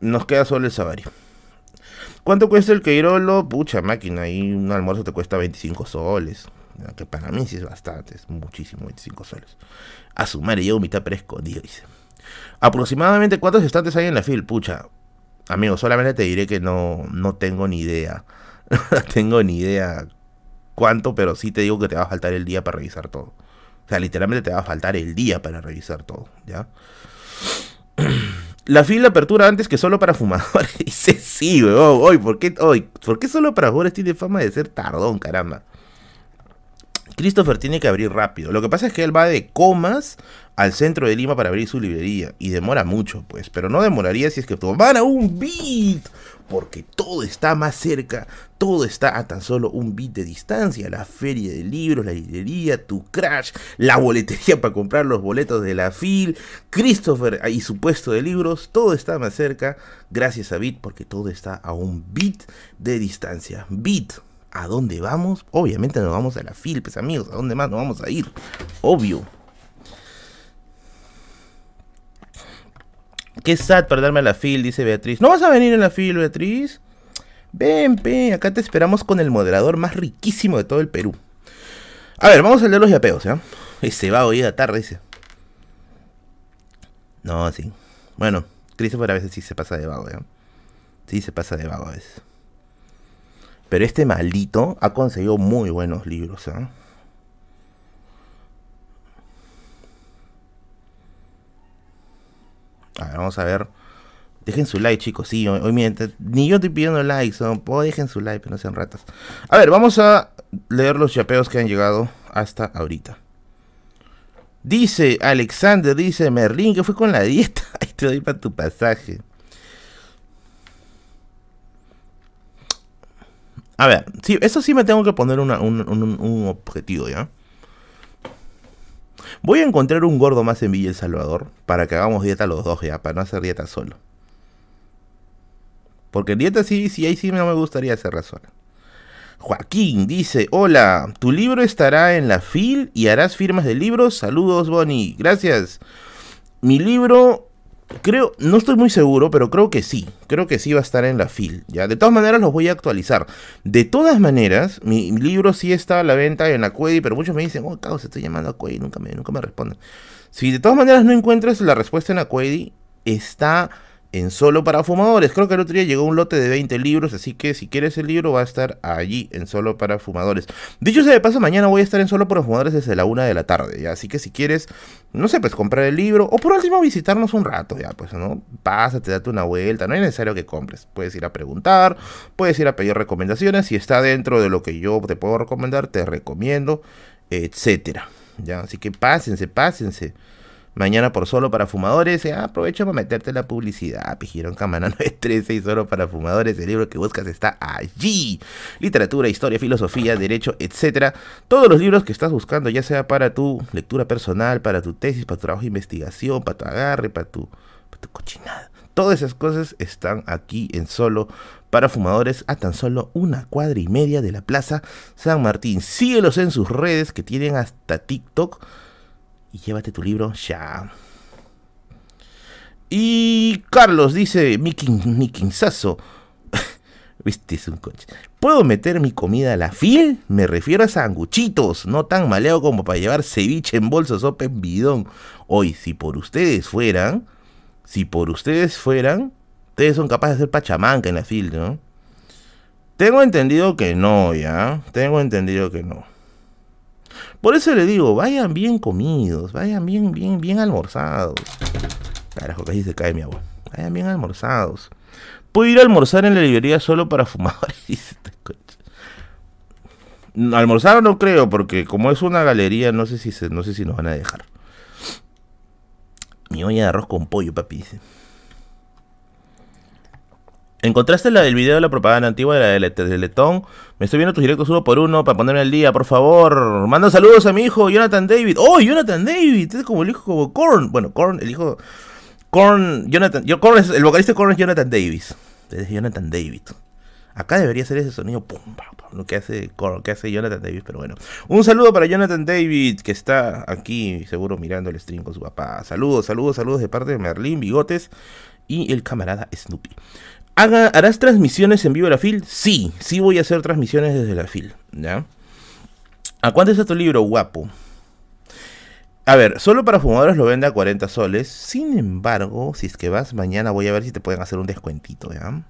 nos queda solo el Sabario. ¿Cuánto cuesta el Queirolo? Pucha máquina, ahí un almuerzo te cuesta 25 soles. Que para mí sí es bastante, es muchísimo, 25 soles. A su madre, llevo mitad preescondido, dice. Aproximadamente cuántos estantes hay en la fil, pucha. Amigo, solamente te diré que no, no tengo ni idea. tengo ni idea cuánto, pero sí te digo que te va a faltar el día para revisar todo. O sea, literalmente te va a faltar el día para revisar todo, ¿ya? La fila apertura antes que solo para fumadores. Dice sí, weón. Hoy, ¿por qué, hoy, ¿por solo para fumadores tiene fama de ser tardón, caramba? Christopher tiene que abrir rápido. Lo que pasa es que él va de comas al centro de Lima para abrir su librería. Y demora mucho, pues. Pero no demoraría si es que tomara un beat. Porque todo está más cerca. Todo está a tan solo un beat de distancia. La feria de libros, la librería, tu crash, la boletería para comprar los boletos de la FIL, Christopher y su puesto de libros. Todo está más cerca gracias a Beat porque todo está a un beat de distancia. Beat. ¿A dónde vamos? Obviamente nos vamos a la FIL, pues amigos. ¿A dónde más nos vamos a ir? Obvio. Qué sad perderme a la fil, dice Beatriz. ¿No vas a venir en la fil, Beatriz? Ven, ven, acá te esperamos con el moderador más riquísimo de todo el Perú. A ver, vamos a leer los yapeos, ¿ya? Y se va hoy a tarde, dice. No, sí. Bueno, Christopher a veces sí se pasa de vago, ¿ya? Sí se pasa de vago a veces. Pero este maldito ha conseguido muy buenos libros, ¿eh? A ver, vamos a ver. Dejen su like, chicos. Sí, hoy, ni yo estoy pidiendo likes. ¿no? dejen su like, no sean ratas. A ver, vamos a leer los chapeos que han llegado hasta ahorita. Dice Alexander, dice Merlin, que fue con la dieta. Ahí te doy para tu pasaje. A ver, sí, eso sí me tengo que poner un, un objetivo, ¿ya? Voy a encontrar un gordo más en Villa El Salvador para que hagamos dieta los dos ya, para no hacer dieta solo. Porque dieta sí, sí, ahí sí no me gustaría hacerla sola. Joaquín dice, hola, tu libro estará en la FIL y harás firmas de libros. Saludos, Bonnie. Gracias. Mi libro Creo, no estoy muy seguro, pero creo que sí. Creo que sí va a estar en la fil. ¿ya? De todas maneras los voy a actualizar. De todas maneras, mi, libro sí está a la venta en la pero muchos me dicen, oh, caos, estoy llamando a Quedi, nunca me, nunca me responden. Si de todas maneras no encuentras la respuesta en la está en Solo para Fumadores. Creo que el otro día llegó un lote de 20 libros, así que si quieres el libro va a estar allí en Solo para Fumadores. Dicho sea de paso, mañana voy a estar en Solo para Fumadores desde la una de la tarde. Así que si quieres, no sé, pues comprar el libro o por último visitarnos un rato, ya, pues, ¿no? Pásate, date una vuelta, no es necesario que compres. Puedes ir a preguntar, puedes ir a pedir recomendaciones, si está dentro de lo que yo te puedo recomendar, te recomiendo, etcétera. ¿Ya? Así que pásense, pásense. Mañana por solo para fumadores. Eh, aprovecho para meterte la publicidad. Pijieron Camana 913 y solo para fumadores. El libro que buscas está allí. Literatura, historia, filosofía, derecho, etcétera. Todos los libros que estás buscando, ya sea para tu lectura personal, para tu tesis, para tu trabajo de investigación, para tu agarre, para tu, para tu cochinada. Todas esas cosas están aquí en solo para fumadores a tan solo una cuadra y media de la Plaza San Martín. Síguelos en sus redes que tienen hasta TikTok y llévate tu libro ya. Y Carlos dice, mi, quinzazo. Viste, un coche. ¿Puedo meter mi comida a la fil? Me refiero a sanguchitos, no tan maleado como para llevar ceviche en bolsa, sopa en bidón. Hoy, si por ustedes fueran, si por ustedes fueran, ustedes son capaces de hacer pachamanca en la fil, ¿no? Tengo entendido que no, ya. Tengo entendido que no. Por eso le digo, vayan bien comidos, vayan bien, bien, bien almorzados. Carajo, casi se cae mi agua. Vayan bien almorzados. Puedo ir a almorzar en la librería solo para fumadores. Este almorzar no creo, porque como es una galería, no sé si no sé si nos van a dejar. Mi olla de arroz con pollo, papi, dice. ¿Encontraste la del video de la propaganda antigua de la de Teletón? Me estoy viendo tus directos uno por uno para ponerme al día, por favor. Manda saludos a mi hijo, Jonathan David. ¡Oh, Jonathan David! Es como el hijo como Korn. Bueno, Korn, el hijo. Korn, Jonathan. Yo, es, el vocalista de es Jonathan Davis. Es Jonathan David. Acá debería ser ese sonido, pum, hace, Korn, hace Jonathan Davis, pero bueno. Un saludo para Jonathan David, que está aquí, seguro mirando el stream con su papá. Saludos, saludos, saludos de parte de Merlín, Bigotes y el camarada Snoopy. ¿Harás transmisiones en vivo de la FIL? Sí, sí voy a hacer transmisiones desde la FIL. ¿ya? ¿A cuánto está tu libro, guapo? A ver, solo para fumadores lo vende a 40 soles. Sin embargo, si es que vas mañana, voy a ver si te pueden hacer un descuentito, ¿ya?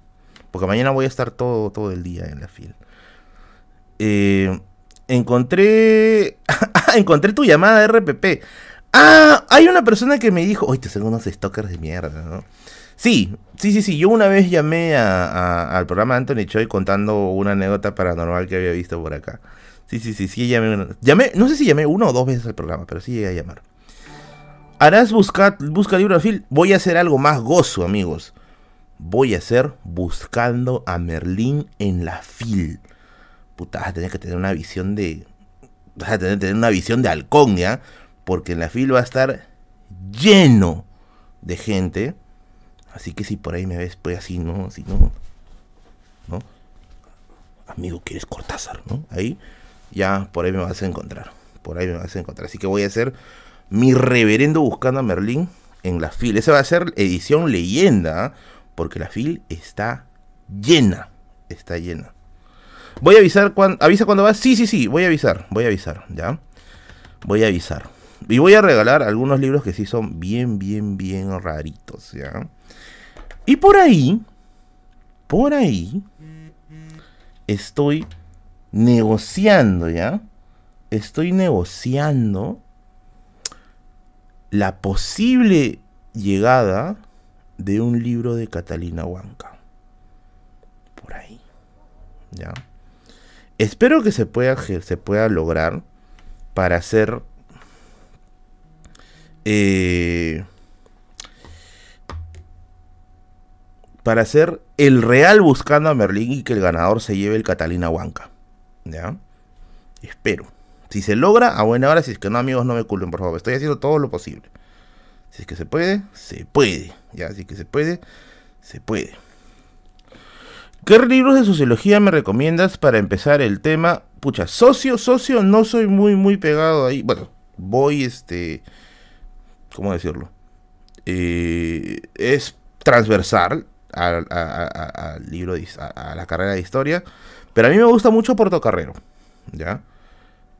Porque mañana voy a estar todo, todo el día en la FIL. Eh, encontré. encontré tu llamada de RPP. Ah, hay una persona que me dijo. Uy, te son unos stalkers de mierda, ¿no? Sí, sí, sí, sí. Yo una vez llamé al programa Anthony Choi contando una anécdota paranormal que había visto por acá. Sí, sí, sí, sí, llamé, llamé, no sé si llamé uno o dos veces al programa, pero sí llegué a llamar. Harás buscar, busca libro Phil. Voy a hacer algo más gozo, amigos. Voy a hacer buscando a Merlín en la fil. Puta, vas a tener que tener una visión de. Vas a tener que tener una visión de halcón, ¿ya? Porque en la fil va a estar lleno de gente Así que si por ahí me ves, pues así, ¿no? Así, ¿no? ¿No? Amigo, ¿quieres Cortázar, no? Ahí, ya por ahí me vas a encontrar. Por ahí me vas a encontrar. Así que voy a hacer mi reverendo buscando a Merlín en la fil. Esa va a ser edición leyenda, ¿ah? porque la fil está llena. Está llena. Voy a avisar cuando. ¿Avisa cuando vas? Sí, sí, sí, voy a avisar. Voy a avisar, ¿ya? Voy a avisar. Y voy a regalar algunos libros que sí son bien, bien, bien raritos, ¿ya? Y por ahí, por ahí, estoy negociando, ¿ya? Estoy negociando la posible llegada de un libro de Catalina Huanca. Por ahí. ¿Ya? Espero que se pueda, se pueda lograr para hacer eh, para hacer el real buscando a Merlín y que el ganador se lleve el Catalina Huanca. ¿Ya? Espero. Si se logra, a buena hora. Si es que no, amigos, no me culpen, por favor. Estoy haciendo todo lo posible. Si es que se puede, se puede. Ya, si es que se puede, se puede. ¿Qué libros de sociología me recomiendas para empezar el tema? Pucha, socio, socio, no soy muy, muy pegado ahí. Bueno, voy, este. ¿Cómo decirlo? Eh, es transversal al, libro, a, la carrera de historia, pero a mí me gusta mucho Portocarrero, ¿ya?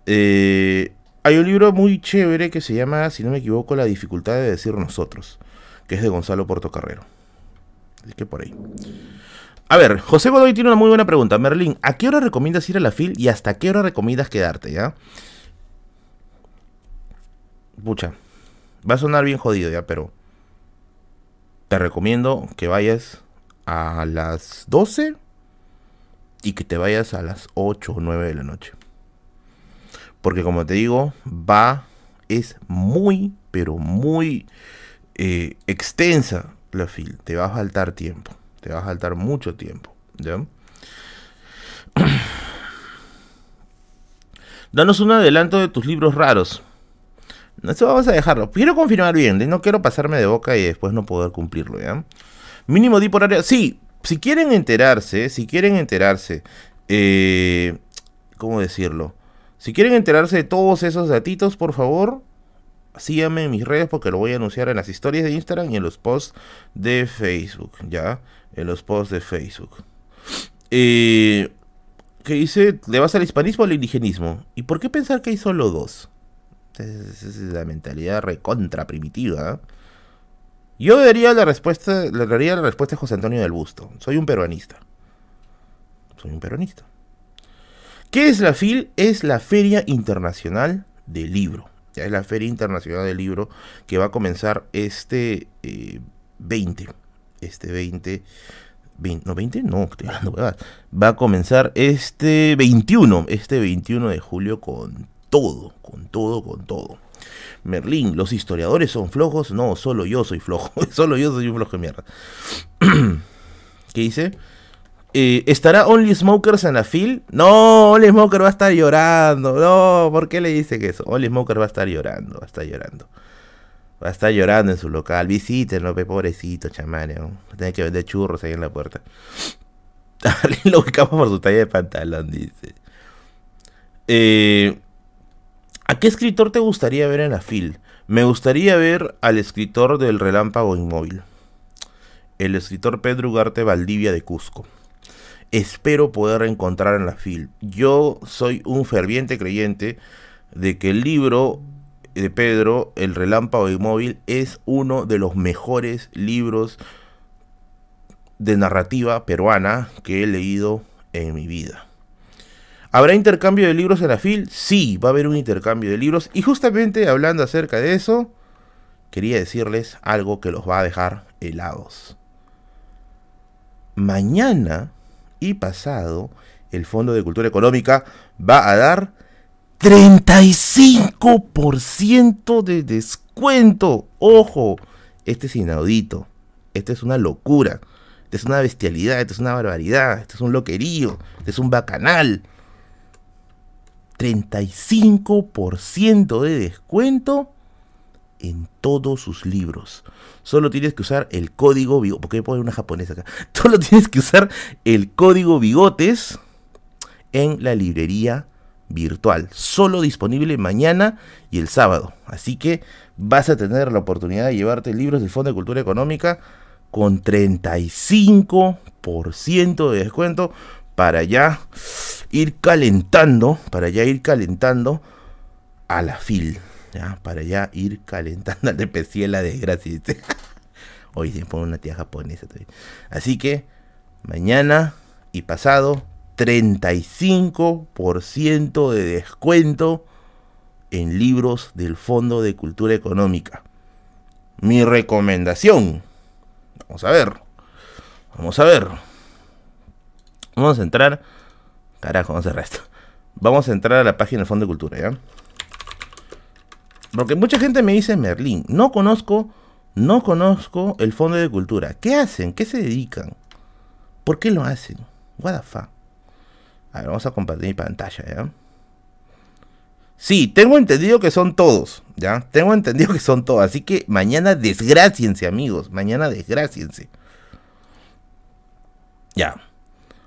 Eh, hay un libro muy chévere que se llama, si no me equivoco, La dificultad de decir nosotros, que es de Gonzalo Portocarrero. Así que por ahí. A ver, José Godoy tiene una muy buena pregunta. Merlín, ¿a qué hora recomiendas ir a la FIL y hasta qué hora recomiendas quedarte, ya? Pucha, va a sonar bien jodido ya, pero te recomiendo que vayas a las 12 y que te vayas a las 8 o 9 de la noche. Porque como te digo, va, es muy, pero muy eh, extensa la fil. Te va a faltar tiempo. Te va a faltar mucho tiempo. ¿ya? Danos un adelanto de tus libros raros. Eso vamos a dejarlo. Quiero confirmar bien, no quiero pasarme de boca y después no poder cumplirlo, ¿ya? Mínimo di por área. Sí, si quieren enterarse, si quieren enterarse, eh, ¿cómo decirlo? Si quieren enterarse de todos esos datitos, por favor, síganme en mis redes porque lo voy a anunciar en las historias de Instagram y en los posts de Facebook, ¿ya? En los posts de Facebook. Eh, ¿Qué dice? ¿Le vas al hispanismo o al indigenismo? ¿Y por qué pensar que hay solo dos? es la mentalidad recontra primitiva. ¿eh? Yo daría la respuesta, le daría la respuesta a José Antonio del Busto. Soy un peruanista. Soy un peruanista. ¿Qué es la FIL? Es la Feria Internacional del Libro. Ya es la Feria Internacional del Libro que va a comenzar este 20. Eh, este 20. 20 no, 20, no, estoy hablando, va a comenzar este 21, este 21 de julio con todo, con todo, con todo. Merlín, ¿los historiadores son flojos? No, solo yo soy flojo. solo yo soy un flojo de mierda. ¿Qué dice? Eh, ¿Estará Only Smokers en la fil? No, Only Smoker va a estar llorando. No, ¿por qué le dice que eso? Only Smoker va a estar llorando, va a estar llorando. Va a estar llorando en su local. Visítenlo, pobrecito, chamane. Va a tener que vender churros ahí en la puerta. Lo ubicamos por su talla de pantalón, dice. Eh, ¿A qué escritor te gustaría ver en la FIL? Me gustaría ver al escritor del Relámpago Inmóvil, el escritor Pedro Ugarte Valdivia de Cusco. Espero poder encontrar en la FIL. Yo soy un ferviente creyente de que el libro de Pedro, El Relámpago Inmóvil, es uno de los mejores libros de narrativa peruana que he leído en mi vida. ¿Habrá intercambio de libros en la FIL? Sí, va a haber un intercambio de libros. Y justamente hablando acerca de eso, quería decirles algo que los va a dejar helados. Mañana y pasado, el Fondo de Cultura Económica va a dar 35% de descuento. Ojo, este es inaudito. Este es una locura. Este es una bestialidad. Este es una barbaridad. Este es un loquerío. Este es un bacanal. 35% de descuento en todos sus libros. Solo tienes que usar el código bigotes. ¿Por qué poner una japonesa acá? Solo tienes que usar el código bigotes en la librería virtual. Solo disponible mañana y el sábado. Así que vas a tener la oportunidad de llevarte libros del Fondo de Cultura Económica con 35% de descuento para ya ir calentando, para ya ir calentando a la fil, ¿ya? para ya ir calentando al de la desgracia. Hoy se pone una tía japonesa Así que mañana y pasado 35% de descuento en libros del Fondo de Cultura Económica. Mi recomendación. Vamos a ver. Vamos a ver. Vamos a entrar. Carajo, vamos a cerrar esto. Vamos a entrar a la página del Fondo de Cultura, ¿ya? Porque mucha gente me dice Merlín. No conozco, no conozco el Fondo de Cultura. ¿Qué hacen? ¿Qué se dedican? ¿Por qué lo hacen? What the fuck? A ver, vamos a compartir mi pantalla, ¿ya? Sí, tengo entendido que son todos, ¿ya? Tengo entendido que son todos. Así que mañana desgraciense, amigos. Mañana desgraciense. Ya.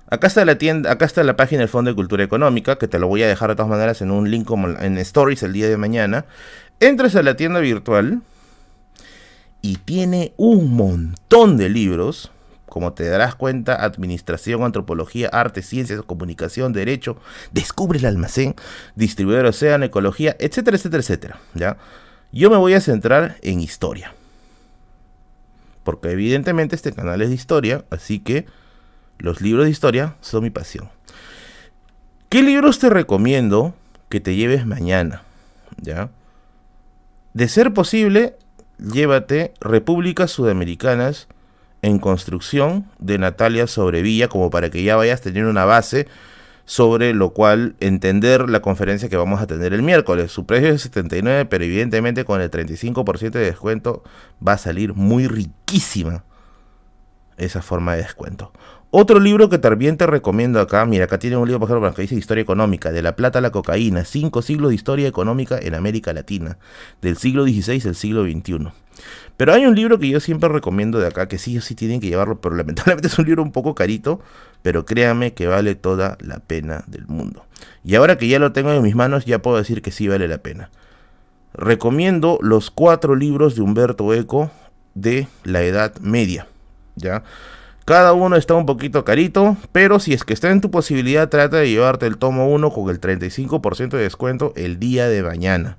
Acá está la tienda, acá está la página del Fondo de Cultura Económica, que te lo voy a dejar de todas maneras en un link en Stories el día de mañana. Entras a la tienda virtual y tiene un montón de libros, como te darás cuenta, administración, antropología, arte, ciencias, comunicación, derecho, descubre el almacén, distribuidor océano, ecología, etcétera, etcétera, etcétera. ¿ya? Yo me voy a centrar en historia. Porque evidentemente este canal es de historia, así que los libros de historia son mi pasión. ¿Qué libros te recomiendo que te lleves mañana? ¿Ya? De ser posible, llévate Repúblicas Sudamericanas en construcción de Natalia Sobrevilla, como para que ya vayas teniendo una base sobre lo cual entender la conferencia que vamos a tener el miércoles. Su precio es 79, pero evidentemente con el 35% de descuento va a salir muy riquísima esa forma de descuento. Otro libro que también te recomiendo acá, mira, acá tiene un libro, por ejemplo, que dice Historia Económica, de la plata a la cocaína, cinco siglos de historia económica en América Latina, del siglo XVI al siglo XXI. Pero hay un libro que yo siempre recomiendo de acá, que sí sí tienen que llevarlo, pero lamentablemente es un libro un poco carito, pero créanme que vale toda la pena del mundo. Y ahora que ya lo tengo en mis manos, ya puedo decir que sí vale la pena. Recomiendo los cuatro libros de Humberto Eco de la Edad Media, ¿ya? Cada uno está un poquito carito, pero si es que está en tu posibilidad, trata de llevarte el tomo 1 con el 35% de descuento el día de mañana.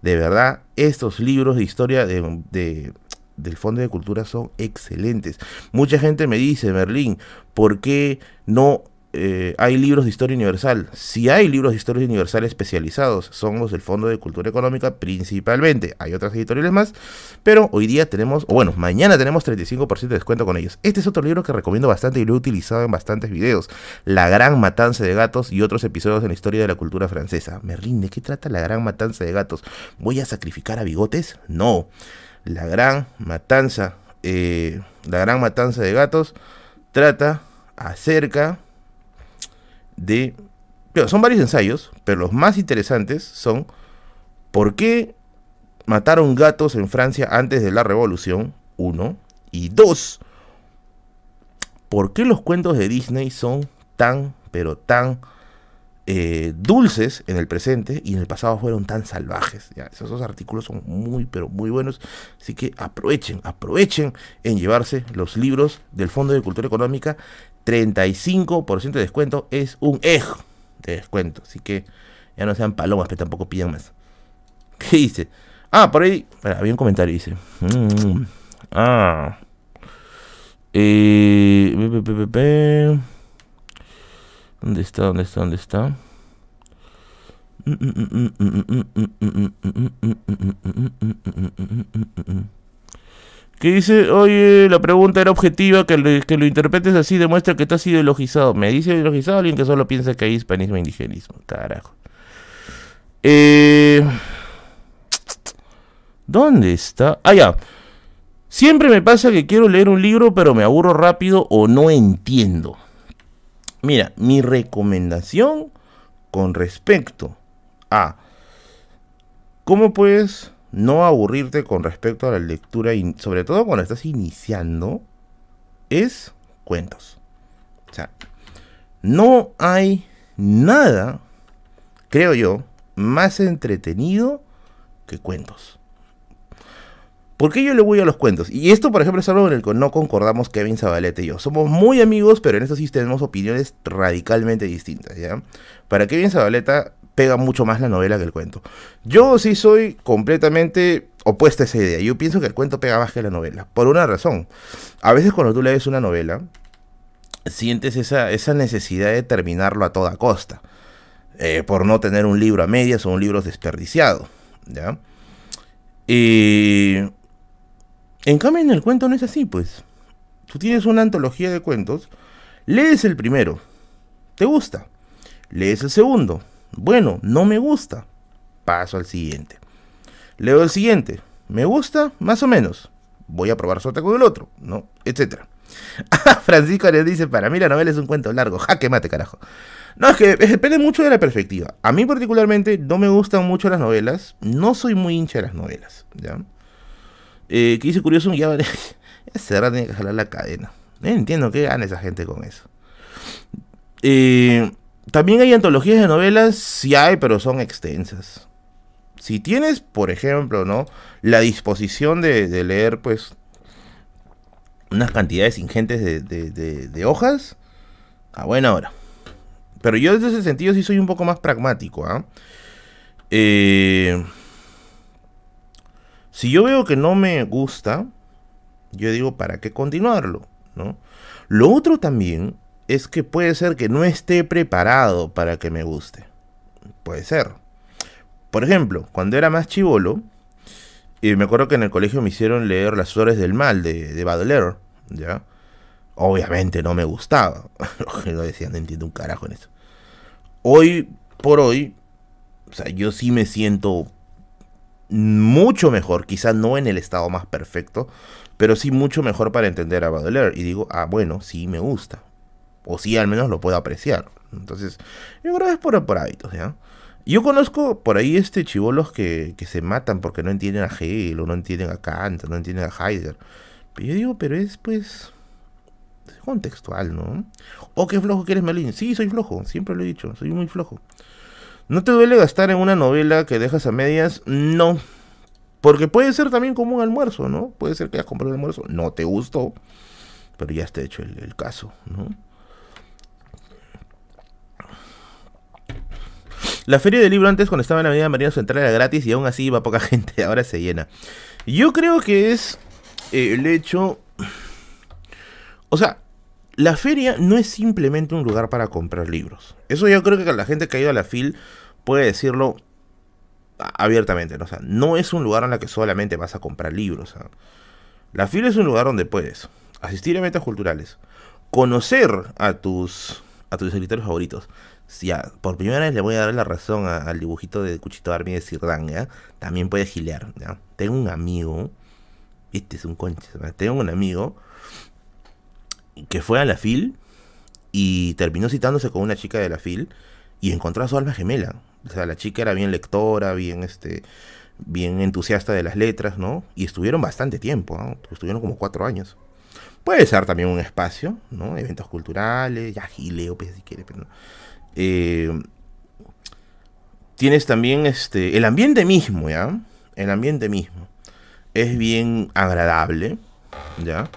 De verdad, estos libros de historia de, del Fondo de Cultura son excelentes. Mucha gente me dice, Merlín, ¿por qué no eh, hay libros de historia universal. Si hay libros de historia universal especializados, son los del Fondo de Cultura Económica principalmente. Hay otras editoriales más, pero hoy día tenemos, o bueno, mañana tenemos 35% de descuento con ellos. Este es otro libro que recomiendo bastante y lo he utilizado en bastantes videos. La Gran Matanza de Gatos y otros episodios en la historia de la cultura francesa. Merlín, ¿de qué trata la Gran Matanza de Gatos? ¿Voy a sacrificar a bigotes? No. La Gran Matanza, eh, la Gran Matanza de Gatos trata acerca de... Pero son varios ensayos, pero los más interesantes son por qué mataron gatos en Francia antes de la revolución, uno, y dos, por qué los cuentos de Disney son tan, pero tan eh, dulces en el presente y en el pasado fueron tan salvajes. ¿ya? Esos dos artículos son muy, pero muy buenos. Así que aprovechen, aprovechen en llevarse los libros del Fondo de Cultura Económica 35% de descuento es un ejo de descuento. Así que ya no sean palomas, pero tampoco pidan más. ¿Qué dice? Ah, por ahí. había un comentario, dice. Mm, ah. Eh, ¿Dónde está? ¿Dónde está? ¿Dónde está? ¿Qué dice, oye, la pregunta era objetiva, que lo, que lo interpretes así demuestra que estás ideologizado. Me dice ideologizado alguien que solo piensa que hay hispanismo e indigenismo. Carajo. Eh, ¿Dónde está? Ah, ya. Siempre me pasa que quiero leer un libro, pero me aburro rápido o no entiendo. Mira, mi recomendación con respecto a cómo puedes no aburrirte con respecto a la lectura, y sobre todo cuando estás iniciando, es cuentos. O sea, no hay nada, creo yo, más entretenido que cuentos. ¿Por qué yo le voy a los cuentos? Y esto, por ejemplo, es algo en el que no concordamos Kevin Zabaleta y yo. Somos muy amigos, pero en esto sí tenemos opiniones radicalmente distintas, ¿ya? Para Kevin Zabaleta, pega mucho más la novela que el cuento. Yo sí soy completamente opuesta a esa idea. Yo pienso que el cuento pega más que la novela. Por una razón. A veces cuando tú lees una novela, sientes esa, esa necesidad de terminarlo a toda costa. Eh, por no tener un libro a medias o un libro desperdiciado. ¿Ya? Y... En cambio en el cuento no es así, pues. Tú tienes una antología de cuentos, lees el primero, te gusta, lees el segundo, bueno, no me gusta. Paso al siguiente. Leo el siguiente. ¿Me gusta? Más o menos. Voy a probar suerte con el otro, ¿no? Etcétera. Francisco le dice, para mí la novela es un cuento largo. Jaque mate, carajo. No, es que depende mucho de la perspectiva. A mí particularmente no me gustan mucho las novelas. No soy muy hincha de las novelas, ¿ya? Eh, que dice curioso, ya, ya cerrar tiene que jalar la cadena. Entiendo qué gana esa gente con eso. Eh, también hay antologías de novelas, sí hay, pero son extensas. Si tienes, por ejemplo, ¿no? La disposición de, leer, pues, unas cantidades ingentes de, hojas, a buena hora. Pero yo desde ese sentido sí soy un poco más pragmático, ¿ah? Eh, si yo veo que no me gusta, yo digo, ¿para qué continuarlo? ¿no? Lo otro también es que puede ser que no esté preparado para que me guste. Puede ser. Por ejemplo, cuando era más chivolo, y me acuerdo que en el colegio me hicieron leer Las Flores del Mal de, de Baudelaire, ¿ya? Obviamente no me gustaba. no decían, no entiendo un carajo en eso. Hoy por hoy, o sea, yo sí me siento mucho mejor, quizá no en el estado más perfecto, pero sí mucho mejor para entender a Baudelaire. Y digo, ah, bueno, sí me gusta. O sí al menos lo puedo apreciar. Entonces, yo creo que es por, por hábitos, ¿ya? Yo conozco por ahí este chivolos que, que se matan porque no entienden a Hegel, o no entienden a Kant, no entienden a Heidegger. Pero yo digo, pero es pues contextual, ¿no? ¿O qué flojo quieres, Merlin? Sí, soy flojo, siempre lo he dicho, soy muy flojo. ¿No te duele gastar en una novela que dejas a medias? No, porque puede ser también como un almuerzo, ¿no? Puede ser que hayas comprado un almuerzo, no te gustó, pero ya está hecho el, caso, ¿no? La feria del libro antes, cuando estaba en la Avenida Marina Central, era gratis y aún así iba poca gente, ahora se llena. Yo creo que es eh, el hecho... O sea, la feria no es simplemente un lugar para comprar libros. Eso yo creo que la gente que ha ido a la FIL puede decirlo abiertamente, ¿no? O sea, no es un lugar en el que solamente vas a comprar libros. La fila es un lugar donde puedes asistir a eventos culturales, conocer a tus a tus escritores favoritos. Si por primera vez le voy a dar la razón al dibujito de Cuchito Army de Sirdán, También puedes gilear, Tengo un amigo, este es un conche, tengo un amigo que fue a la FIL y terminó citándose con una chica de la FIL y encontró a su alma gemela. O sea, la chica era bien lectora, bien este bien entusiasta de las letras, ¿no? Y estuvieron bastante tiempo, ¿no? Estuvieron como cuatro años. Puede ser también un espacio, ¿no? Eventos culturales, ya gileo, pues, si quiere, pero eh, tienes también este el ambiente mismo, ¿ya? El ambiente mismo es bien agradable, ¿ya?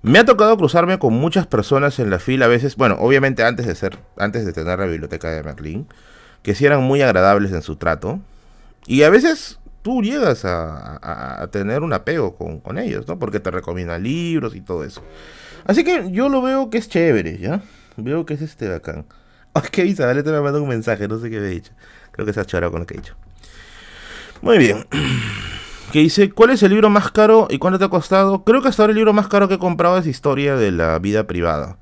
Me ha tocado cruzarme con muchas personas en la fila a veces, bueno, obviamente antes de ser antes de tener la biblioteca de Merlín, que sí eran muy agradables en su trato. Y a veces tú llegas a, tener un apego con, ellos, ¿no? Porque te recomiendan libros y todo eso. Así que yo lo veo que es chévere, ¿ya? Veo que es este bacán. Ok, Isabel te me mandado un mensaje, no sé qué me ha dicho. Creo que se ha chorado con lo que he dicho. Muy bien. Que dice, ¿cuál es el libro más caro y cuánto te ha costado? Creo que hasta ahora el libro más caro que he comprado es Historia de la Vida Privada.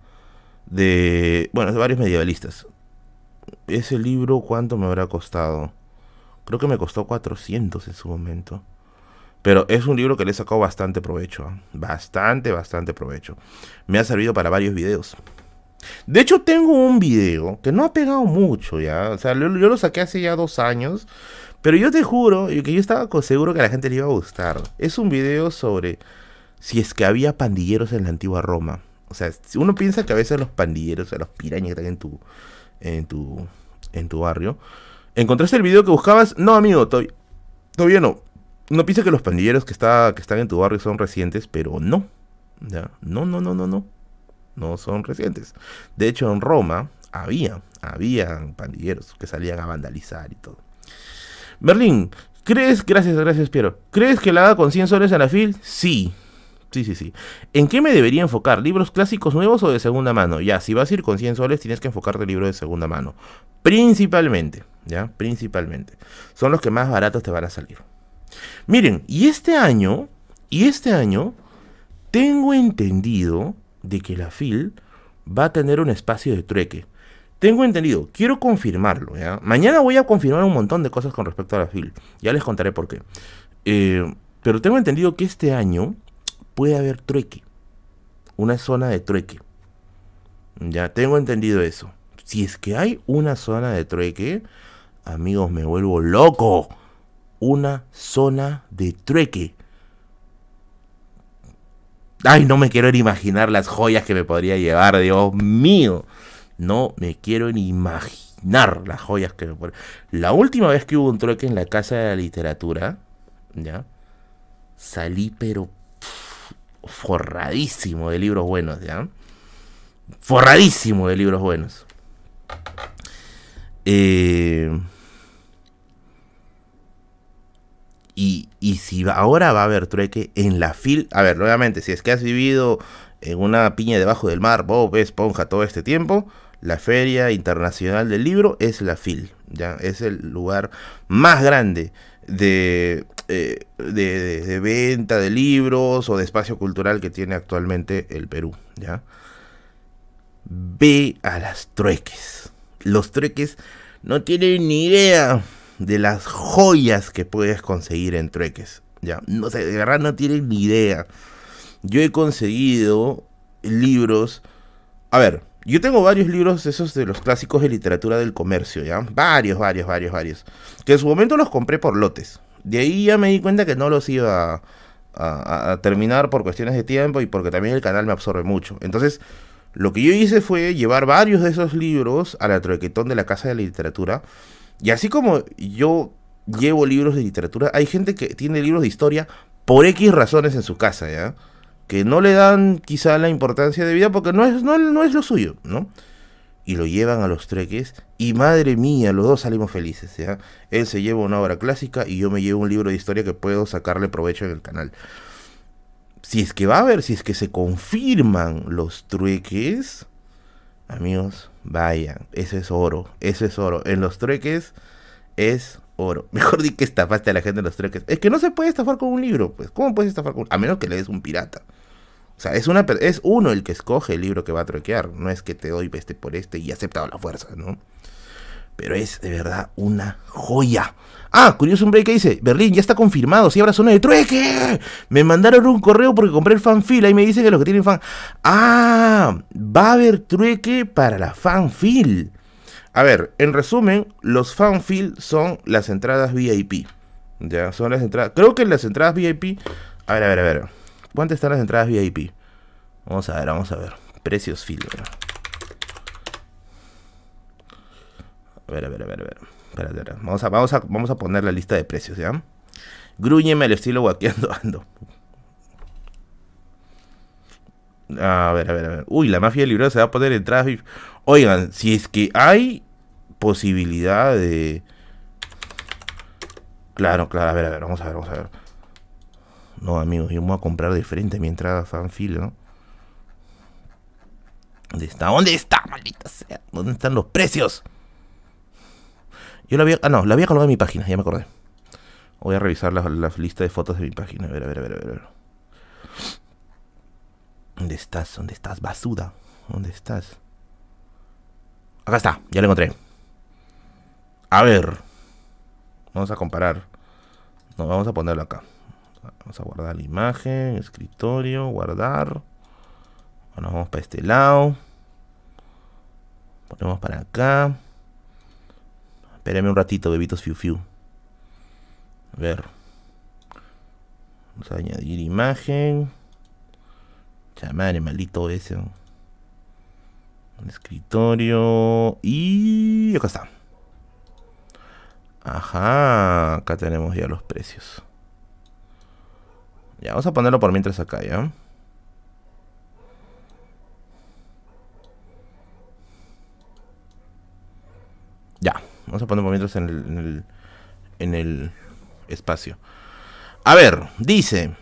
De, bueno, de varios medievalistas ese libro, ¿cuánto me habrá costado? Creo que me costó 400 en su momento. Pero es un libro que le he sacado bastante provecho. ¿ah? Bastante, bastante provecho. Me ha servido para varios videos. De hecho, tengo un video que no ha pegado mucho ya. O sea, yo, lo saqué hace ya dos años. Pero yo te juro que yo estaba seguro que a la gente le iba a gustar. Es un video sobre si es que había pandilleros en la antigua Roma. O sea, uno piensa que a veces los pandilleros, o sea, los pirañas que están en tu, en tu, en tu barrio. ¿Encontraste el video que buscabas? No, amigo, todavía, todavía no. No pienses que los pandilleros que, que están en tu barrio son recientes, pero no. ¿ya? No, no, no, no, no. No son recientes. De hecho, en Roma había, había pandilleros que salían a vandalizar y todo. Berlín, ¿crees, gracias, gracias Piero, ¿crees que la haga con 100 soles a la FIL? Sí, Sí, sí, sí. ¿En qué me debería enfocar? ¿Libros clásicos nuevos o de segunda mano? Ya, si vas a ir con 100 soles, tienes que enfocarte en libros de segunda mano. Principalmente, ¿ya? Principalmente. Son los que más baratos te van a salir. Miren, y este año, y este año, tengo entendido de que la FIL va a tener un espacio de trueque. Tengo entendido, quiero confirmarlo. Mañana voy a confirmar un montón de cosas con respecto a la FIL. Ya les contaré por qué. Eh, pero tengo entendido que este año puede haber trueque. Una zona de trueque. Ya tengo entendido eso. Si es que hay una zona de trueque, amigos, me vuelvo loco. Una zona de trueque. Ay, no me quiero imaginar las joyas que me podría llevar, Dios mío. No me quiero ni imaginar las joyas que me ponen. La última vez que hubo un trueque en la Casa de la Literatura, ¿ya? Salí pero forradísimo de libros buenos, ¿ya? Forradísimo de libros buenos. Eh, y, y, si ahora va a haber trueque en la fil, a ver, nuevamente, si es que has vivido en una piña debajo del mar, Bob Esponja todo este tiempo, la Feria Internacional del Libro es la FIL, ya es el lugar más grande de, eh, de, de, venta de libros o de espacio cultural que tiene actualmente el Perú, ya. Ve a las trueques. Los trueques no tienen ni idea de las joyas que puedes conseguir en trueques, ya. No sé, de verdad no tienen ni idea. Yo he conseguido libros. A ver, yo tengo varios libros esos de los clásicos de literatura del comercio, ¿ya? Varios, varios, varios, varios. Que en su momento los compré por lotes. De ahí ya me di cuenta que no los iba a, terminar por cuestiones de tiempo y porque también el canal me absorbe mucho. Entonces, lo que yo hice fue llevar varios de esos libros a la troquetón de la Casa de la Literatura. Y así como yo llevo libros de literatura, hay gente que tiene libros de historia por X razones en su casa, ¿ya? que no le dan quizá la importancia de vida porque no es, no, no es lo suyo, ¿no? Y lo llevan a los treques y madre mía, los dos salimos felices, ¿ya? Él se lleva una obra clásica y yo me llevo un libro de historia que puedo sacarle provecho en el canal. Si es que va a haber, si es que se confirman los trueques, amigos, vayan, eso es oro, eso es oro. En los trueques es oro. Mejor di que estafaste a la gente en los trueques. Es que no se puede estafar con un libro, pues. ¿Cómo puedes estafar con A menos que le des un pirata. O sea, es, una, es uno el que escoge el libro que va a truequear. No es que te doy este por este y aceptado la fuerza, ¿no? Pero es de verdad una joya. Ah, curioso un break que dice, Berlín ya está confirmado, si habrá zona de trueque. Me mandaron un correo porque compré el fanfil, ahí me dicen que los que tienen fan... Ah, va a haber trueque para la fanfil. A ver, en resumen, los fanfil son las entradas VIP. Ya, son las entradas. Creo que las entradas VIP. A ver, a ver, a ver. ¿Cuántas están las entradas VIP? Vamos a ver, vamos a ver. Precios fil. A ver, a ver, a ver, a ver. Espérate, espérate. Vamos a, vamos, a, vamos a poner la lista de precios, ¿ya? Grúñeme al estilo guaqueando ando. A ver, a ver, a ver. Uy, la mafia del libro se va a poner entradas VIP. Oigan, si es que hay posibilidad de... Claro, claro, a ver, a ver, vamos a ver, vamos a ver. No, amigos, yo me voy a comprar de frente mi entrada ¿no? ¿Dónde está? ¿Dónde está, maldita sea? ¿Dónde están los precios? Yo la había... Ah, no, la había colgado en mi página, ya me acordé. Voy a revisar la, la, lista de fotos de mi página. A ver, a ver, a ver, a ver. ¿Dónde estás? ¿Dónde estás, basura? ¿Dónde estás? Acá está, ya lo encontré. A ver. Vamos a comparar. No, vamos a ponerlo acá. Vamos a guardar la imagen, escritorio, guardar. Bueno, vamos para este lado. Ponemos para acá. Espérame un ratito, bebitos fiu fiu. A ver. Vamos a añadir imagen. Chamare, maldito ese. escritorio. Y acá está. Ajá, acá tenemos ya los precios. Ya, vamos a ponerlo por mientras acá, ¿ya? Ya, vamos a en el, en el, en el espacio. A ver, dice...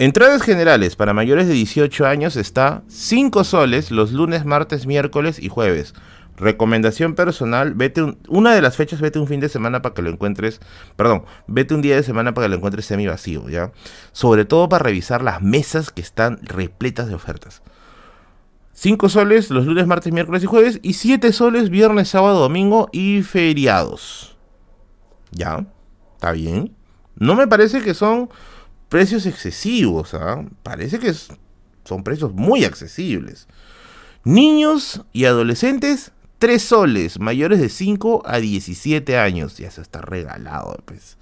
Entradas generales para mayores de 18 años está 5 soles los lunes, martes, miércoles y jueves. Recomendación personal, vete un, una de las fechas, vete un fin de semana para que lo encuentres, perdón, vete un día de semana para que lo encuentres semi vacío, ¿ya? Sobre todo para revisar las mesas que están repletas de ofertas. 5 soles los lunes, martes, miércoles y jueves y 7 soles viernes, sábado, domingo y feriados. ¿Ya? ¿Está bien? No me parece que son precios excesivos, ¿ah? Parece que son precios muy accesibles. Niños y adolescentes 3 soles, mayores de 5 a 17 años. Ya se está regalado, pues.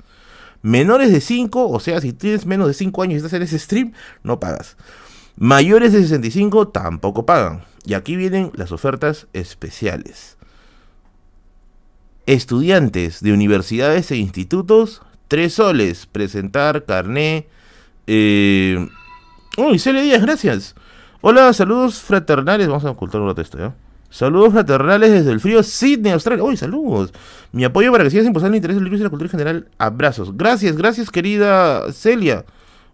Menores de 5, o sea, si tienes menos de 5 años y estás en ese stream, no pagas. Mayores de 65 tampoco pagan. Y aquí vienen las ofertas especiales. Estudiantes de universidades e institutos, tres soles. Presentar carné. Eh... Uy, Celia Díaz, gracias. Hola, saludos fraternales. Vamos a ocultar un texto, ¿ya? Saludos fraternales desde el frío Sydney, Australia. Uy, saludos. Mi apoyo para que sigas impulsando el interés del libro y la cultura en general. Abrazos. Gracias, gracias, querida Celia.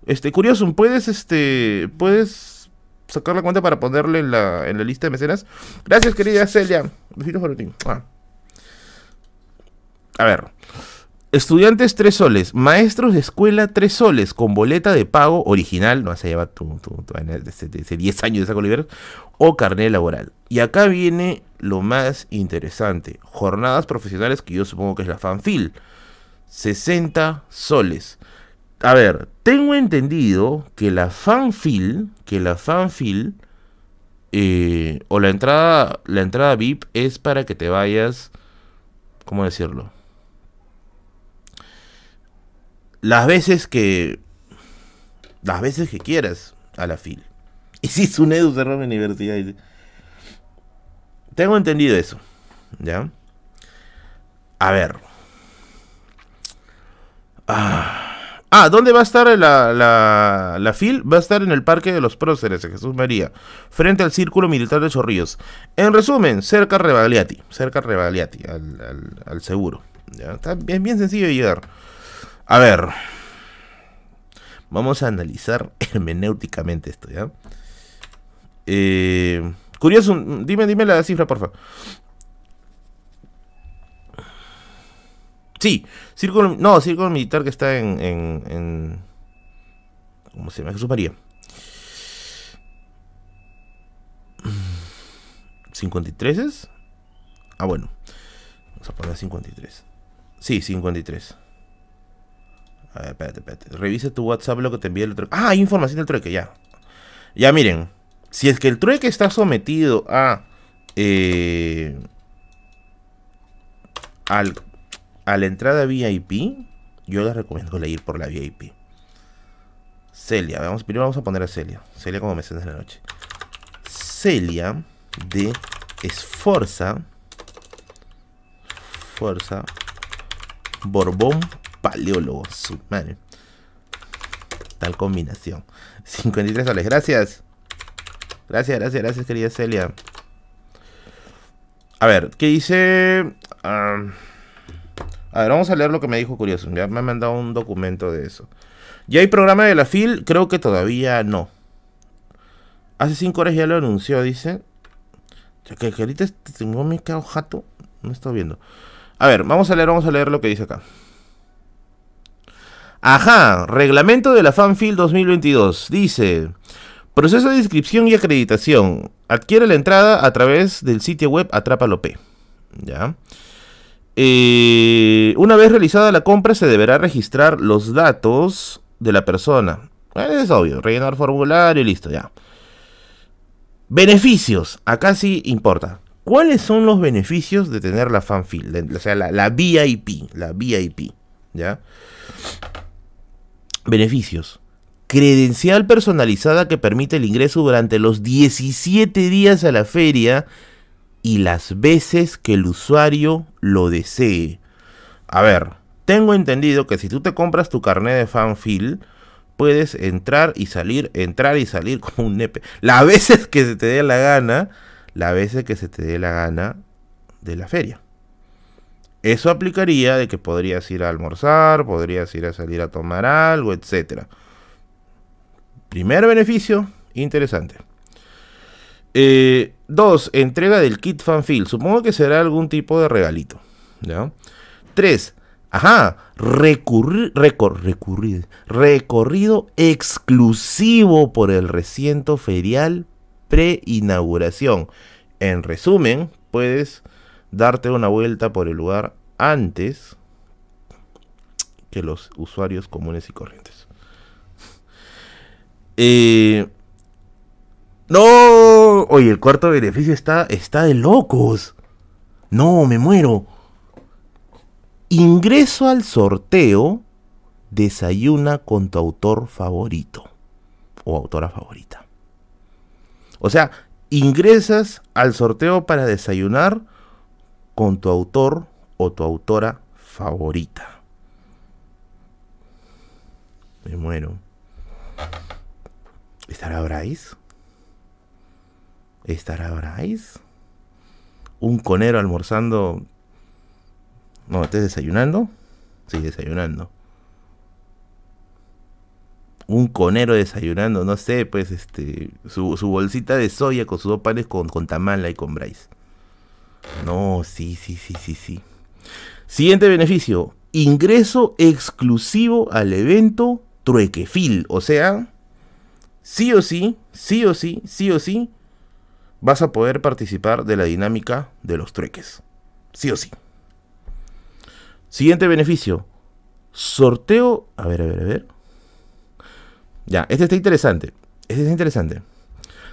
Este, curioso, ¿puedes, este, puedes sacar la cuenta para ponerle en la, en la lista de mecenas? Gracias, querida Celia. Besitos para ti. Ah. A ver. Estudiantes 3 soles, maestros de escuela 3 soles, con boleta de pago original, no se lleva tu, tu, tu, ese 10 años de saco libre, o carnet laboral. Y acá viene lo más interesante, jornadas profesionales que yo supongo que es la fanfil, 60 soles. A ver, tengo entendido que la fanfil, que la fanfil, eh, o la entrada, la entrada VIP es para que te vayas, ¿cómo decirlo? las veces que las veces que quieras a la fil. Y si un Edu cerró mi universidad. Tengo entendido eso. ¿Ya? A ver. Ah, ah ¿dónde va a estar la, la, la, FIL? Va a estar en el Parque de los Próceres, de Jesús María, frente al Círculo Militar de Chorrillos. En resumen, cerca Rebagliati, cerca Rebagliati, al, al, seguro. ¿ya? Está bien, bien sencillo de llegar. A ver. Vamos a analizar hermenéuticamente esto, ¿ya? Eh, curioso, dime, dime la cifra, por favor. Sí, círculo, no, círculo militar que está en, ¿cómo se llama? Jesús María. 53 es? Ah, bueno. Vamos a poner 53. Sí, 53. A ver, espérate, espérate. Revisa tu WhatsApp lo que te envía el trueque. Ah, hay información del trueque, ya. Ya miren. Si es que el trueque está sometido a. Eh, al, a la entrada VIP, yo les recomiendo ir por la VIP. Celia, vamos, primero vamos a poner a Celia. Celia como mecenas de la noche. Celia de Esforza. Fuerza. Borbón paleólogo. Su madre. Tal combinación. 53 soles. Gracias. Gracias, gracias, gracias, querida Celia. A ver, ¿qué dice? A ver, vamos a leer lo que me dijo Curioso. Me ha mandado un documento de eso. ¿Ya hay programa de la FIL? Creo que todavía no. Hace 5 horas ya lo anunció, dice. Que, que ahorita tengo mi jato. No estoy viendo. A ver, vamos a leer, vamos a leer lo que dice acá. Ajá, reglamento de la FanFil 2022. Dice, proceso de inscripción y acreditación. Adquiere la entrada a través del sitio web Atrápalo. ¿Ya? Eh, una vez realizada la compra se deberá registrar los datos de la persona. Es obvio, rellenar formulario y listo, ya. Beneficios, acá sí importa. ¿Cuáles son los beneficios de tener la fanfil? O sea, la, la VIP, la VIP, ¿ya? Beneficios. Credencial personalizada que permite el ingreso durante los 17 días a la feria y las veces que el usuario lo desee. A ver, tengo entendido que si tú te compras tu carnet de fanfil, puedes entrar y salir, entrar y salir como un nepe. Las veces que se te dé la gana, las veces que se te dé la gana de la feria. Eso aplicaría de que podrías ir a almorzar, podrías ir a salir a tomar algo, etc. Primer beneficio, interesante. Eh, dos, entrega del kit fanfil. Supongo que será algún tipo de regalito. ¿ya? Tres, ajá, recurrir, recorrido exclusivo por el recinto ferial pre-inauguración. En resumen, puedes darte una vuelta por el lugar antes que los usuarios comunes y corrientes. Eh, no, oye, el cuarto beneficio está, está de locos. No, me muero. Ingreso al sorteo, desayuna con tu autor favorito o autora favorita. O sea, ingresas al sorteo para desayunar con tu autor o tu autora favorita. Me muero. ¿Estará Bryce? ¿Estará Bryce? ¿Un conero almorzando? No, ¿estás desayunando? Sí, desayunando. Un conero desayunando, no sé, pues este. Su, bolsita de soya con sus dos panes con, con tamala y con Bryce. No, sí, sí, sí, sí, sí. Siguiente beneficio. Ingreso exclusivo al evento Truequefil. O sea, sí o sí, sí o sí, sí o sí, vas a poder participar de la dinámica de los trueques. Sí o sí. Siguiente beneficio. Sorteo. A ver, a ver, a ver. Ya, este está interesante. Este está interesante.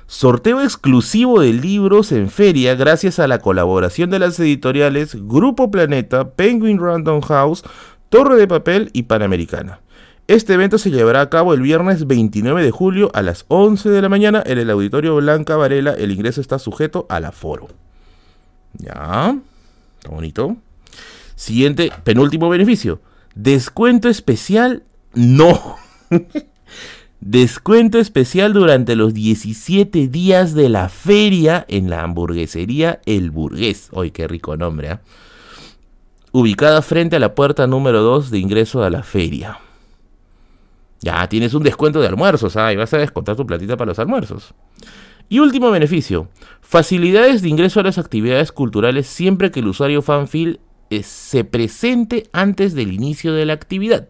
Sorteo exclusivo de libros en feria gracias a la colaboración de las editoriales Grupo Planeta, Penguin Random House, Torre de Papel y Panamericana. Este evento se llevará a cabo el viernes 29 de julio a las 11 de la mañana en el Auditorio Blanca Varela. El ingreso está sujeto al aforo. Ya, está bonito. Siguiente, penúltimo beneficio. Descuento especial, no. Descuento especial durante los 17 días de la feria en la hamburguesería El Burgués. ¡Ay, qué rico nombre! ¿eh? Ubicada frente a la puerta número 2 de ingreso a la feria. Ya tienes un descuento de almuerzos, ¿ah? y vas a descontar tu platita para los almuerzos. Y último beneficio, facilidades de ingreso a las actividades culturales siempre que el usuario Fanfil eh, se presente antes del inicio de la actividad.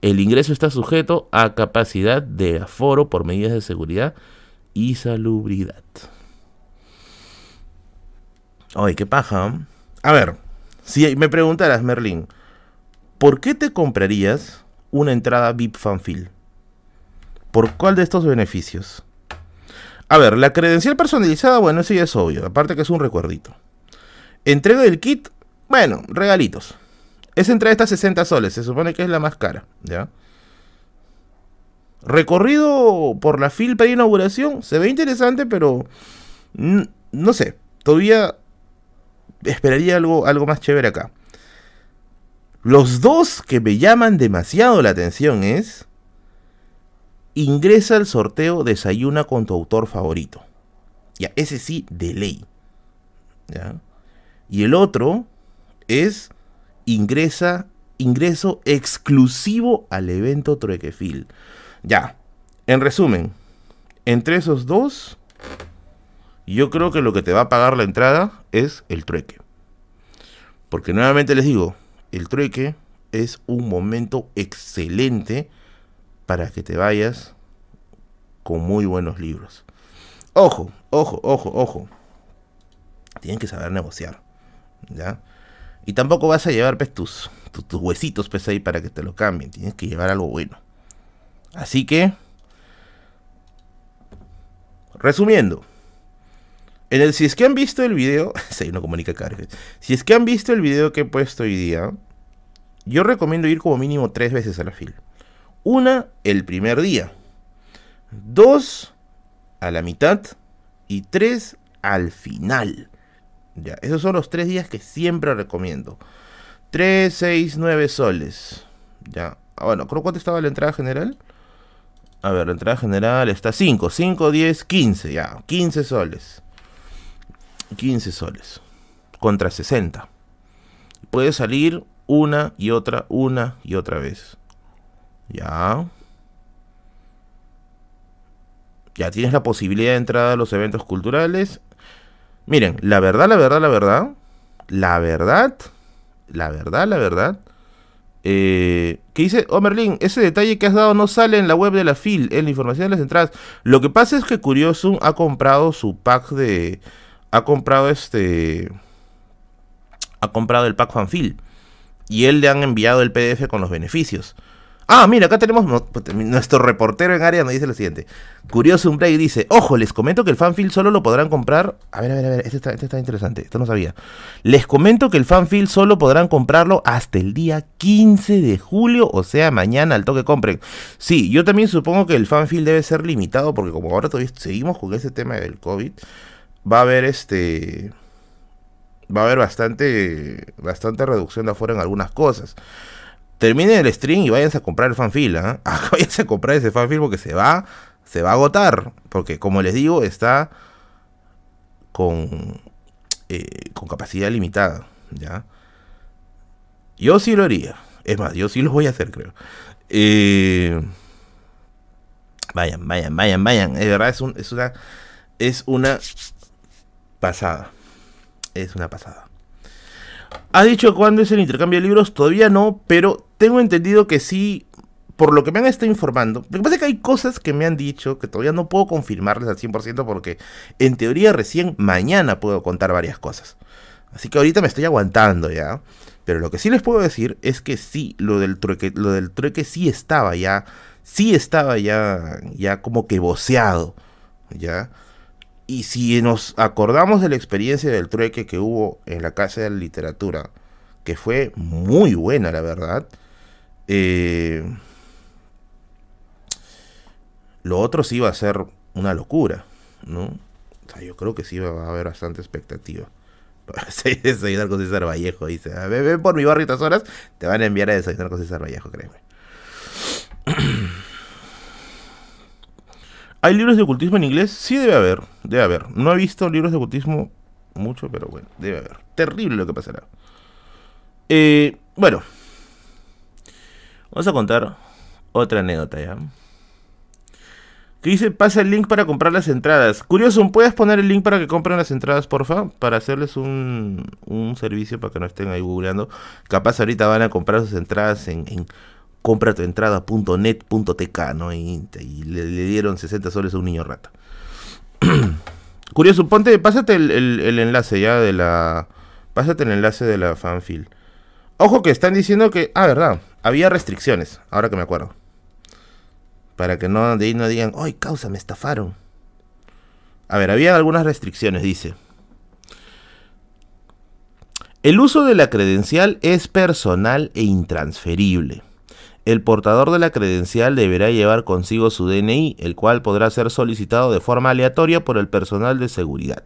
El ingreso está sujeto a capacidad de aforo por medidas de seguridad y salubridad. Ay, qué paja. A ver, si me preguntaras, Merlin, ¿por qué te comprarías una entrada VIP Fanfil? ¿Por cuál de estos beneficios? A ver, la credencial personalizada, bueno, eso ya es obvio, aparte que es un recuerdito. Entrega del kit, bueno, regalitos. Es entre estas 60 soles, se supone que es la más cara, ¿ya? Recorrido por la fil de inauguración, se ve interesante, pero no sé, todavía esperaría algo, algo más chévere acá. Los dos que me llaman demasiado la atención es ingresa al sorteo Desayuna con tu autor favorito. Ya, ese sí, de ley. ¿Ya? Y el otro es ingresa, ingreso exclusivo al evento Truequefil. Ya, en resumen, entre esos dos, yo creo que lo que te va a pagar la entrada es el trueque. Porque nuevamente les digo, el trueque es un momento excelente para que te vayas con muy buenos libros. Ojo, ojo, ojo, ojo. Tienen que saber negociar. ¿Ya? Y tampoco vas a llevar pues, tus, huesitos pues, ahí para que te lo cambien. Tienes que llevar algo bueno. Así que, resumiendo, en el, si es que han visto el video, si no comunica si es que han visto el video que he puesto hoy día, yo recomiendo ir como mínimo tres veces a la fila. Una, el primer día. Dos, a la mitad. Y tres, al final. Ya, esos son los tres días que siempre recomiendo. 3, 6, 9 soles. Ya. Ah, bueno, creo cuánto estaba la entrada general. A ver, la entrada general está 5, 5, 10, 15, ya, 15 soles. 15 soles. Contra 60. Puede salir una y otra, una y otra vez. Ya. Ya tienes la posibilidad de entrada a los eventos culturales Miren, la verdad, la verdad, la verdad, la verdad, la verdad, la verdad, eh, que dice, oh Merlin, ese detalle que has dado no sale en la web de la FIL, en la información de las entradas. Lo que pasa es que Curiosum ha comprado su pack de... Ha comprado este... Ha comprado el pack fanfil. Y él le han enviado el PDF con los beneficios. Ah, mira, acá tenemos pues, nuestro reportero en área nos dice lo siguiente. Curioso un play dice, ojo, les comento que el fanfield solo lo podrán comprar. A ver, a ver, a ver, este está, este está interesante, esto no sabía. Les comento que el fanfield solo podrán comprarlo hasta el día 15 de julio, o sea, mañana al toque compren. Sí, yo también supongo que el fanfield debe ser limitado, porque como ahora todavía seguimos con ese tema del COVID, va a haber este va a haber bastante bastante reducción de afuera en algunas cosas. Terminen el stream y váyanse a comprar el fanfil, ¿eh? váyanse a comprar ese fanfil porque se va se va a agotar, porque como les digo, está con eh, con capacidad limitada, ¿ya? Yo sí lo haría. Es más, yo sí lo voy a hacer, creo. Eh, vayan, vayan, vayan, vayan. Es verdad, es, un, es una es una pasada. Es una pasada. ¿Ha dicho cuándo es el intercambio de libros? Todavía no, pero tengo entendido que sí, por lo que me han estado informando. Lo que pasa es que hay cosas que me han dicho que todavía no puedo confirmarles al 100% porque en teoría recién mañana puedo contar varias cosas. Así que ahorita me estoy aguantando ya. Pero lo que sí les puedo decir es que sí, lo del trueque, lo del trueque sí estaba ya, sí estaba ya, ya como que voceado, ya. Y si nos acordamos de la experiencia del trueque que hubo en la Casa de la Literatura, que fue muy buena, la verdad, eh, lo otro sí iba a ser una locura, ¿no? O sea, yo creo que sí va a haber bastante expectativa. desayunar con César Vallejo, dice. Ven por mi barrio estas horas, te van a enviar a desayunar con César Vallejo, créeme. ¿Hay libros de ocultismo en inglés? Sí debe haber, debe haber. No he visto libros de ocultismo mucho, pero bueno, debe haber. Terrible lo que pasará. Eh, bueno, vamos a contar otra anécdota ya. Que dice, pasa el link para comprar las entradas. Curioso, ¿puedes poner el link para que compren las entradas, porfa? Para hacerles un, un servicio para que no estén ahí googleando. Capaz ahorita van a comprar sus entradas en compratuentrada.net.tk, ¿no? Y, le, dieron 60 soles a un niño rata. Curioso, ponte, pásate el, enlace ya de la. Pásate el enlace de la fanfil. Ojo que están diciendo que. Ah, verdad. Había restricciones, ahora que me acuerdo. Para que no, de ahí no digan, ¡ay, causa, me estafaron! A ver, había algunas restricciones, dice. El uso de la credencial es personal e intransferible el portador de la credencial deberá llevar consigo su DNI, el cual podrá ser solicitado de forma aleatoria por el personal de seguridad.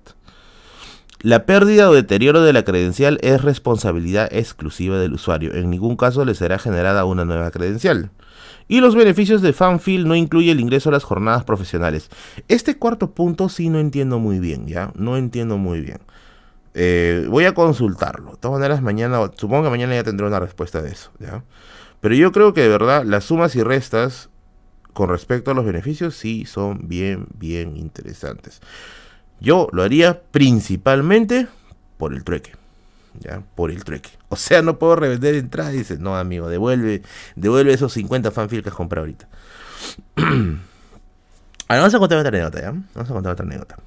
La pérdida o deterioro de la credencial es responsabilidad exclusiva del usuario. En ningún caso le será generada una nueva credencial. Y los beneficios de Fanfield no incluye el ingreso a las jornadas profesionales. Este cuarto punto sí no entiendo muy bien, ¿ya? No entiendo muy bien. Eh, voy a consultarlo. De todas maneras, mañana, supongo que mañana ya tendré una respuesta de eso, ¿ya? Pero yo creo que de verdad las sumas y restas con respecto a los beneficios sí son bien, bien interesantes. Yo lo haría principalmente por el trueque. ¿Ya? Por el trueque. O sea, no puedo revender entrada. Y dices, no, amigo, devuelve, devuelve esos 50 fanfield que has comprado ahorita. Ahora vamos a contar otra anécdota, ¿ya? Vamos a contar otra anécdota.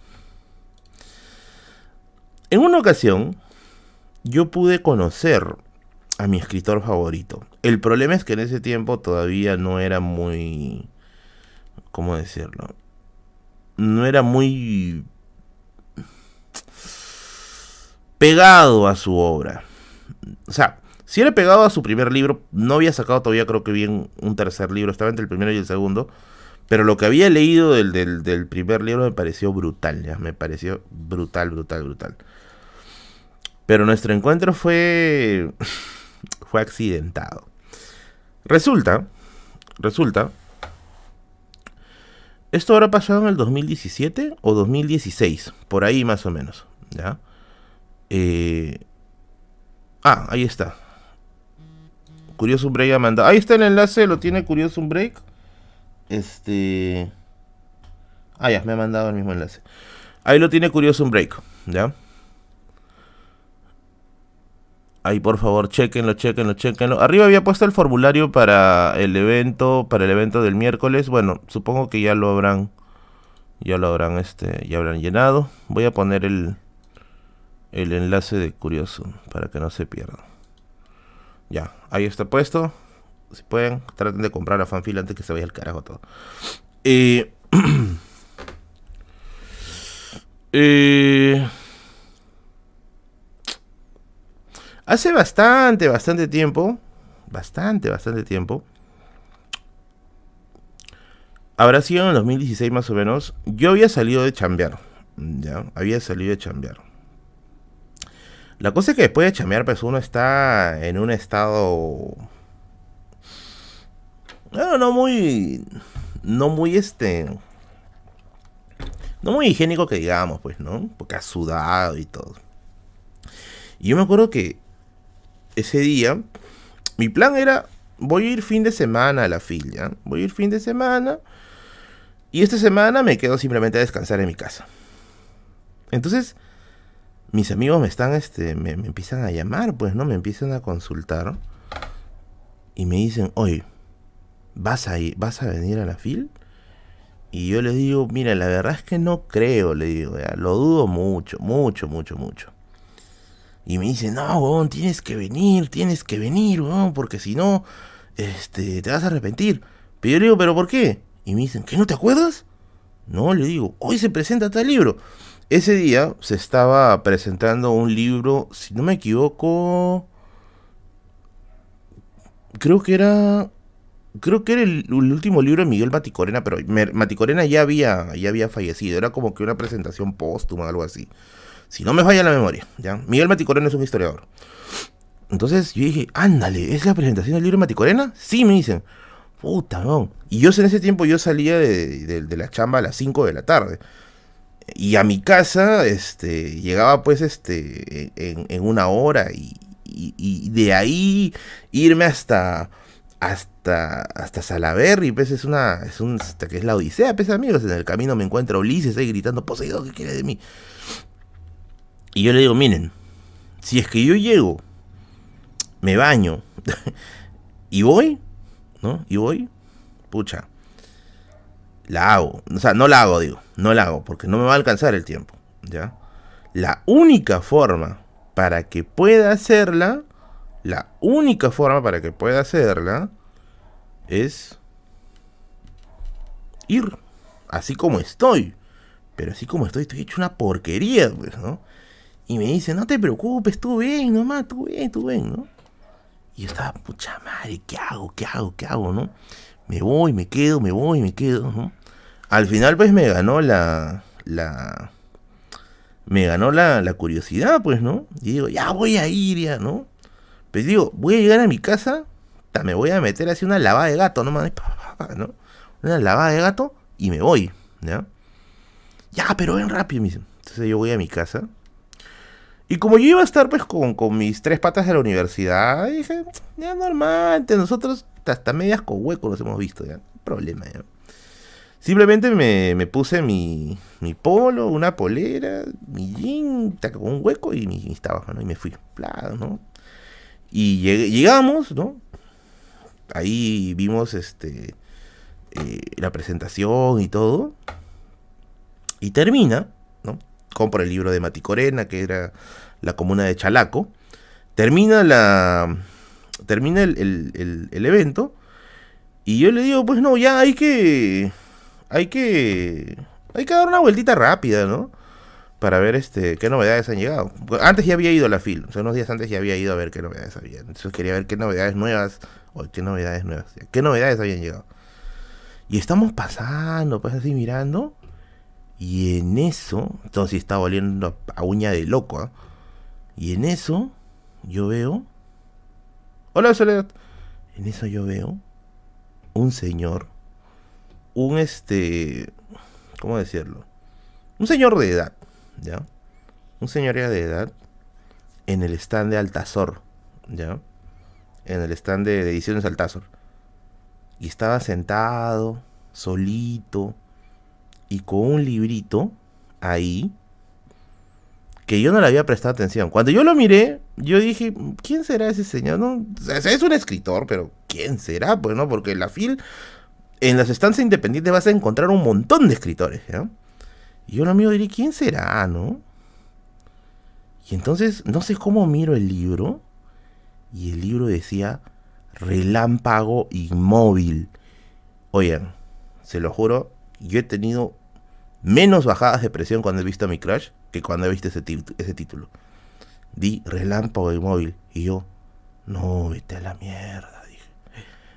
En una ocasión, yo pude conocer a mi escritor favorito. El problema es que en ese tiempo todavía no era muy... ¿Cómo decirlo? No era muy pegado a su obra. O sea, si era pegado a su primer libro, no había sacado todavía creo que bien un tercer libro, estaba entre el primero y el segundo. Pero lo que había leído del, del, del primer libro me pareció brutal, ya, me pareció brutal, brutal, brutal. Pero nuestro encuentro fue fue accidentado. Resulta, resulta, esto habrá pasado en el 2017 o 2016, por ahí más o menos, ¿ya? Eh, ah, ahí está. Curioso Break ha mandado. Ahí está el enlace, lo tiene Curioso Break. Este. Ah, ya, me ha mandado el mismo enlace. Ahí lo tiene Curioso Break, ¿ya? Ahí por favor, chequenlo, chequenlo, chequenlo. Arriba había puesto el formulario para el evento, para el evento del miércoles. Bueno, supongo que ya lo habrán, ya lo habrán, este, ya habrán llenado. Voy a poner el, el enlace de Curioso para que no se pierdan. Ya, ahí está puesto. Si pueden, traten de comprar la fanfila antes que se vaya el carajo todo. eh, eh Hace bastante, bastante tiempo, bastante, bastante tiempo, habrá sido en el 2016 más o menos, yo había salido de chambear, Ya, había salido a chambear. La cosa es que después de chambear, pues uno está en un estado. No, no muy. No muy este. No muy higiénico que digamos, pues, ¿no? Porque ha sudado y todo. Y yo me acuerdo que ese día, mi plan era, voy a ir fin de semana a la fila, Voy a ir fin de semana. Y esta semana me quedo simplemente a descansar en mi casa. Entonces, mis amigos me están, este, me, empiezan a llamar, pues, ¿no? Me empiezan a consultar. Y me dicen, oye, ¿vas a ir, vas a venir a la fil? Y yo les digo, mira, la verdad es que no creo, le digo, lo dudo mucho, mucho, mucho, mucho. Y me dicen, no, weón, tienes que venir, tienes que venir, weón, porque si no, este, te vas a arrepentir. Pero yo le digo, ¿pero por qué? Y me dicen, ¿qué no te acuerdas? No, le digo, hoy se presenta tal libro. Ese día se estaba presentando un libro, si no me equivoco, creo que era creo que era el, último libro de Miguel Maticorena, pero Maticorena ya había, ya había fallecido, era como que una presentación póstuma, algo así. Si no me falla la memoria, ¿ya? Miguel Maticorena es un historiador. Entonces yo dije, ándale, ¿es la presentación del libro de Maticorena? Sí, me dicen. Puta, no. Y yo en ese tiempo yo salía de, la chamba a las 5 de la tarde. Y a mi casa, este, llegaba pues, este, en, una hora y, y, de ahí irme hasta hasta, hasta Salaberry, pues es una, es un, hasta que es la odisea, pues amigos, en el camino me encuentra Ulises ahí gritando, Poseidón, ¿qué quiere de mí? Y yo le digo, miren, si es que yo llego, me baño, y voy, ¿no? Y voy, pucha, la hago, o sea, no la hago, digo, no la hago, porque no me va a alcanzar el tiempo, ¿ya? La única forma para que pueda hacerla la única forma para que pueda hacerla es ir así como estoy. Pero así como estoy, estoy hecho una porquería, pues, ¿no? Y me dice, no te preocupes, tú ven, nomás, tú ven, tú ven, ¿no? Y yo estaba, pucha madre, ¿qué hago? ¿Qué hago? ¿Qué hago? ¿No? Me voy, me quedo, me voy, me quedo, ¿no? Al final, pues, me ganó la... la me ganó la, la curiosidad, pues, ¿no? Y digo, ya voy a ir, ya, ¿no? Pero digo, voy a llegar a mi casa, me voy a meter así una lavada de gato, ¿no? ¿no? Una lavada de gato y me voy, ¿ya? Ya, pero ven rápido, me Entonces yo voy a mi casa. Y como yo iba a estar pues con, mis tres patas de la universidad, dije, ya normal, nosotros hasta medias con hueco nos hemos visto, ya. No problema, ya. Simplemente me, me puse mi, mi, polo, una polera, mi jean, con un hueco y mi, mis ¿no? Y me fui, plado, ¿no? Y llegamos, ¿no? Ahí vimos este eh, la presentación y todo. Y termina, ¿no? Compro el libro de Mati Corena, que era la comuna de Chalaco. Termina la. Termina el, el evento. Y yo le digo, pues no, ya hay que. Hay que. Hay que dar una vueltita rápida, ¿no? para ver este qué novedades han llegado. Antes ya había ido a la FIL, o sea, unos días antes ya había ido a ver qué novedades había. Entonces quería ver qué novedades nuevas, o qué novedades nuevas, qué novedades habían llegado. Y estamos pasando, pues así mirando, y en eso, entonces estaba oliendo a uña de loco, ¿ah? y en eso yo veo, hola Soledad, en eso yo veo un señor, un este, ¿cómo decirlo? Un señor de edad, ¿ya? Un señor de edad en el stand de Altazor, ¿ya? En el stand de, ediciones Altazor. Y estaba sentado, solito, y con un librito ahí, que yo no le había prestado atención. Cuando yo lo miré, yo dije, ¿quién será ese señor? Es un escritor, pero ¿quién será? Pues no, porque en la FIL, en las estancias independientes vas a encontrar un montón de escritores. Y yo lo miro y diré, ¿quién será, no? Y entonces, no sé cómo miro el libro. Y el libro decía Relámpago Inmóvil. Oigan, se lo juro, yo he tenido menos bajadas de presión cuando he visto a mi crush que cuando he visto ese, ese título. Di Relámpago Inmóvil. Y yo, no, vete a la mierda, dije.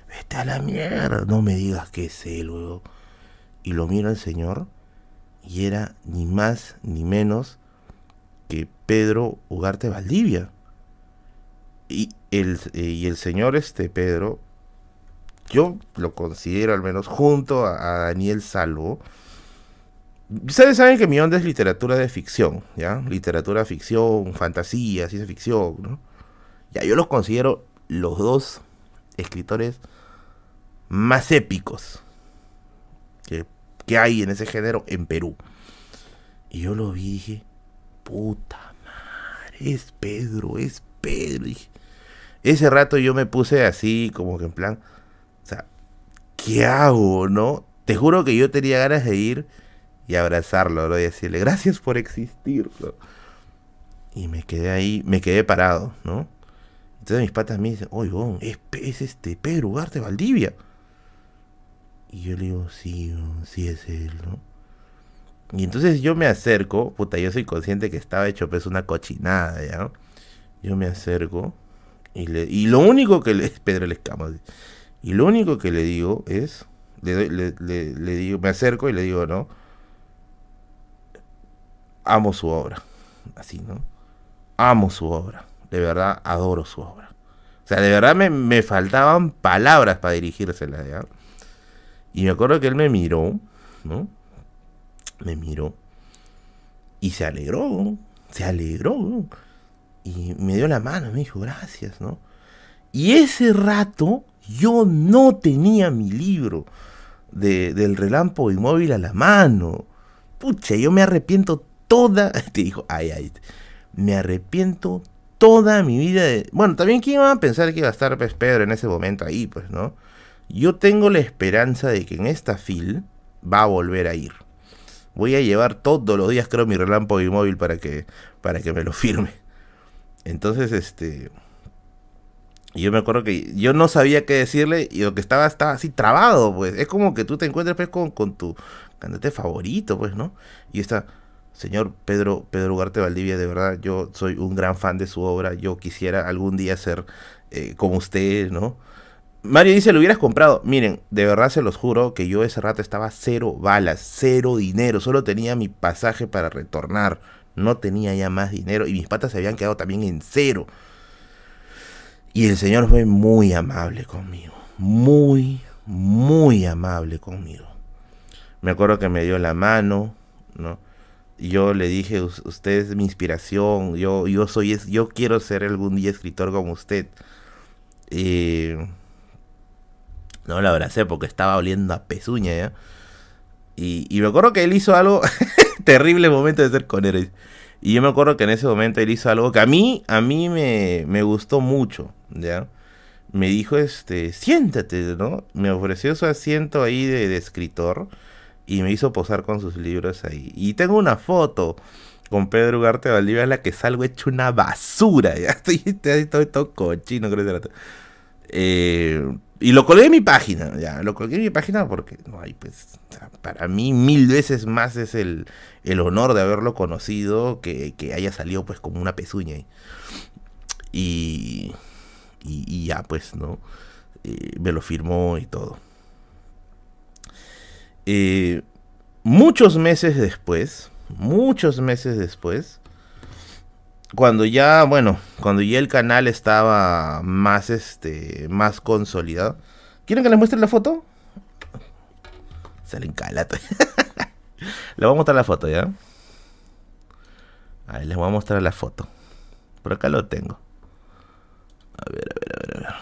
Vete a la mierda. No me digas que es él, luego. Y lo miro al señor Y era ni más ni menos que Pedro Ugarte Valdivia. Y el, y el señor este Pedro, yo lo considero al menos junto a, Daniel Salvo. Ustedes saben que mi onda es literatura de ficción, ¿ya? Literatura ficción, fantasía, ciencia ficción, ¿no? Ya, yo los considero los dos escritores más épicos que, hay en ese género en Perú. Y yo lo vi y dije, puta madre, es Pedro, es Pedro. ese rato yo me puse así, como que en plan, o sea, ¿qué hago, no? Te juro que yo tenía ganas de ir y abrazarlo, ¿no? Y decirle, gracias por existir, Y me quedé ahí, me quedé parado, ¿no? Entonces mis patas me dicen, oye, es, es, este Pedro Ugarte Valdivia. Y yo le digo, sí, sí es él, ¿no? Y entonces yo me acerco, puta, yo soy consciente que estaba hecho pues una cochinada, ¿ya? Yo me acerco y, le, y lo único que le... Pedro le escama. Y lo único que le digo es, le, digo, me acerco y le digo, ¿no? Amo su obra. Así, ¿no? Amo su obra de verdad adoro su obra. O sea, de verdad me, faltaban palabras para dirigírsela, ¿ya? Y me acuerdo que él me miró, ¿no? Me miró. Y se alegró, se alegró. Y me dio la mano, me dijo, gracias, ¿no? Y ese rato yo no tenía mi libro de, del relámpago inmóvil a la mano. Pucha, yo me arrepiento toda. Te dijo, ay, ay. Me arrepiento toda mi vida. De... Bueno, también quién iba a pensar que iba a estar pues, Pedro en ese momento ahí, pues, ¿no? Yo tengo la esperanza de que en esta fil va a volver a ir. Voy a llevar todos los días, creo, mi relámpago móvil para que, para que me lo firme. Entonces, este. Yo me acuerdo que yo no sabía qué decirle y lo que estaba estaba así trabado, pues. Es como que tú te encuentres pues, con, con tu cantante favorito, pues, ¿no? Y está Señor Pedro, Pedro Ugarte Valdivia, de verdad, yo soy un gran fan de su obra. Yo quisiera algún día ser eh, como usted, ¿no? Mario dice, lo hubieras comprado. Miren, de verdad se los juro que yo ese rato estaba cero balas, cero dinero. Solo tenía mi pasaje para retornar. No tenía ya más dinero y mis patas se habían quedado también en cero. Y el Señor fue muy amable conmigo. Muy, muy amable conmigo. Me acuerdo que me dio la mano, ¿no? Yo le dije, usted es mi inspiración, yo, yo soy, yo quiero ser algún día escritor como usted. no la abracé porque estaba oliendo a pezuña. Y, me acuerdo que él hizo algo, terrible momento de ser con él. Y yo me acuerdo que en ese momento él hizo algo que a mí, a mí me, me gustó mucho, ¿ya? Me dijo, este, siéntate, ¿no? Me ofreció su asiento ahí de escritor y me hizo posar con sus libros ahí. Y tengo una foto con Pedro Ugarte Valdivia en la que salgo hecho una basura. Ya estoy, todo cochino, creo que eh, y lo colgué en mi página, ya, lo colgué en mi página porque no hay, pues, para mí mil veces más es el, el honor de haberlo conocido que, que, haya salido pues como una pezuña. Y, y, y ya, pues, ¿no? Eh, me lo firmó y todo. Eh, muchos meses después, muchos meses después, cuando ya, bueno, cuando ya el canal estaba más, este, más consolidado. ¿Quieren que les muestre la foto? Salen calato. les voy a mostrar la foto, ¿ya? Ahí les voy a mostrar la foto. Por acá lo tengo. A ver, a ver, a ver, a ver.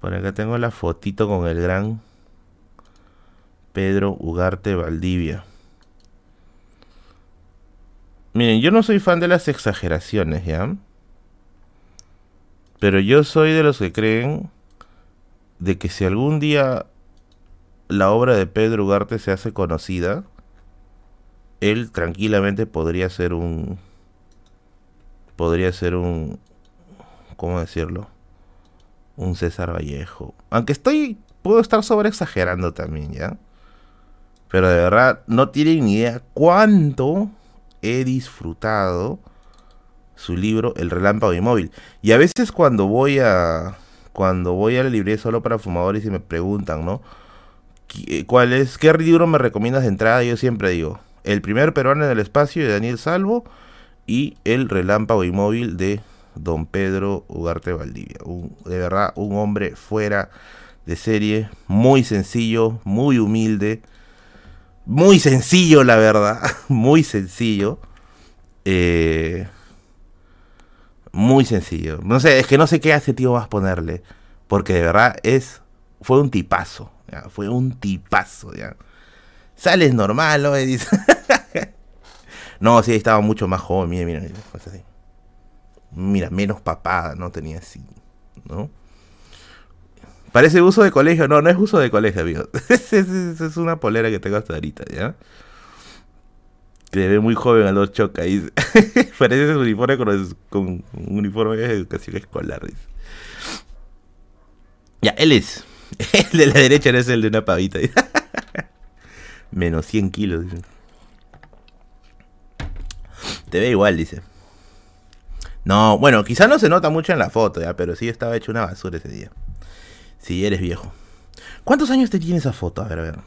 Por acá tengo la fotito con el gran Pedro Ugarte Valdivia. Miren, yo no soy fan de las exageraciones, ¿ya? Pero yo soy de los que creen de que si algún día la obra de Pedro Ugarte se hace conocida, él tranquilamente podría ser un... Podría ser un... ¿Cómo decirlo? Un César Vallejo. Aunque estoy... Puedo estar sobre exagerando también, ¿ya? Pero de verdad, no tienen ni idea cuánto he disfrutado su libro El Relámpago Inmóvil. Y a veces cuando voy a cuando voy a la librería solo para fumadores y me preguntan, ¿no? eh, ¿Cuál es? ¿Qué libro me recomiendas de entrada? Yo siempre digo, El primer peruano en el espacio de Daniel Salvo y El relámpago inmóvil de Don Pedro Ugarte Valdivia. de verdad, un hombre fuera de serie, muy sencillo, muy humilde, muy sencillo, la verdad, muy sencillo. Eh, muy sencillo. No sé, es que no sé qué hace tío vas a ponerle. Porque de verdad es. Fue un tipazo. Fue un tipazo, ya. Sales normal, ¿no? No, sí, estaba mucho más joven. Mira. Mira, menos papada, no tenía así. ¿No? Parece uso de colegio. No, no es uso de colegio, amigo. es, es, una polera que tengo hasta ahorita, ¿ya? Que ve muy joven a los choca. Parece ese uniforme con, con, un uniforme de educación escolar. Dice. Ya, él es. El de la derecha no es el de una pavita. Menos 100 kilos. Dice. Te ve igual, dice. No, bueno, quizá no se nota mucho en la foto, ya, pero sí estaba hecho una basura ese día. Sí, eres viejo. ¿Cuántos años te tiene esa foto? A ver, a ver.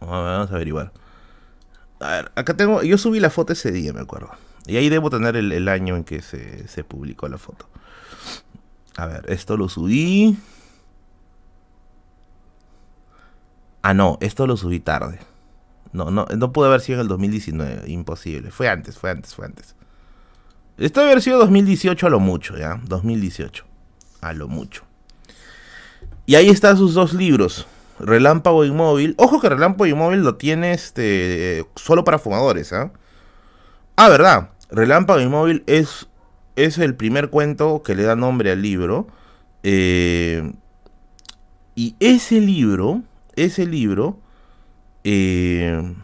Vamos a averiguar. A ver, acá tengo. Yo subí la foto ese día, me acuerdo. Y ahí debo tener el, año en que se, se, publicó la foto. A ver, esto lo subí. Ah, no, esto lo subí tarde. No, no, no pudo haber sido en el 2019. Imposible. Fue antes, fue antes, fue antes. Esto debe haber sido 2018 a lo mucho, ¿ya? 2018. A lo mucho. Y ahí están sus dos libros. Relámpago Inmóvil. Ojo que Relámpago Inmóvil lo tiene este, solo para fumadores. ¿ah? ah, verdad. Relámpago Inmóvil es, es el primer cuento que le da nombre al libro. Eh, y ese libro, ese libro, eh,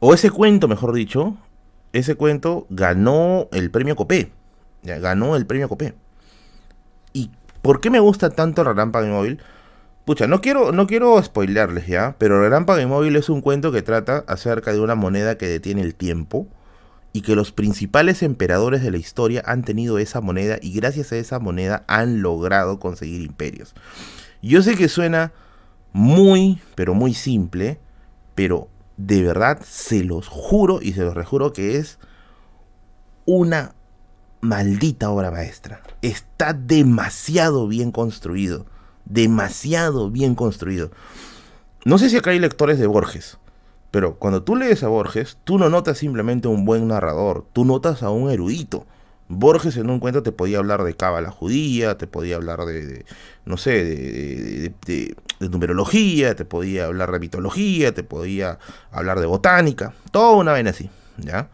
o ese cuento, mejor dicho, ese cuento ganó el premio Copé. Ya, ganó el premio Copé. Y ¿Por qué me gusta tanto Relámpago Inmóvil? Pucha, no quiero, no quiero spoilerles ya, pero Relámpago Inmóvil es un cuento que trata acerca de una moneda que detiene el tiempo y que los principales emperadores de la historia han tenido esa moneda y gracias a esa moneda han logrado conseguir imperios. Yo sé que suena muy, pero muy simple, pero de verdad se los juro y se los rejuro que es una maldita obra maestra. Está demasiado bien construido. Demasiado bien construido. No sé si acá hay lectores de Borges, pero cuando tú lees a Borges, tú no notas simplemente un buen narrador, tú notas a un erudito. Borges en un cuento te podía hablar de cábala judía, te podía hablar de, no sé, de, de, numerología, te podía hablar de mitología, te podía hablar de botánica, toda una vez así, ¿ya?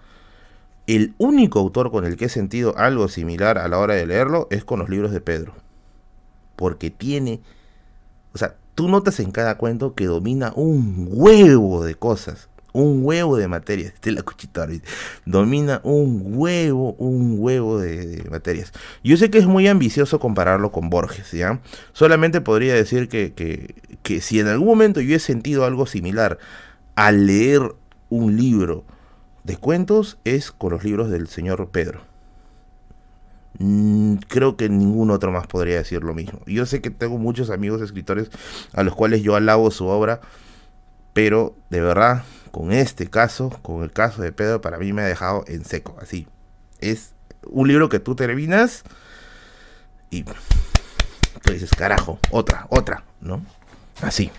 El único autor con el que he sentido algo similar a la hora de leerlo es con los libros de Pedro. Porque tiene, o sea, tú notas en cada cuento que domina un huevo de cosas, un huevo de materias. Este la cuchita, domina un huevo, un huevo de, materias. Yo sé que es muy ambicioso compararlo con Borges, ¿ya? Solamente podría decir que, que, que si en algún momento yo he sentido algo similar al leer un libro de cuentos es con los libros del señor Pedro. Mm, creo que ningún otro más podría decir lo mismo. Yo sé que tengo muchos amigos escritores a los cuales yo alabo su obra, pero de verdad, con este caso, con el caso de Pedro, para mí me ha dejado en seco. Así, es un libro que tú terminas y tú dices, carajo, otra, otra, ¿no? Así.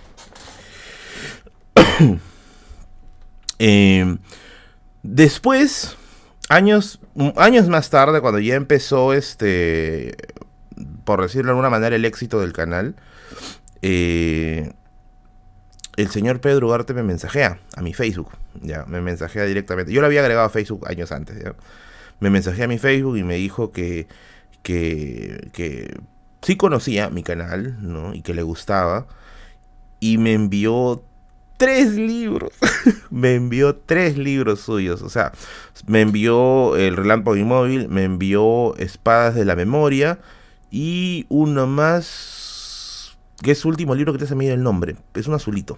eh, Después, años, años más tarde, cuando ya empezó este, por decirlo de alguna manera, el éxito del canal, eh, el señor Pedro Ugarte me mensajea a mi Facebook, ya, me mensajea directamente. Yo lo había agregado a Facebook años antes. Me mensajea a mi Facebook y me dijo que, que, que sí conocía mi canal, ¿no? Y que le gustaba. Y me envió tres libros. me envió tres libros suyos. O sea, me envió El Relámpago Inmóvil, me envió Espadas de la Memoria y uno más, que es su último libro que te se me el nombre. Es un azulito.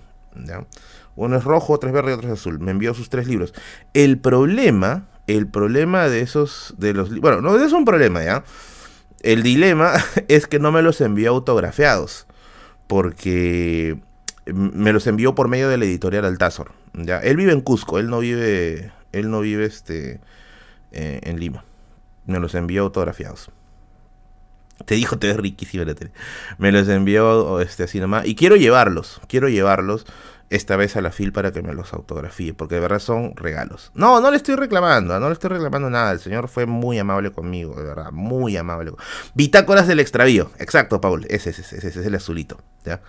Uno es rojo, otro es verde y otro es azul. Me envió sus tres libros. El problema, el problema de esos, de los Bueno, no es un problema, ¿ya? El dilema es que no me los envió autografiados. porque me los envió por medio de la editorial Altazor. ¿ya? Él vive en Cusco, él no vive, él no vive este, eh, en Lima. Me los envió autografiados. Te dijo, te ves riquísimo la tele. Me los envió este, así nomás. Y quiero llevarlos, quiero llevarlos esta vez a la FIL para que me los autografíe, porque de verdad son regalos. No, no le estoy reclamando, no le estoy reclamando nada. El señor fue muy amable conmigo, de verdad, muy amable. Bitácoras del extravío, exacto, Paul, ese, ese es el azulito, ¿ya?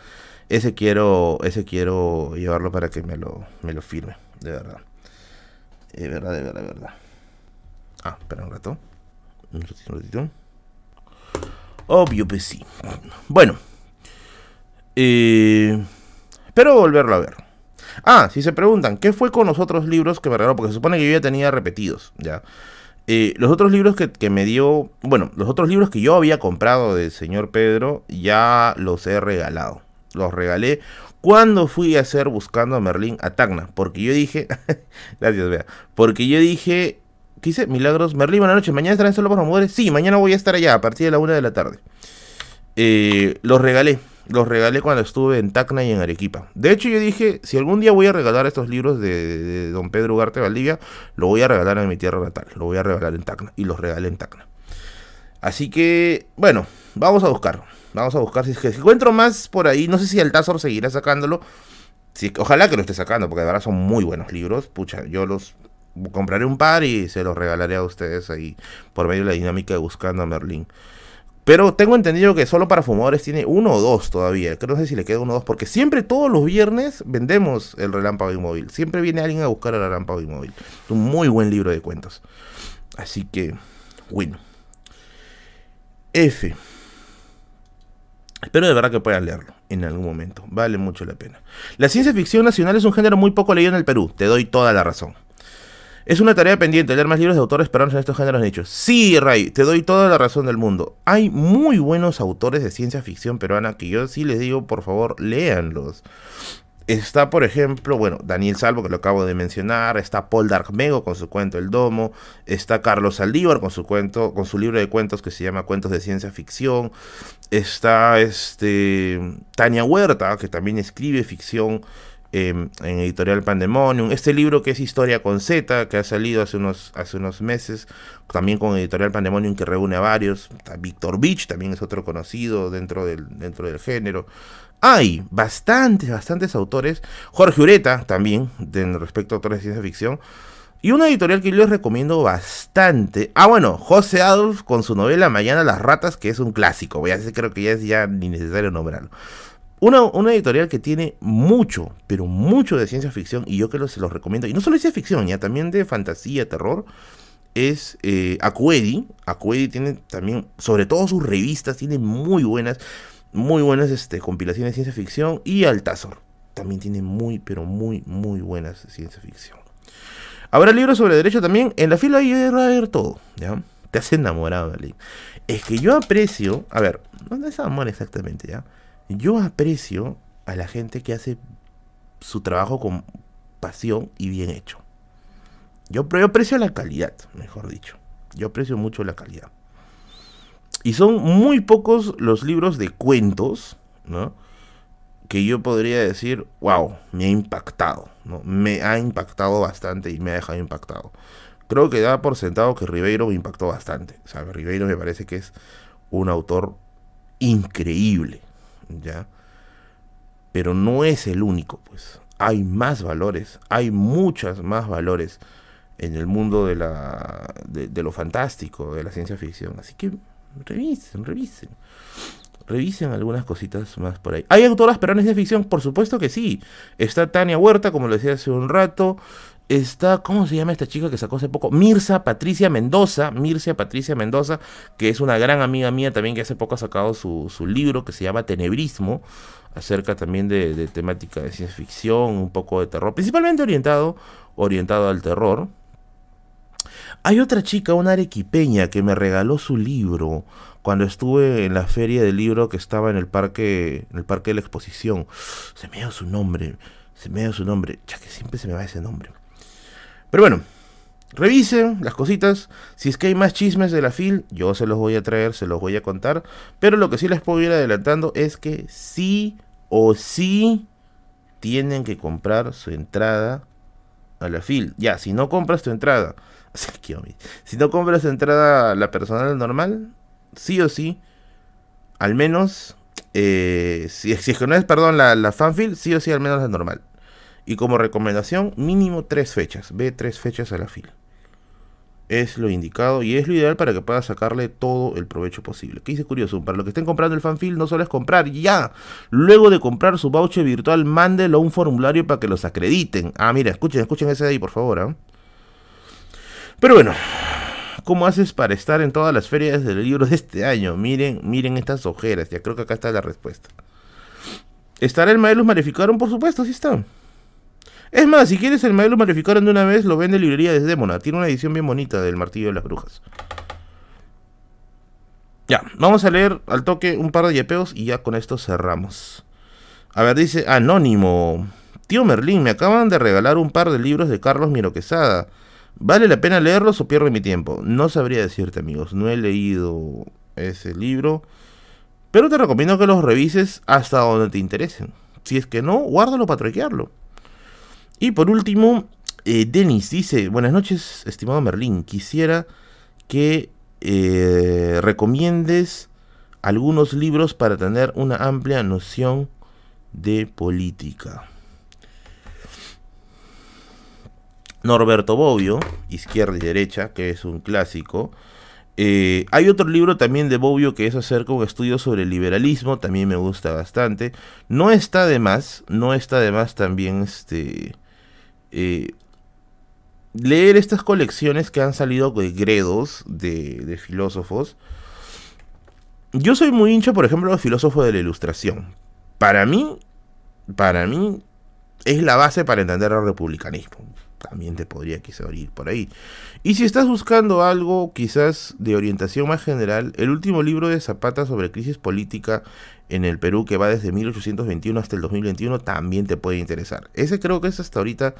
Ese quiero, ese quiero llevarlo para que me lo, me lo firme, de verdad. De verdad, de verdad, de verdad. Ah, espera un rato. Un ratito, un ratito. Obvio, pues sí. Bueno. Eh, espero volverlo a ver. Ah, si se preguntan, ¿qué fue con los otros libros que me regaló? Porque se supone que yo ya tenía repetidos, ¿ya? Eh, los otros libros que, que, me dio, bueno, los otros libros que yo había comprado del señor Pedro, ya los he regalado. Los regalé cuando fui a hacer Buscando a Merlín a Tacna. Porque yo dije, gracias, vea. Porque yo dije, ¿qué hice? Milagros, Merlín, buenas noches. ¿Mañana estarán solo para mujeres? Sí, mañana voy a estar allá a partir de la una de la tarde. Eh, los regalé. Los regalé cuando estuve en Tacna y en Arequipa. De hecho, yo dije, si algún día voy a regalar estos libros de, don Pedro Ugarte Valdivia, lo voy a regalar en mi tierra natal. Lo voy a regalar en Tacna. Y los regalé en Tacna. Así que, bueno, vamos a buscar. Vamos a buscar si es que encuentro más por ahí. No sé si el Tazor seguirá sacándolo. Ojalá que lo esté sacando, porque de verdad son muy buenos libros. Pucha, yo los compraré un par y se los regalaré a ustedes ahí por medio de la dinámica de Buscando a Merlín. Pero tengo entendido que solo para fumadores tiene uno o dos todavía. Creo no sé si le queda uno o dos. Porque siempre todos los viernes vendemos el Relámpago Inmóvil. Siempre viene alguien a buscar el Relámpago Inmóvil. Es un muy buen libro de cuentos. Así que, bueno. F. Espero de verdad que puedan leerlo en algún momento. Vale mucho la pena. La ciencia ficción nacional es un género muy poco leído en el Perú. Te doy toda la razón. Es una tarea pendiente leer más libros de autores peruanos en estos géneros nichos. Sí, Ray, te doy toda la razón del mundo. Hay muy buenos autores de ciencia ficción peruana que yo sí les digo, por favor, léanlos. Está, por ejemplo, bueno, Daniel Salvo, que lo acabo de mencionar, está Paul Darkmego con su cuento El Domo, está Carlos Saldívar con su cuento, con su libro de cuentos que se llama Cuentos de Ciencia Ficción, está este Tania Huerta, que también escribe ficción en Editorial Pandemonium. Este libro que es Historia con Z, que ha salido hace unos, hace unos meses, también con Editorial Pandemonium, que reúne a varios. Víctor Beach también es otro conocido dentro del, dentro del género. Hay bastantes, bastantes autores. Jorge Ureta también, respecto a autores de ciencia ficción. Y una editorial que yo les recomiendo bastante. Ah, bueno, José Adolf con su novela Mañana las ratas, que es un clásico. Voy a decir, creo que ya es ya ni necesario nombrarlo. Una, editorial que tiene mucho, pero mucho de ciencia ficción, y yo que se los recomiendo, y no solo de ciencia ficción, ya también de fantasía, terror, es eh, Acuedi. Acuedi tiene también, sobre todo sus revistas, tiene muy buenas, muy buenas este, compilaciones de ciencia ficción, y Altazor también tiene muy, pero muy, muy buenas de ciencia ficción. Habrá libros sobre derecho también, en la fila hay a haber todo. Te has enamorado. Es que yo aprecio, a ver, no es amor exactamente, ¿ya? Yo aprecio a la gente que hace su trabajo con pasión y bien hecho. Yo, aprecio la calidad, mejor dicho. Yo aprecio mucho la calidad. Y son muy pocos los libros de cuentos, ¿no? Que yo podría decir, wow, me ha impactado, ¿no? Me ha impactado bastante y me ha dejado impactado. Creo que da por sentado que Ribeiro me impactó bastante. O sea, Ribeiro me parece que es un autor increíble. ¿ya? Pero no es el único, pues. Hay más valores, hay muchas más valores en el mundo de, la, de, lo fantástico, de la ciencia ficción. Así que revisen, revisen. Revisen algunas cositas más por ahí. ¿Hay autoras peruanas de ficción? Por supuesto que sí. Está Tania Huerta, como lo decía hace un rato. Está, ¿cómo se llama esta chica que sacó hace poco? Mirza Patricia Mendoza, Mirza Patricia Mendoza, que es una gran amiga mía también que hace poco ha sacado su, libro que se llama Tenebrismo, acerca también de, temática de ciencia ficción, un poco de terror, principalmente orientado, orientado al terror. Hay otra chica, una arequipeña, que me regaló su libro cuando estuve en la feria del libro que estaba en el parque, en el parque de la exposición. Se me dio su nombre, se me dio su nombre, ya que siempre se me va ese nombre. Pero bueno, revisen las cositas. Si es que hay más chismes de la FIL, yo se los voy a traer, se los voy a contar. Pero lo que sí les puedo ir adelantando es que sí o si tienen que comprar su entrada a la fil. Ya, si no compras tu entrada, si no compras entrada la personal normal, sí o sí, al menos, eh, si, es que no es, perdón, la, la fanfil, sí o sí, al menos la normal. Y como recomendación, mínimo tres fechas. Ve tres fechas a la fila es lo indicado y es lo ideal para que puedas sacarle todo el provecho posible. ¿Qué dice Curioso? Para los que estén comprando el fanfil, no solo es comprar, ya. Luego de comprar su voucher virtual, mándelo a un formulario para que los acrediten. Ah, mira, escuchen, escuchen ese ahí, por favor. ¿ah? Pero bueno, ¿cómo haces para estar en todas las ferias del libro de este año? Miren, miren estas ojeras, ya creo que acá está la respuesta. ¿Estará el Maelus Maleficaron? Por supuesto, sí está. Es más, si quieres el modelo Maleficaron de una vez, lo vende librería desde Demona. Tiene una edición bien bonita del Martillo de las Brujas. Ya, vamos a leer al toque un par de yepeos y ya con esto cerramos. A ver, dice Anónimo. Tío Merlín, me acaban de regalar un par de libros de Carlos Miroquesada. ¿Vale la pena leerlos o pierdo mi tiempo? No sabría decirte, amigos. No he leído ese libro. Pero te recomiendo que los revises hasta donde te interesen. Si es que no, guárdalo para troquearlo. Y por último, eh, Denis dice, buenas noches, estimado Merlín, quisiera que eh, recomiendes algunos libros para tener una amplia noción de política. Norberto Bobbio, Izquierda y Derecha, que es un clásico. Eh, hay otro libro también de Bobbio que es acerca de un estudio sobre el liberalismo, también me gusta bastante. No está de más, no está de más también este eh, leer estas colecciones que han salido de gredos de, filósofos. Yo soy muy hincha, por ejemplo, de filósofos de la ilustración. Para mí, para mí, es la base para entender el republicanismo. También te podría quizá ir por ahí. Y si estás buscando algo quizás de orientación más general, el último libro de Zapata sobre crisis política en el Perú, que va desde 1821 hasta el 2021, también te puede interesar. Ese creo que es hasta ahorita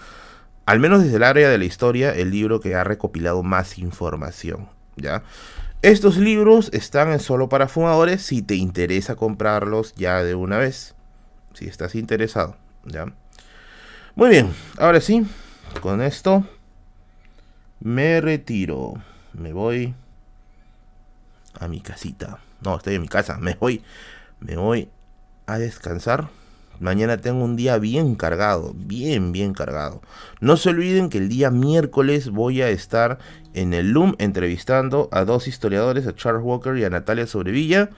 al menos desde el área de la historia, el libro que ha recopilado más información, ¿ya? Estos libros están solo para fumadores si te interesa comprarlos ya de una vez, si estás interesado, ¿ya? Muy bien, ahora sí, con esto me retiro, me voy a mi casita. No, estoy en mi casa, me voy, me voy a descansar. Mañana tengo un día bien cargado, bien, bien cargado. No se olviden que el día miércoles voy a estar en el Loom entrevistando a dos historiadores, a Charles Walker y a Natalia Sobrevilla.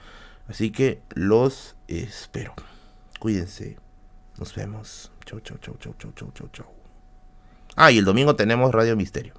Así que los espero. Cuídense. Nos vemos. Chau, chau, chau, chau, chau, chau, chau, chau. Ah, y el domingo tenemos Radio Misterio.